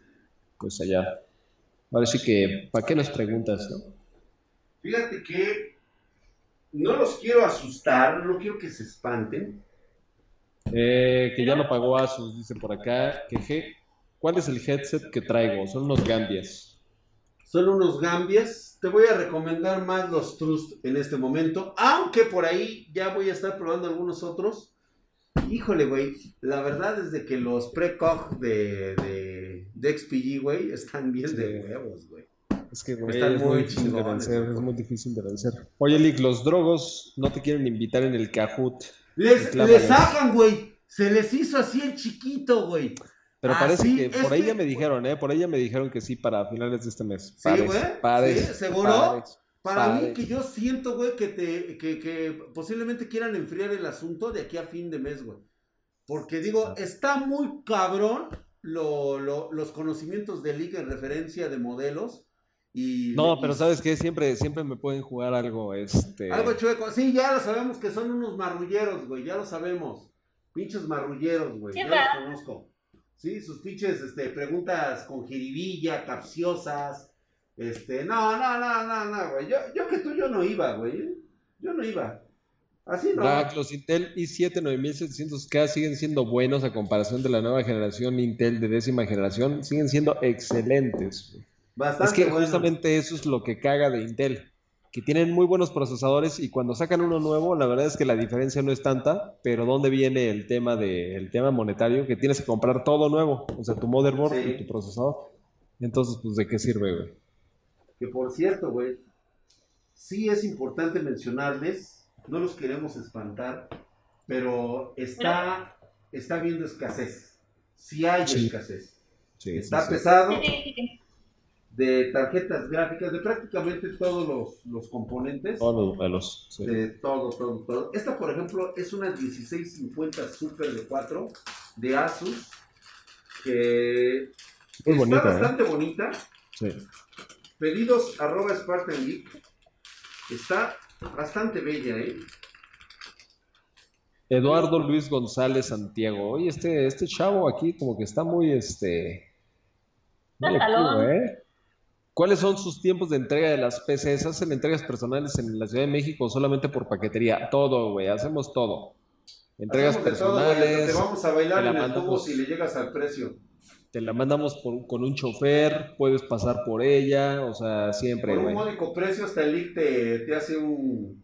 Speaker 2: pues allá. Ahora sí que, ¿para qué nos preguntas, no?
Speaker 1: Fíjate que no los quiero asustar, no quiero que se espanten.
Speaker 2: Eh, que ya lo pagó Asus, dice por acá. Que, je- ¿Cuál es el headset que traigo? Son unos Gambias.
Speaker 1: Son unos Gambias. Te voy a recomendar más los Trust en este momento. Aunque por ahí ya voy a estar probando algunos otros. Híjole, güey. La verdad es de que los pre-cog de, de, de XPG, güey, están bien de
Speaker 2: Sí.
Speaker 1: huevos, güey.
Speaker 2: Es que, güey,
Speaker 1: Están
Speaker 2: es
Speaker 1: muy
Speaker 2: muy difícil de
Speaker 1: chingones,
Speaker 2: vencer,
Speaker 1: güey.
Speaker 2: es muy difícil de vencer. Oye, Lick, los drogos no te quieren invitar en el Kahoot.
Speaker 1: Les, les sacan, güey. Se les hizo así el chiquito, güey.
Speaker 2: Pero parece
Speaker 1: sí,
Speaker 2: que por ahí ya me dijeron, ¿eh? Por ahí ya me dijeron que sí para finales de este mes.
Speaker 1: Sí,
Speaker 2: Pares,
Speaker 1: güey.
Speaker 2: pares,
Speaker 1: Sí, ¿seguro?
Speaker 2: pares.
Speaker 1: Para mí, que yo siento, güey, que, te, que, que posiblemente quieran enfriar el asunto de aquí a fin de mes, güey. Porque digo, está muy cabrón lo- lo- los conocimientos de League en referencia de modelos. Y,
Speaker 2: No,
Speaker 1: y-
Speaker 2: pero ¿sabes qué? Siempre, siempre me pueden jugar algo, este...
Speaker 1: Algo chueco. Sí, ya lo sabemos que son unos marrulleros, güey. Ya lo sabemos. Pinches marrulleros, güey.
Speaker 3: Sí,
Speaker 1: ya
Speaker 3: ¿verdad?
Speaker 1: los conozco. Sí, sus pinches este, preguntas con jiribilla, capciosas. Este, no, no, no, no, no, güey. Yo, yo que tú, yo no iba, güey. Yo no iba. Así no.
Speaker 2: Drag, los Intel i7 9700K siguen siendo buenos a comparación de la nueva generación Intel de décima generación. Siguen siendo excelentes. güey.
Speaker 1: Bastante
Speaker 2: Es que
Speaker 1: bueno.
Speaker 2: justamente eso es lo que caga de Intel, que tienen muy buenos procesadores y cuando sacan uno nuevo, la verdad es que la diferencia no es tanta, pero ¿dónde viene el tema de, el tema monetario? Que tienes que comprar todo nuevo, o sea, tu motherboard
Speaker 1: Sí.
Speaker 2: y tu procesador. Entonces, pues, ¿de qué sirve, güey?
Speaker 1: Que por cierto, güey, sí es importante mencionarles, no los queremos espantar, pero está, está habiendo escasez. Sí hay
Speaker 2: Sí.
Speaker 1: escasez.
Speaker 2: Sí,
Speaker 1: Está
Speaker 2: sí.
Speaker 1: pesado de tarjetas gráficas, de prácticamente todos los, los componentes.
Speaker 2: Todos los sí.
Speaker 1: De todo, todo, todo. Esta, por ejemplo, es una 1650 Super de 4 de Asus, que
Speaker 2: Muy
Speaker 1: está
Speaker 2: bonita, ¿eh?
Speaker 1: bastante bonita.
Speaker 2: Sí.
Speaker 1: Pedidos arroba Spartan Geek. Está bastante bella, ¿eh?
Speaker 2: Eduardo Luis González Santiago. Oye, este, este chavo aquí como que está muy, este... muy activo, ¿eh? ¿Cuáles son sus tiempos de entrega de las PCs? ¿Hacen entregas personales en la Ciudad de México o solamente por paquetería? Todo, güey, hacemos todo. Entregas
Speaker 1: Hacemos todo,
Speaker 2: personales,
Speaker 1: Te vamos a bailar en el tubo
Speaker 2: mandamos.
Speaker 1: si le llegas al precio.
Speaker 2: Te la mandamos por- con un chofer, puedes pasar por ella, o sea, siempre,
Speaker 1: Por un módico precio, hasta el IC te, te hace un.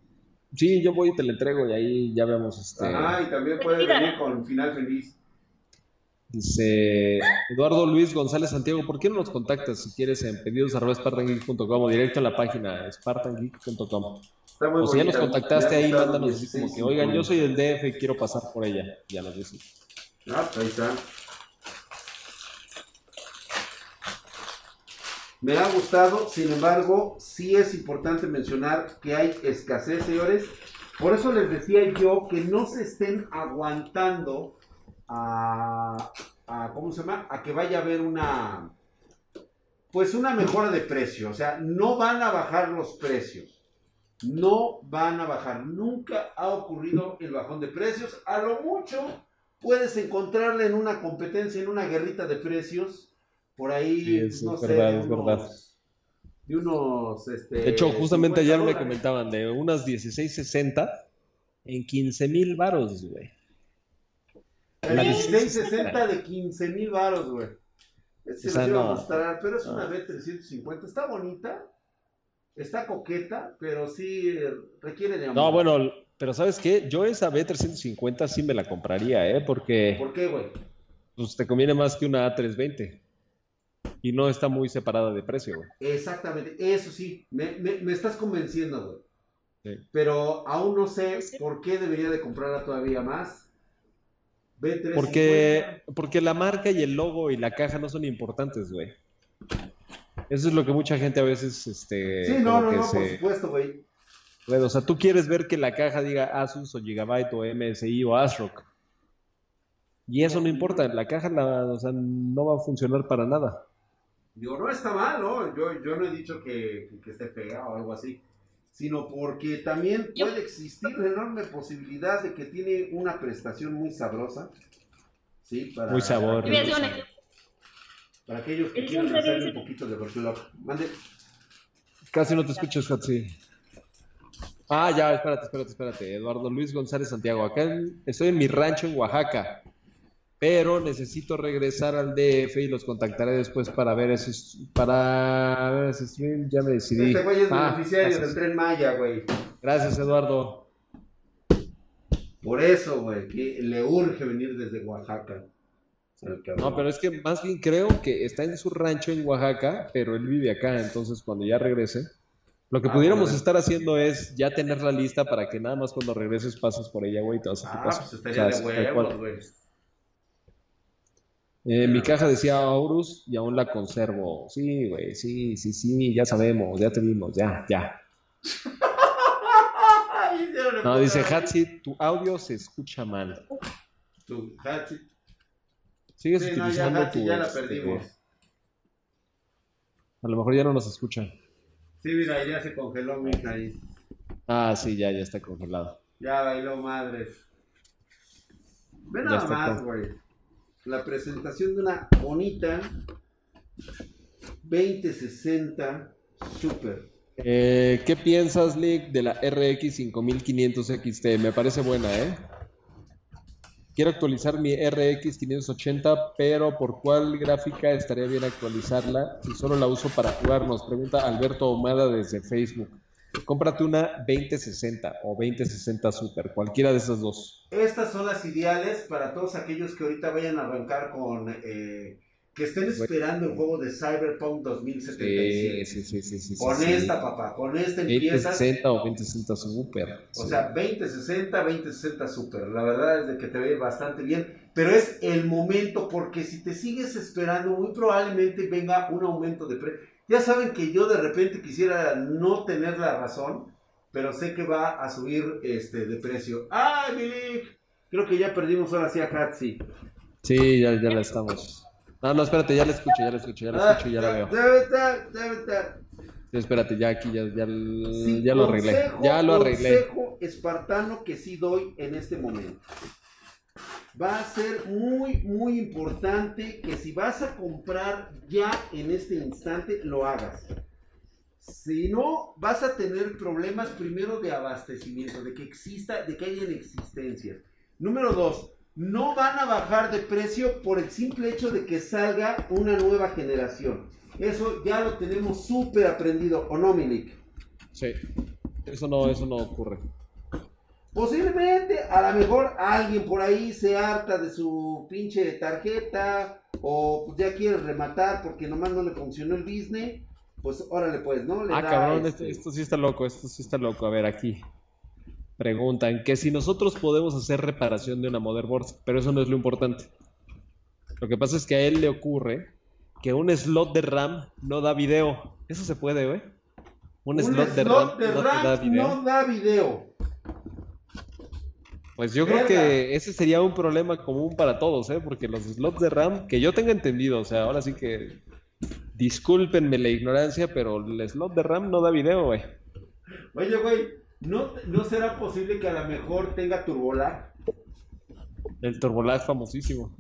Speaker 2: Sí, yo voy y te la entrego y ahí ya vemos, este...
Speaker 1: Ajá, y también puedes venir con final feliz.
Speaker 2: Dice Eduardo Luis González Santiago, ¿por qué no nos contactas si quieres en pedidos.spartangeek.com o directo en la página spartangeek.com?
Speaker 1: Está muy
Speaker 2: O si ya nos contactaste ahí, mándanos así como que,
Speaker 1: 16.50.
Speaker 2: oigan, yo soy del DF y quiero pasar por ella. Ya nos dices.
Speaker 1: Ah, ahí está. Me ha gustado, sin embargo, sí es importante mencionar que hay escasez, señores. Por eso les decía yo que no se estén aguantando a, ¿cómo se llama? A que vaya a haber una, pues una mejora de precio. O sea, no van a bajar los precios. No van a bajar. Nunca ha ocurrido el bajón de precios. A lo mucho puedes encontrarle en una competencia, en una guerrita de precios, por ahí,
Speaker 2: Sí, es-
Speaker 1: no
Speaker 2: es
Speaker 1: sé,
Speaker 2: verdad, es
Speaker 1: unos,
Speaker 2: verdad.
Speaker 1: de unos, este,
Speaker 2: De hecho, justamente
Speaker 1: 50
Speaker 2: ayer me
Speaker 1: dólares.
Speaker 2: comentaban de unas 1660 en 15 mil varos, güey.
Speaker 1: La
Speaker 2: La
Speaker 1: 1660 de 15 mil baros, güey. Se los iba a mostrar, pero es
Speaker 2: No.
Speaker 1: una B350. Está bonita, está coqueta, pero sí requiere de amor.
Speaker 2: No, bueno, pero ¿sabes qué? Yo esa B350 sí me la compraría, ¿eh? Porque
Speaker 1: ¿Por qué, güey?
Speaker 2: pues, te conviene más que una A320. Y no está muy separada de precio, güey.
Speaker 1: Exactamente, eso sí, me, me- me estás convenciendo, güey.
Speaker 2: Sí.
Speaker 1: Pero aún no sé por qué debería de comprarla todavía más. B350.
Speaker 2: Porque, porque la marca y el logo y la caja no son importantes, güey. Eso es lo que mucha gente a veces, este,
Speaker 1: Sí, no, no,
Speaker 2: que
Speaker 1: no, por supuesto, güey.
Speaker 2: Bueno, o sea, tú quieres ver que la caja diga Asus o Gigabyte o MSI o ASRock. Y eso no importa, la caja la- o sea, no va a funcionar para nada.
Speaker 1: Digo, no está mal, ¿no? Yo, yo no he dicho que, que esté fea o algo así. Sino porque también
Speaker 3: Yo-
Speaker 1: puede existir la enorme posibilidad de que tiene una prestación muy sabrosa. Sí, para,
Speaker 2: Muy sabor.
Speaker 1: para aquellos,
Speaker 3: una-
Speaker 1: para aquellos que quieran hacerle un poquito de workshop. Mande.
Speaker 2: Casi no te escuchas, Hatsi. Ah, ya, espérate, espérate, espérate. Eduardo Luis González Santiago. Acá en- estoy en mi rancho en Oaxaca, pero necesito regresar al DF y los contactaré después para ver ese, para ver ese stream. Ya me decidí.
Speaker 1: Este güey es
Speaker 2: Ah,
Speaker 1: beneficiario
Speaker 2: gracias.
Speaker 1: del tren Maya, güey.
Speaker 2: Gracias, Eduardo.
Speaker 1: Por eso, güey, que le urge venir desde Oaxaca.
Speaker 2: No, pero es que más bien creo que está en su rancho en Oaxaca, pero él vive acá, entonces cuando ya regrese, lo que
Speaker 1: Ah,
Speaker 2: pudiéramos estar haciendo es ya tener la lista para que nada más cuando regreses pases por ella, güey, y te vas a tu
Speaker 1: Ah,
Speaker 2: casa.
Speaker 1: pues
Speaker 2: O
Speaker 1: estaría
Speaker 2: sea,
Speaker 1: de huevos, güey.
Speaker 2: Eh, mi caja decía Aurus y aún la conservo. Sí, güey, sí, sí, sí, ya sabemos, ya te vimos, ya, ya. No, dice Hatsi, tu audio se escucha mal.
Speaker 1: Tu Hatsi.
Speaker 2: Sigues
Speaker 1: Sí, no, ya,
Speaker 2: utilizando
Speaker 1: Hatsi,
Speaker 2: tu,
Speaker 1: ya la
Speaker 2: este,
Speaker 1: perdimos.
Speaker 2: a lo mejor ya no nos escucha.
Speaker 1: Sí, mira, ya se congeló mi hija ahí.
Speaker 2: Ah, sí, ya, ya está congelado.
Speaker 1: Ya bailó madres. Ve nada más, güey. La presentación de una bonita 2060 Super.
Speaker 2: Eh, ¿qué piensas, Lick, de la RX 5500 XT? Me parece buena, ¿eh? Quiero actualizar mi RX 580, pero ¿por cuál gráfica estaría bien actualizarla si solo la uso para jugar? Nos pregunta Alberto Omada desde Facebook. Cómprate una 2060 o 2060 Super, cualquiera de esas dos.
Speaker 1: Estas son las ideales para todos aquellos que ahorita vayan a arrancar con... eh, que estén esperando el juego de Cyberpunk 2077.
Speaker 2: Sí, sí, sí,
Speaker 1: con
Speaker 2: sí.
Speaker 1: esta, papá, con esta empiezas.
Speaker 2: 2060 o 2060 Super.
Speaker 1: O
Speaker 2: sí.
Speaker 1: sea, 2060, 2060 Super. La verdad es de que te ve bastante bien. Pero es el momento porque si te sigues esperando, muy probablemente venga un aumento de precio. Ya saben que yo de repente quisiera no tener la razón, pero sé que va a subir este de precio. ¡Ay, Milik! Creo que ya perdimos ahora sí a Hatsi.
Speaker 2: Sí, ya, ya la estamos. No, no, espérate, ya la escucho, ya la escucho, ya la escucho, ya la veo.
Speaker 1: Debe estar, debe estar.
Speaker 2: Sí, espérate, ya aquí, ya, ya,
Speaker 1: Sí,
Speaker 2: ya lo arreglé.
Speaker 1: consejo-
Speaker 2: Ya lo arreglé.
Speaker 1: Consejo espartano que sí doy en este momento. Va a ser muy, muy importante que si vas a comprar ya en este instante, lo hagas. Si no, vas a tener problemas primero de abastecimiento, de que exista, de que haya existencias. Número dos, no van a bajar de precio por el simple hecho de que salga una nueva generación. Eso ya lo tenemos súper aprendido, ¿o no, Milik?
Speaker 2: Sí. Eso no, eso no ocurre.
Speaker 1: Posiblemente, a lo mejor alguien por ahí se harta de su pinche tarjeta o pues, ya quiere rematar porque nomás no le funcionó el business. Pues órale, pues, ¿no? Le
Speaker 2: Ah,
Speaker 1: da,
Speaker 2: cabrón,
Speaker 1: este,
Speaker 2: esto, esto sí está loco, esto sí está loco. A ver, aquí. Preguntan que si nosotros podemos hacer reparación de una motherboard, pero eso no es lo importante. Lo que pasa es que a él le ocurre que un slot de RAM no da video. Eso se puede, güey. Un,
Speaker 1: Un
Speaker 2: slot, de RAM,
Speaker 1: de
Speaker 2: no da
Speaker 1: no da video.
Speaker 2: Pues yo creo que ese sería un problema común para todos, ¿eh? Porque los slots de RAM, que yo tenga entendido, o sea, ahora sí que discúlpenme la ignorancia, pero el slot de RAM no da video, güey.
Speaker 1: Oye, güey, ¿no, ¿no será posible que a lo mejor tenga turbolag?
Speaker 2: El turbolag famosísimo.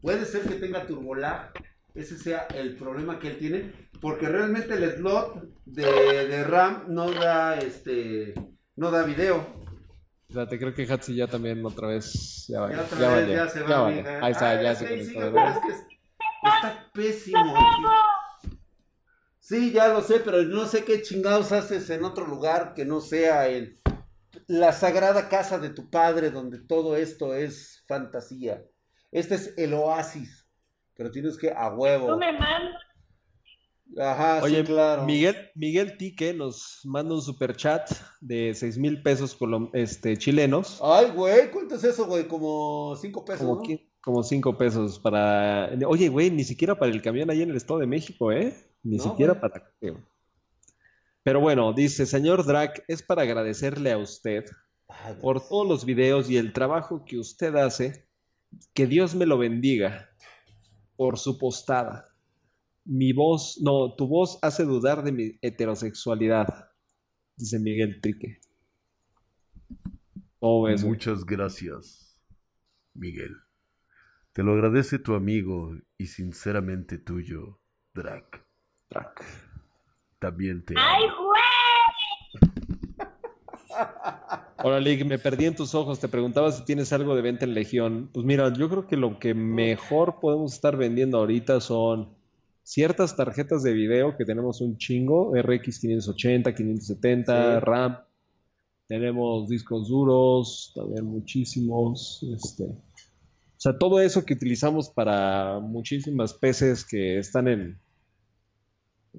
Speaker 1: Puede ser que tenga turbolag. Ese sea el problema que él tiene. Porque realmente el slot de, de RAM no da este. no da video.
Speaker 2: Espérate, creo que Hatsi ya también otra vez. Ya vale.
Speaker 1: Ya otra
Speaker 2: Ya
Speaker 1: vez
Speaker 2: vale.
Speaker 1: ya se va.
Speaker 2: Ya vale. Ahí está,
Speaker 1: Ah,
Speaker 2: ya se conectó.
Speaker 1: es que está pésimo. aquí. Sí, ya lo sé, pero no sé qué chingados haces en otro lugar que no sea en la sagrada casa de tu padre, donde todo esto es fantasía. Este es el oasis, pero tienes que a huevo.
Speaker 5: No me mandas.
Speaker 1: Ajá,
Speaker 2: Oye,
Speaker 1: sí, claro.
Speaker 2: Miguel, Miguel Tique nos manda un super chat de 6 mil pesos este, chilenos.
Speaker 1: Ay, güey, ¿cuánto es eso, güey? Como cinco pesos,
Speaker 2: Como,
Speaker 1: ¿no?
Speaker 2: qui- como 5 pesos para. Oye, güey, ni siquiera para el camión ahí en el Estado de México, ¿eh? Ni
Speaker 1: No,
Speaker 2: siquiera
Speaker 1: güey.
Speaker 2: para. Pero bueno, dice, señor Drac, es para agradecerle a usted
Speaker 1: Ay,
Speaker 2: por todos los videos y el trabajo que usted hace. Que Dios me lo bendiga por su postada. Mi voz, no, tu voz hace dudar de mi heterosexualidad, dice Miguel Trique. ¿Cómo ves, güey?
Speaker 6: Muchas gracias, Miguel. Te lo agradece tu amigo y sinceramente tuyo, Drac.
Speaker 2: Drac?
Speaker 6: También te
Speaker 5: ¡Ay, güey!
Speaker 2: Hola, Lick, me perdí en tus ojos. Te preguntaba si tienes algo de venta en Legión. Pues mira, yo creo que lo que mejor podemos estar vendiendo ahorita son ciertas tarjetas de video que tenemos un chingo, RX 580, 570,
Speaker 1: Sí.
Speaker 2: RAM. Tenemos discos duros, también muchísimos. Este, o sea, todo eso que utilizamos para muchísimas PCs que están en eh,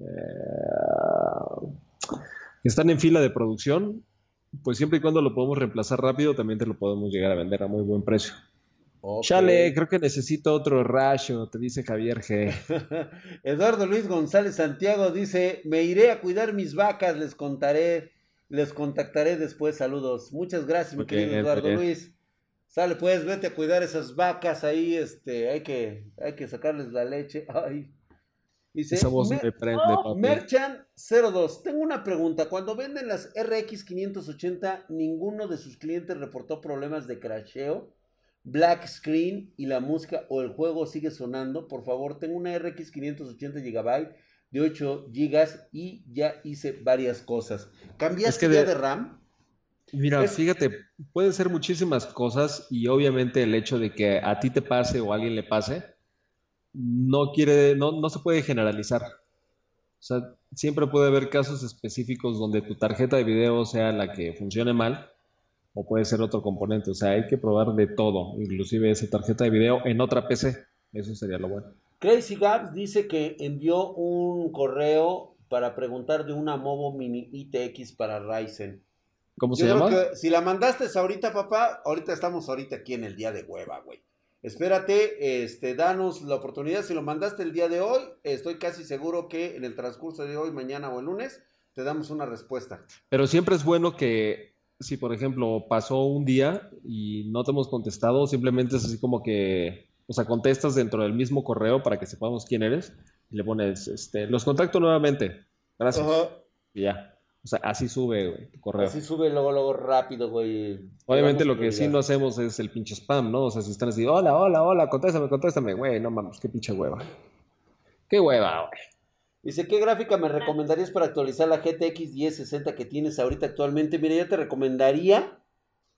Speaker 2: que están en fila de producción, pues siempre y cuando lo podemos reemplazar rápido, también te lo podemos llegar a vender a muy buen precio. Chale, creo que necesito otro rayo, te dice Javier G.
Speaker 1: Eduardo Luis González Santiago dice, me iré a cuidar mis vacas, les contaré, les contactaré después, saludos. Muchas gracias, mi
Speaker 2: Ok,
Speaker 1: querido Eduardo. Luis. Sale pues, vete a cuidar esas vacas ahí, este, hay que, hay que sacarles la leche. Ay. Dice,
Speaker 2: Esa voz
Speaker 1: "Me-
Speaker 2: me prende, papi.
Speaker 1: Merchan 02, tengo una pregunta. Cuando venden las RX 580, ninguno de sus clientes reportó problemas de crasheo, black screen y la música o el juego sigue sonando. Por favor, tengo una RX 580 GB de 8 GB y ya hice varias cosas. ¿Cambiaste
Speaker 2: Es que de-
Speaker 1: de RAM?
Speaker 2: Mira,
Speaker 1: Es-
Speaker 2: fíjate, pueden ser muchísimas cosas y obviamente el hecho de que a ti te pase o a alguien le pase, no quiere, no, no se puede generalizar. O sea, siempre puede haber casos específicos donde tu tarjeta de video sea la que funcione mal o puede ser otro componente. O sea, hay que probar de todo, inclusive esa tarjeta de video en otra PC. Eso sería lo bueno.
Speaker 1: Crazy Gaps dice que envió un correo para preguntar de una Movo Mini ITX para Ryzen.
Speaker 2: ¿Cómo
Speaker 1: Yo
Speaker 2: se llama?
Speaker 1: que si la mandaste ahorita, papá, ahorita estamos ahorita aquí en el día de hueva, güey. Espérate, este, danos la oportunidad. Si lo mandaste el día de hoy, estoy casi seguro que en el transcurso de hoy, mañana o el lunes, te damos una respuesta.
Speaker 2: Pero siempre es bueno que si, por ejemplo, pasó un día y no te hemos contestado, simplemente es así como que, o sea, contestas dentro del mismo correo para que sepamos quién eres y le pones, este, los contacto nuevamente. Gracias. Y ya. O sea, así sube, güey, tu correo.
Speaker 1: Así sube luego, luego rápido, güey.
Speaker 2: Obviamente lo que sí no hacemos es el pinche spam, ¿no? O sea, si están así, hola, hola, hola, contéstame, contéstame, güey, no mames, qué pinche hueva. Qué hueva, güey.
Speaker 1: Dice, ¿qué gráfica me recomendarías para actualizar la GTX 1060 que tienes ahorita actualmente? Mira, yo te recomendaría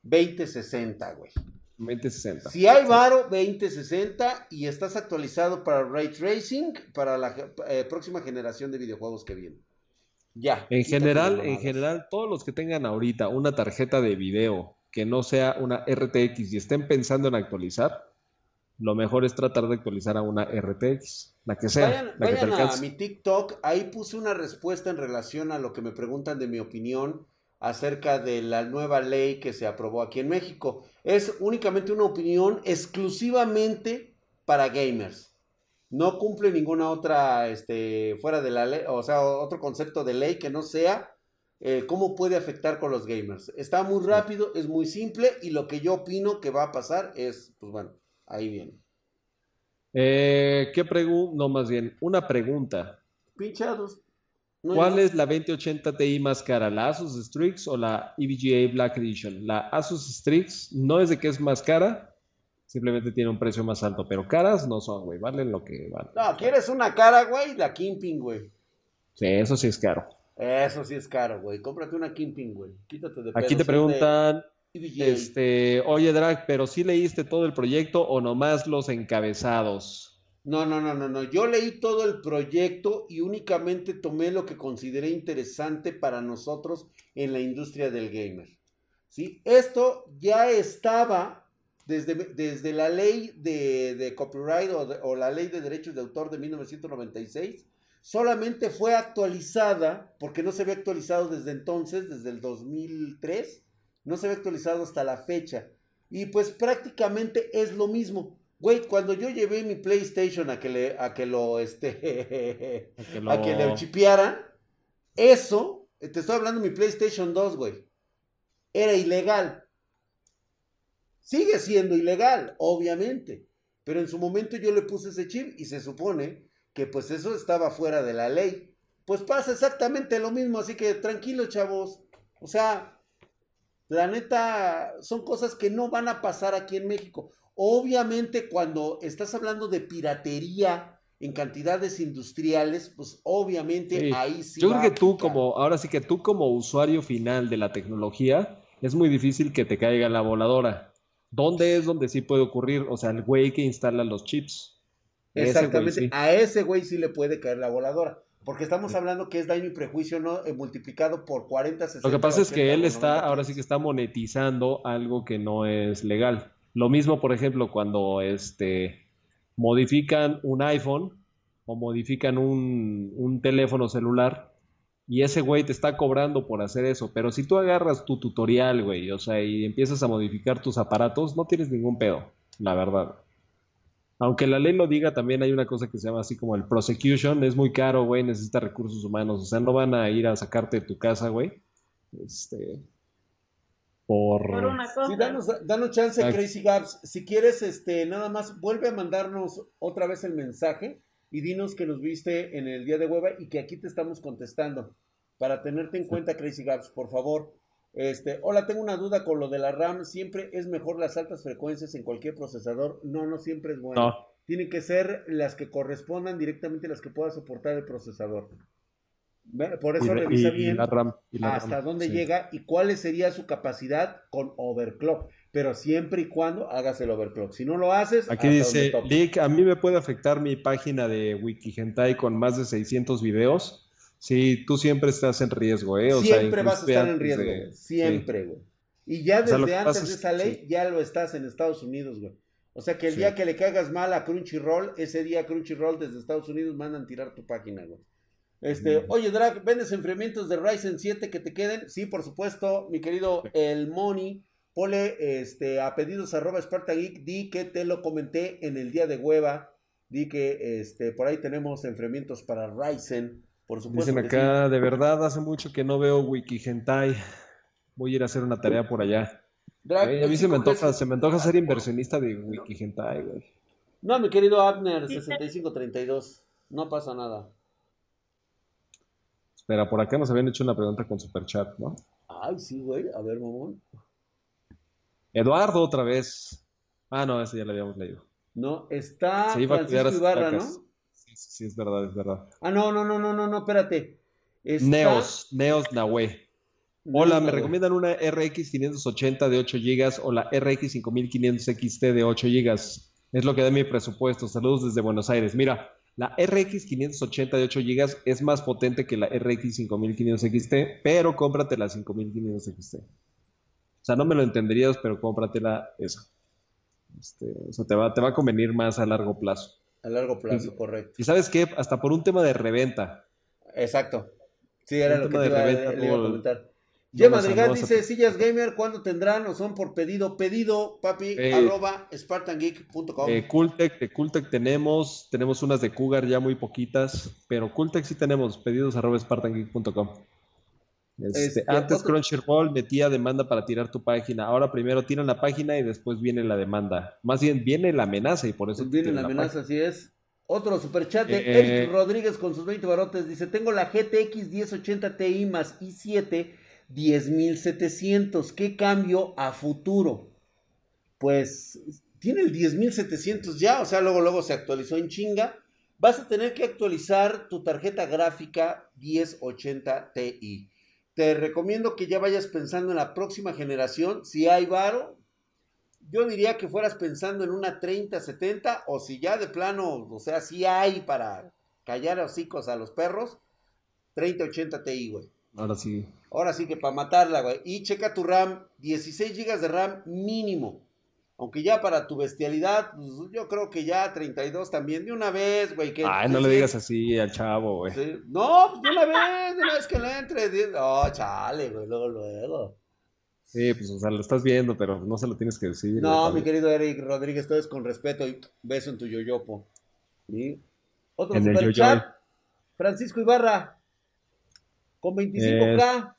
Speaker 1: 2060, güey.
Speaker 2: 2060.
Speaker 1: Si hay varo, 2060 y estás actualizado para Ray Tracing para la eh, próxima generación de videojuegos que viene. Ya.
Speaker 2: En general, en general, todos los que tengan ahorita una tarjeta de video que no sea una RTX y estén pensando en actualizar, lo mejor es tratar de actualizar a una RTX, la que sea,
Speaker 1: Vayan,
Speaker 2: la que te
Speaker 1: vayan a mi TikTok, ahí puse una respuesta en relación a lo que me preguntan de mi opinión acerca de la nueva ley que se aprobó aquí en México. Es únicamente una opinión exclusivamente para gamers. No cumple ninguna otra, este, fuera de la ley, o sea, otro concepto de ley que no sea eh, cómo puede afectar con los gamers. Está muy rápido, es muy simple y lo que yo opino que va a pasar es, pues bueno, ahí viene.
Speaker 2: Eh, ¿qué pregunta? No, más bien, una pregunta.
Speaker 1: Pinchados. No,
Speaker 2: ¿Cuál es la 2080 Ti más cara, la Asus Strix o la EVGA Black Edition? La Asus Strix no es de que es más cara, simplemente tiene un precio más alto, pero caras no son, güey, valen lo que valen.
Speaker 1: No, ¿quieres una cara, güey? La Kimping, güey.
Speaker 2: Sí, eso sí es caro.
Speaker 1: Eso sí es caro, güey. Cómprate una Kimping, güey. Quítate de
Speaker 2: Aquí te preguntan,
Speaker 1: de.
Speaker 2: Este, oye Drag, pero sí leíste todo el proyecto o nomás los encabezados?
Speaker 1: No, no, no, no, no. Yo leí todo el proyecto y únicamente tomé lo que consideré interesante para nosotros en la industria del gamer. ¿Sí? Esto ya estaba desde, desde la ley de, de copyright o, o la ley de derechos de autor de 1996. Solamente fue actualizada, porque no se había actualizado desde entonces, desde el 2003. No se había actualizado hasta la fecha. Y pues prácticamente es lo mismo. Güey, cuando yo llevé mi PlayStation a que, le, a que lo, este,
Speaker 2: Que lo-
Speaker 1: a que le chipearan, eso, te estoy hablando de mi PlayStation 2, güey, era ilegal. Sigue siendo ilegal, obviamente. Pero en su momento yo le puse ese chip y se supone que pues eso estaba fuera de la ley. Pues pasa exactamente lo mismo, así que tranquilos, chavos. O sea, la neta, son cosas que no van a pasar aquí en México. Obviamente, cuando estás hablando de piratería en cantidades industriales, pues obviamente
Speaker 2: Sí.
Speaker 1: ahí sí.
Speaker 2: Yo
Speaker 1: va
Speaker 2: creo
Speaker 1: a
Speaker 2: que tú como, ahora sí que tú como usuario final de la tecnología, es muy difícil que te caiga la voladora. ¿Dónde es donde sí puede ocurrir? O sea, el güey que instala los chips. Ese güey
Speaker 1: Exactamente,
Speaker 2: sí.
Speaker 1: a ese güey sí le puede caer la voladora. Porque estamos hablando que es daño y prejuicio ¿no? Eh, multiplicado por 40, 60.
Speaker 2: Lo que pasa es que
Speaker 1: 80,
Speaker 2: él está,
Speaker 1: 90
Speaker 2: ahora sí que está monetizando algo que no es legal. Lo mismo, por ejemplo, cuando este modifican un iPhone o modifican un, un teléfono celular y ese güey te está cobrando por hacer eso. Pero si tú agarras tu tutorial, güey, o sea, y empiezas a modificar tus aparatos, no tienes ningún pedo, la verdad. Aunque la ley lo diga, también hay una cosa que se llama así como el prosecution. Es muy caro, güey, necesita recursos humanos. O sea, no van a ir a sacarte de tu casa, güey. Este. Por.
Speaker 3: Por una cosa.
Speaker 1: Sí, danos, danos chance,
Speaker 2: Ay.
Speaker 1: Crazy Gaps. Si quieres, este, nada más vuelve a mandarnos otra vez el mensaje y dinos que nos viste en el día de hueva y que aquí te estamos contestando. Para tenerte en cuenta, Crazy Gaps, por favor. Este, hola, tengo una duda con lo de la RAM. ¿Siempre es mejor las altas frecuencias en cualquier procesador? No, no siempre es bueno.
Speaker 2: No.
Speaker 1: Tienen que ser las que correspondan directamente las que pueda soportar el procesador. Por eso revisa
Speaker 2: y- y
Speaker 1: bien
Speaker 2: la RAM. la
Speaker 1: hasta
Speaker 2: RAM,
Speaker 1: dónde
Speaker 2: sí.
Speaker 1: llega y cuál sería su capacidad con overclock. Pero siempre y cuando hagas el overclock. Si no lo haces,
Speaker 2: Aquí dice. Lick, a mí me puede afectar mi página de Wikigentai con más de 600 videos. Sí, tú siempre estás en riesgo, ¿eh? O sea,
Speaker 1: siempre vas a estar en riesgo,
Speaker 2: de-.
Speaker 1: Siempre, güey. Y ya
Speaker 2: O
Speaker 1: desde
Speaker 2: sea,
Speaker 1: antes de
Speaker 2: es-
Speaker 1: esa ley,
Speaker 2: sí.
Speaker 1: ya lo estás en Estados Unidos, güey. O sea que el
Speaker 2: Sí.
Speaker 1: día que le caigas mal a Crunchyroll, ese día Crunchyroll desde Estados Unidos mandan tirar tu página, güey. Este, oye, Drag, ¿vendes enfriamientos de Ryzen 7 que te queden? Sí, por supuesto, mi querido El Money. Pole este, a pedidos arroba Spartan Geek, di que te lo comenté en el día de hueva. Di que este, por ahí tenemos enfriamientos para Ryzen. Por supuesto.
Speaker 2: Dicen acá, de verdad, hace mucho que no veo Wikigentai. Voy a ir a hacer una tarea por allá.
Speaker 1: Drag,
Speaker 2: a mí se me
Speaker 1: 5G
Speaker 2: antoja, se me antoja ser inversionista de Wikigentai, güey.
Speaker 1: No, mi querido Abner, 6532. No pasa nada.
Speaker 2: Espera, por acá nos habían hecho una pregunta con Superchat, ¿no?
Speaker 1: Ay, sí, güey. A ver, mamón.
Speaker 2: Eduardo otra vez. Ah, no, ese ya lo habíamos leído.
Speaker 1: No, está
Speaker 2: Se iba
Speaker 1: Francisco
Speaker 2: a
Speaker 1: Ibarra. ¿no?
Speaker 2: Sí, es verdad, es verdad.
Speaker 1: Ah, no, no, no, no, no, no, espérate. Está-
Speaker 2: Neos, Neos Nahue. Hola, me recomiendan una RX 580 de 8 GB o la RX 5500 XT de 8 GB. Es lo que da mi presupuesto. Saludos desde Buenos Aires. Mira, la RX 580 de 8 GB es más potente que la RX 5500 XT, pero cómprate la 5500 XT. O sea, no me lo entenderías, pero cómpratela esa. Este, o sea, te va, te va a convenir más a largo plazo.
Speaker 1: A largo plazo, correcto.
Speaker 2: Y sabes qué, hasta por un tema de reventa.
Speaker 1: Exacto. Sí, era
Speaker 2: Un
Speaker 1: lo que te iba,
Speaker 2: reventa,
Speaker 1: le iba a comentar.
Speaker 2: nos
Speaker 1: Madrigal
Speaker 2: a-
Speaker 1: dice, sillas gamer, ¿cuándo tendrán o son por pedido? Pedido, papi,
Speaker 2: Eh,
Speaker 1: arroba spartangeek.com.
Speaker 2: Eh, Cultec, de Cultec tenemos, tenemos unas de Cougar ya muy poquitas, pero Cultec sí tenemos, pedidos arroba spartangeek.com. Este,
Speaker 1: Este,
Speaker 2: antes
Speaker 1: otro-
Speaker 2: Crunchyroll metía demanda para tirar tu página, ahora primero tiran la página y después viene la demanda. Más bien viene la amenaza y por eso te
Speaker 1: Viene la amenaza, así es. Otro superchat de
Speaker 2: Eh,
Speaker 1: Eric Rodríguez con sus 20 barotes. Dice, tengo la GTX 1080 Ti más i7 10700. ¿Qué cambio a futuro? Pues tiene el 10700 ya, o sea, luego luego se actualizó en chinga. Vas a tener que actualizar tu tarjeta gráfica 1080 Ti. Te recomiendo que ya vayas pensando en la próxima generación. Si hay varo, yo diría que fueras pensando en una 3070 o si ya de plano, o sea, si hay para callar hocicos a los perros, 3080 Ti, güey.
Speaker 2: Ahora sí.
Speaker 1: Ahora sí que para matarla, güey. Y checa tu RAM, 16 GB de RAM mínimo. Aunque ya para tu bestialidad, pues, yo creo que ya 32 también, de una vez, güey. Que,
Speaker 2: Ay, no le digas así al chavo, güey.
Speaker 1: sí. No, pues de una vez, de una vez que le entre. Oh, chale, güey, luego, luego.
Speaker 2: Sí, pues, o sea, lo estás viendo, pero no se lo tienes que decir.
Speaker 1: No, mi querido Eric Rodríguez, todo es con respeto y beso en tu yoyopo. ¿Sí? Otro
Speaker 2: En
Speaker 1: superchat. Francisco Ibarra. Con 25k.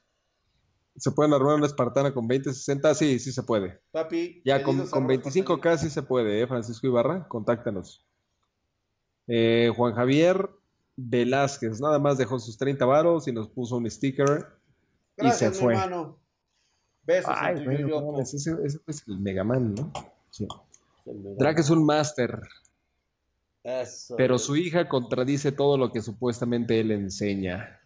Speaker 2: ¿Se pueden armar una espartana con 2060? Sí, sí se puede.
Speaker 1: Papi.
Speaker 2: Ya, con, con
Speaker 1: arroba
Speaker 2: 25K sí se puede, ¿eh? Francisco Ibarra, contáctanos. Eh, Juan Javier Velázquez, nada más dejó sus 30 varos y nos puso un sticker y
Speaker 1: Gracias,
Speaker 2: se
Speaker 1: mi
Speaker 2: fue.
Speaker 1: hermano. Besos
Speaker 2: Ay,
Speaker 1: en tu
Speaker 2: güey, no
Speaker 1: yoyopo.
Speaker 2: mames, ese, ese es el Megaman, ¿no? Sí. Drake es un máster,
Speaker 1: Eso,
Speaker 2: pero su hija contradice todo lo que supuestamente él enseña.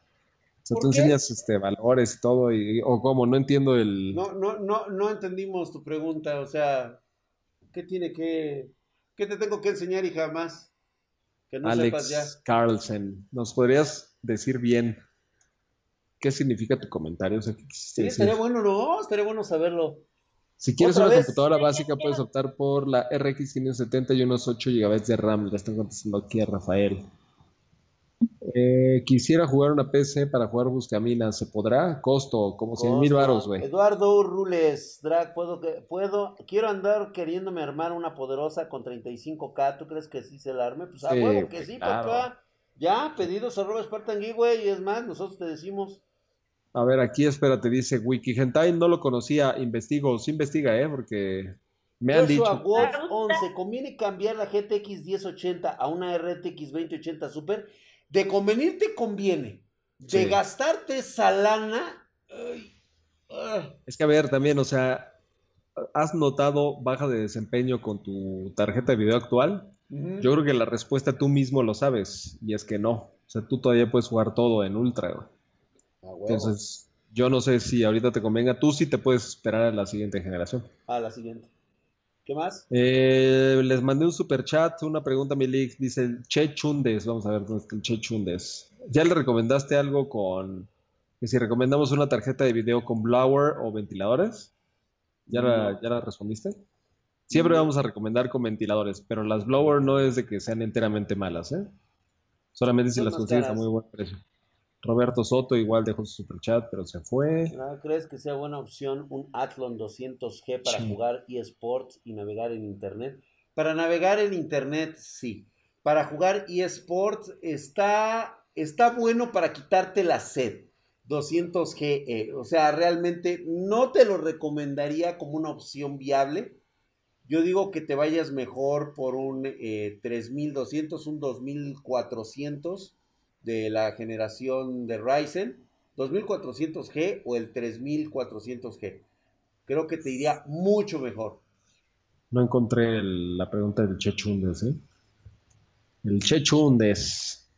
Speaker 2: O sea,
Speaker 1: ¿Por
Speaker 2: tú
Speaker 1: qué?
Speaker 2: enseñas este, valores y todo, y, o cómo, no entiendo el...
Speaker 1: No, no, no, no entendimos tu pregunta. O sea, ¿qué tiene que. ¿Qué te tengo que enseñar, hija, más? Que no sepas ya.
Speaker 2: Alex Carlsen, ¿nos podrías decir bien qué significa tu comentario? O sea, ¿qué quisiste
Speaker 1: Sí,
Speaker 2: decir?
Speaker 1: estaría bueno, ¿no? Estaría bueno saberlo.
Speaker 2: Si quieres
Speaker 1: ¿Otra
Speaker 2: una
Speaker 1: vez?
Speaker 2: computadora básica, puedes optar por la RX 570 y unos 8 GB de RAM. Le están contestando aquí a Rafael. Eh, quisiera jugar una PC para jugar Buscaminas. ¿Se podrá? Costo, como 100 mil baros, güey.
Speaker 1: Eduardo Rules, Drag, puedo, puedo, quiero andar queriéndome armar una poderosa con 35k, ¿tú crees que sí se la arme? Pues a
Speaker 2: Sí,
Speaker 1: huevo que
Speaker 2: güey,
Speaker 1: sí,
Speaker 2: claro.
Speaker 1: papá. Ya, pedidos arroba Spartan güey, y es más, nosotros te decimos.
Speaker 2: A ver, aquí espérate, dice Wiki Hentai, no lo conocía, investigo, sí investiga, ¿eh? Porque me han
Speaker 1: Joshua
Speaker 2: dicho.
Speaker 1: Wolf 11, ¿conviene cambiar la GTX 1080 a una RTX 2080 Super? De convenirte conviene. De gastarte esa lana, ay, ah,
Speaker 2: Es que a ver, también, o sea, ¿has notado baja de desempeño con tu tarjeta de video actual? Yo creo que la respuesta tú mismo lo sabes, y es que no. O sea, tú todavía puedes jugar todo en Ultra, güey.
Speaker 1: A huevo.
Speaker 2: Entonces, yo no sé si ahorita te convenga. Tú sí te puedes esperar a la siguiente generación.
Speaker 1: A la siguiente. ¿Qué más?
Speaker 2: Eh, les mandé un super chat, una pregunta, Milik. Dice Che Chundes. Vamos a ver dónde está el Che Chundes. ¿Ya le recomendaste algo con. que si recomendamos una tarjeta de video con blower o ventiladores? ¿Ya la, ya la respondiste? Siempre vamos a recomendar con ventiladores, pero las blower no es de que sean enteramente malas, ¿eh? Solamente si
Speaker 1: Son
Speaker 2: las consigues a muy buen precio. Roberto Soto igual dejó su super chat, pero se fue.
Speaker 1: ¿No crees que sea buena opción un Athlon 200G para
Speaker 2: Sí.
Speaker 1: jugar eSports y navegar en Internet? Para navegar en Internet, sí. Para jugar eSports está, está bueno para quitarte la sed. 200G, eh, o sea, realmente no te lo recomendaría como una opción viable. Yo digo que te vayas mejor por un eh, 3200, un 2400 de la generación de Ryzen, 2400G o el 3400G. Creo que te iría mucho mejor.
Speaker 2: No encontré la pregunta del Che Chundes, ¿eh? El Che Chundes.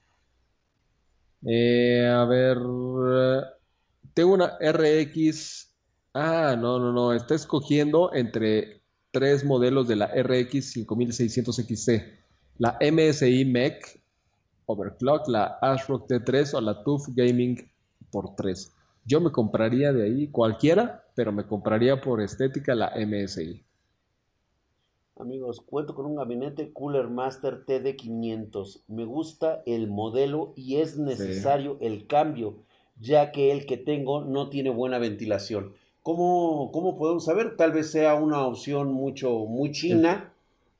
Speaker 2: Eh, a ver. Tengo una RX. Ah, no, no, no. Está escogiendo entre tres modelos de la RX 5600 XT. La MSI Mech Overclock, la ASRock T3 o la TUF Gaming por 3. Yo me compraría de ahí cualquiera, pero me compraría por estética la MSI.
Speaker 1: Amigos, cuento con un gabinete Cooler Master TD500. Me gusta el modelo y es necesario el cambio, ya que el que tengo no tiene buena ventilación. ¿Cómo, cómo podemos saber? Tal vez sea una opción mucho, muy china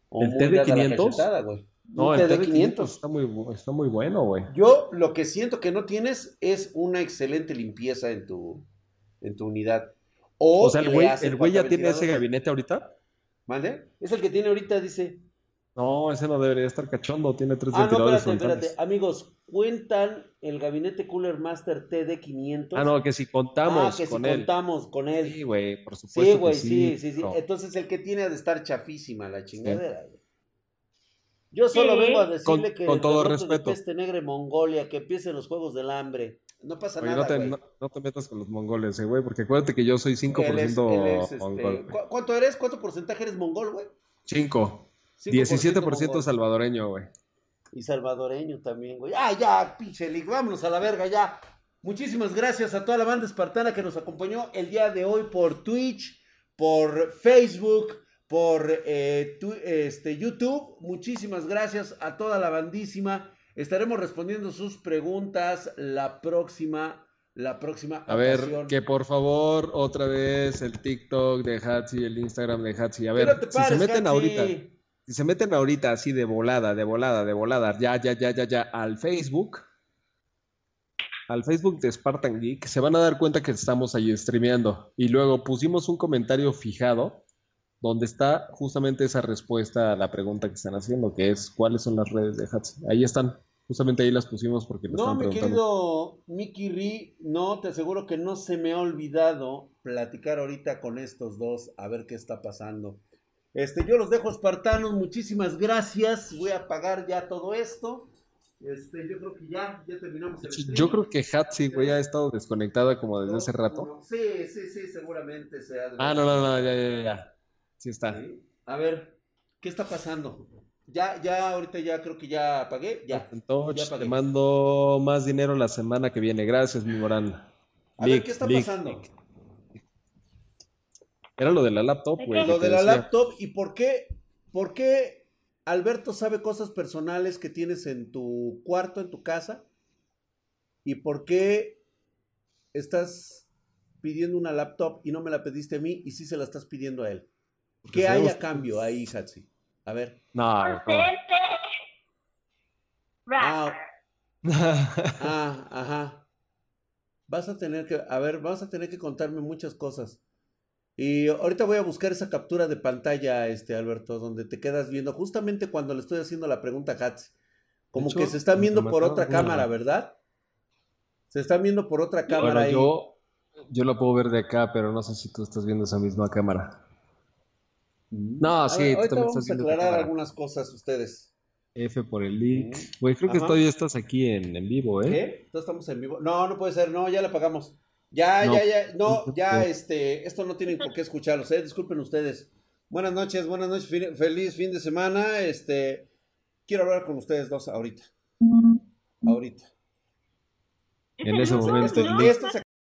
Speaker 1: o
Speaker 2: el
Speaker 1: muy dada la
Speaker 2: TD500?
Speaker 1: Güey.
Speaker 2: No, el
Speaker 1: TD500.
Speaker 2: TD500 está muy, está muy bueno, güey.
Speaker 1: Yo lo que siento que no tienes es una excelente limpieza en tu, en tu unidad. O,
Speaker 2: O sea, el güey, el güey ya tiene ese gabinete ahorita.
Speaker 1: ¿Mande? Es el que tiene ahorita, dice.
Speaker 2: No, ese no debería estar cachondo, tiene tres
Speaker 1: Ah, no,
Speaker 2: ventiladores
Speaker 1: espérate,
Speaker 2: frontales.
Speaker 1: espérate. Amigos, cuentan el gabinete Cooler Master TD500.
Speaker 2: Ah, no, que si contamos
Speaker 1: Ah, que si
Speaker 2: él.
Speaker 1: contamos con él.
Speaker 2: Sí, güey, por
Speaker 1: Sí,
Speaker 2: supuesto
Speaker 1: güey,
Speaker 2: que
Speaker 1: sí, sí, sí.
Speaker 2: no.
Speaker 1: Entonces el que tiene ha de estar chafísima la chingadera, güey. Yo solo
Speaker 3: Sí.
Speaker 1: vengo a decirle
Speaker 2: Con-
Speaker 1: que
Speaker 2: con todo respeto.
Speaker 1: peste negra en Mongolia, que empiecen los juegos del hambre. No pasa
Speaker 2: Oye,
Speaker 1: nada,
Speaker 2: no te,
Speaker 1: güey.
Speaker 2: no, no te metas con los mongoles, eh, güey, porque acuérdate que yo soy 5%
Speaker 1: Él es- él es, este,
Speaker 2: mongol.
Speaker 1: ¿cu- ¿Cuánto eres? ¿Cuánto porcentaje eres mongol, güey?
Speaker 2: 5.
Speaker 1: 5%
Speaker 2: 17%
Speaker 1: mongol.
Speaker 2: salvadoreño, güey.
Speaker 1: Y salvadoreño también, güey. Ah, ya, pinche vámonos a la verga ya. Muchísimas gracias a toda la banda espartana que nos acompañó el día de hoy por Twitch, por Facebook, por eh, tu- este, YouTube. Muchísimas gracias a toda la bandísima. Estaremos respondiendo sus preguntas la próxima, la próxima
Speaker 2: A ver, que por favor, otra vez el TikTok de Hatsi, el Instagram de Hatsi. A ver,
Speaker 1: no
Speaker 2: si se meten
Speaker 1: Hatsi.
Speaker 2: ahorita, si se meten ahorita así de volada, de volada, de volada, ya, ya, ya, ya, ya, al Facebook, al Facebook de Spartan Geek, se van a dar cuenta que estamos ahí streameando. Y luego pusimos un comentario fijado donde está justamente esa respuesta a la pregunta que están haciendo, que es ¿cuáles son las redes de Hatsi? Ahí están, justamente ahí las pusimos porque nos
Speaker 1: No, mi querido Mickey Ri, no, te aseguro que no se me ha olvidado platicar ahorita con estos dos, a ver qué está pasando. Este, yo los dejo espartanos, muchísimas gracias. Voy a apagar ya todo esto. Este, yo creo que ya, ya terminamos el stream.
Speaker 2: Yo creo que Hatsi, güey, ha estado desconectada como desde hace rato.
Speaker 1: Sí, sí, sí, seguramente sea. de-
Speaker 2: Ah, no, no, no, ya, ya, ya. Sí está.
Speaker 1: Sí. A ver, ¿qué está pasando? Ya, ya, ahorita ya creo que ya apagué, ya.
Speaker 2: Touch,
Speaker 1: ya apagué.
Speaker 2: te mando más dinero la semana que viene. Gracias, mi Morán.
Speaker 1: A ver, ¿qué está
Speaker 2: Lick,
Speaker 1: pasando?
Speaker 2: Lick. Era lo de la laptop,
Speaker 3: ¿De
Speaker 2: güey.
Speaker 1: Lo de la
Speaker 2: decía.
Speaker 1: laptop y por qué, por qué Alberto sabe cosas personales que tienes en tu cuarto, en tu casa, y por qué estás pidiendo una laptop y no me la pediste a mí y sí se la estás pidiendo a él.
Speaker 2: Porque
Speaker 1: ¿Qué hay a cambio ahí, Hatsi? A ver.
Speaker 2: No, no.
Speaker 1: Ah, ah, ajá. Vas a tener que, a ver, vas a tener que contarme muchas cosas. Y ahorita voy a buscar esa captura de pantalla, este Alberto, donde te quedas viendo justamente cuando le estoy haciendo la pregunta a Hatsi. Como
Speaker 2: hecho,
Speaker 1: que se están viendo por otra cámara, ¿verdad? Se están viendo por otra cámara
Speaker 2: Bueno,
Speaker 1: ahí.
Speaker 2: yo, yo lo puedo ver de acá, pero no sé si tú estás viendo esa misma cámara. No,
Speaker 1: A
Speaker 2: sí,
Speaker 1: ver,
Speaker 2: tú
Speaker 1: ahorita vamos a aclarar algunas cosas ustedes.
Speaker 2: F por el leak. Güey, creo que todavía estás aquí en, en vivo, ¿eh?
Speaker 1: ¿Qué? ¿Todos estamos en vivo? No, no puede ser, no, ya la apagamos. Ya,
Speaker 2: No.
Speaker 1: ya, ya, no, ya, este, esto no tienen por qué escucharlos, eh, disculpen ustedes. Buenas noches, buenas noches, fin- feliz fin de semana, este, quiero hablar con ustedes dos ahorita, ahorita.
Speaker 2: En ese momento.
Speaker 1: esto- se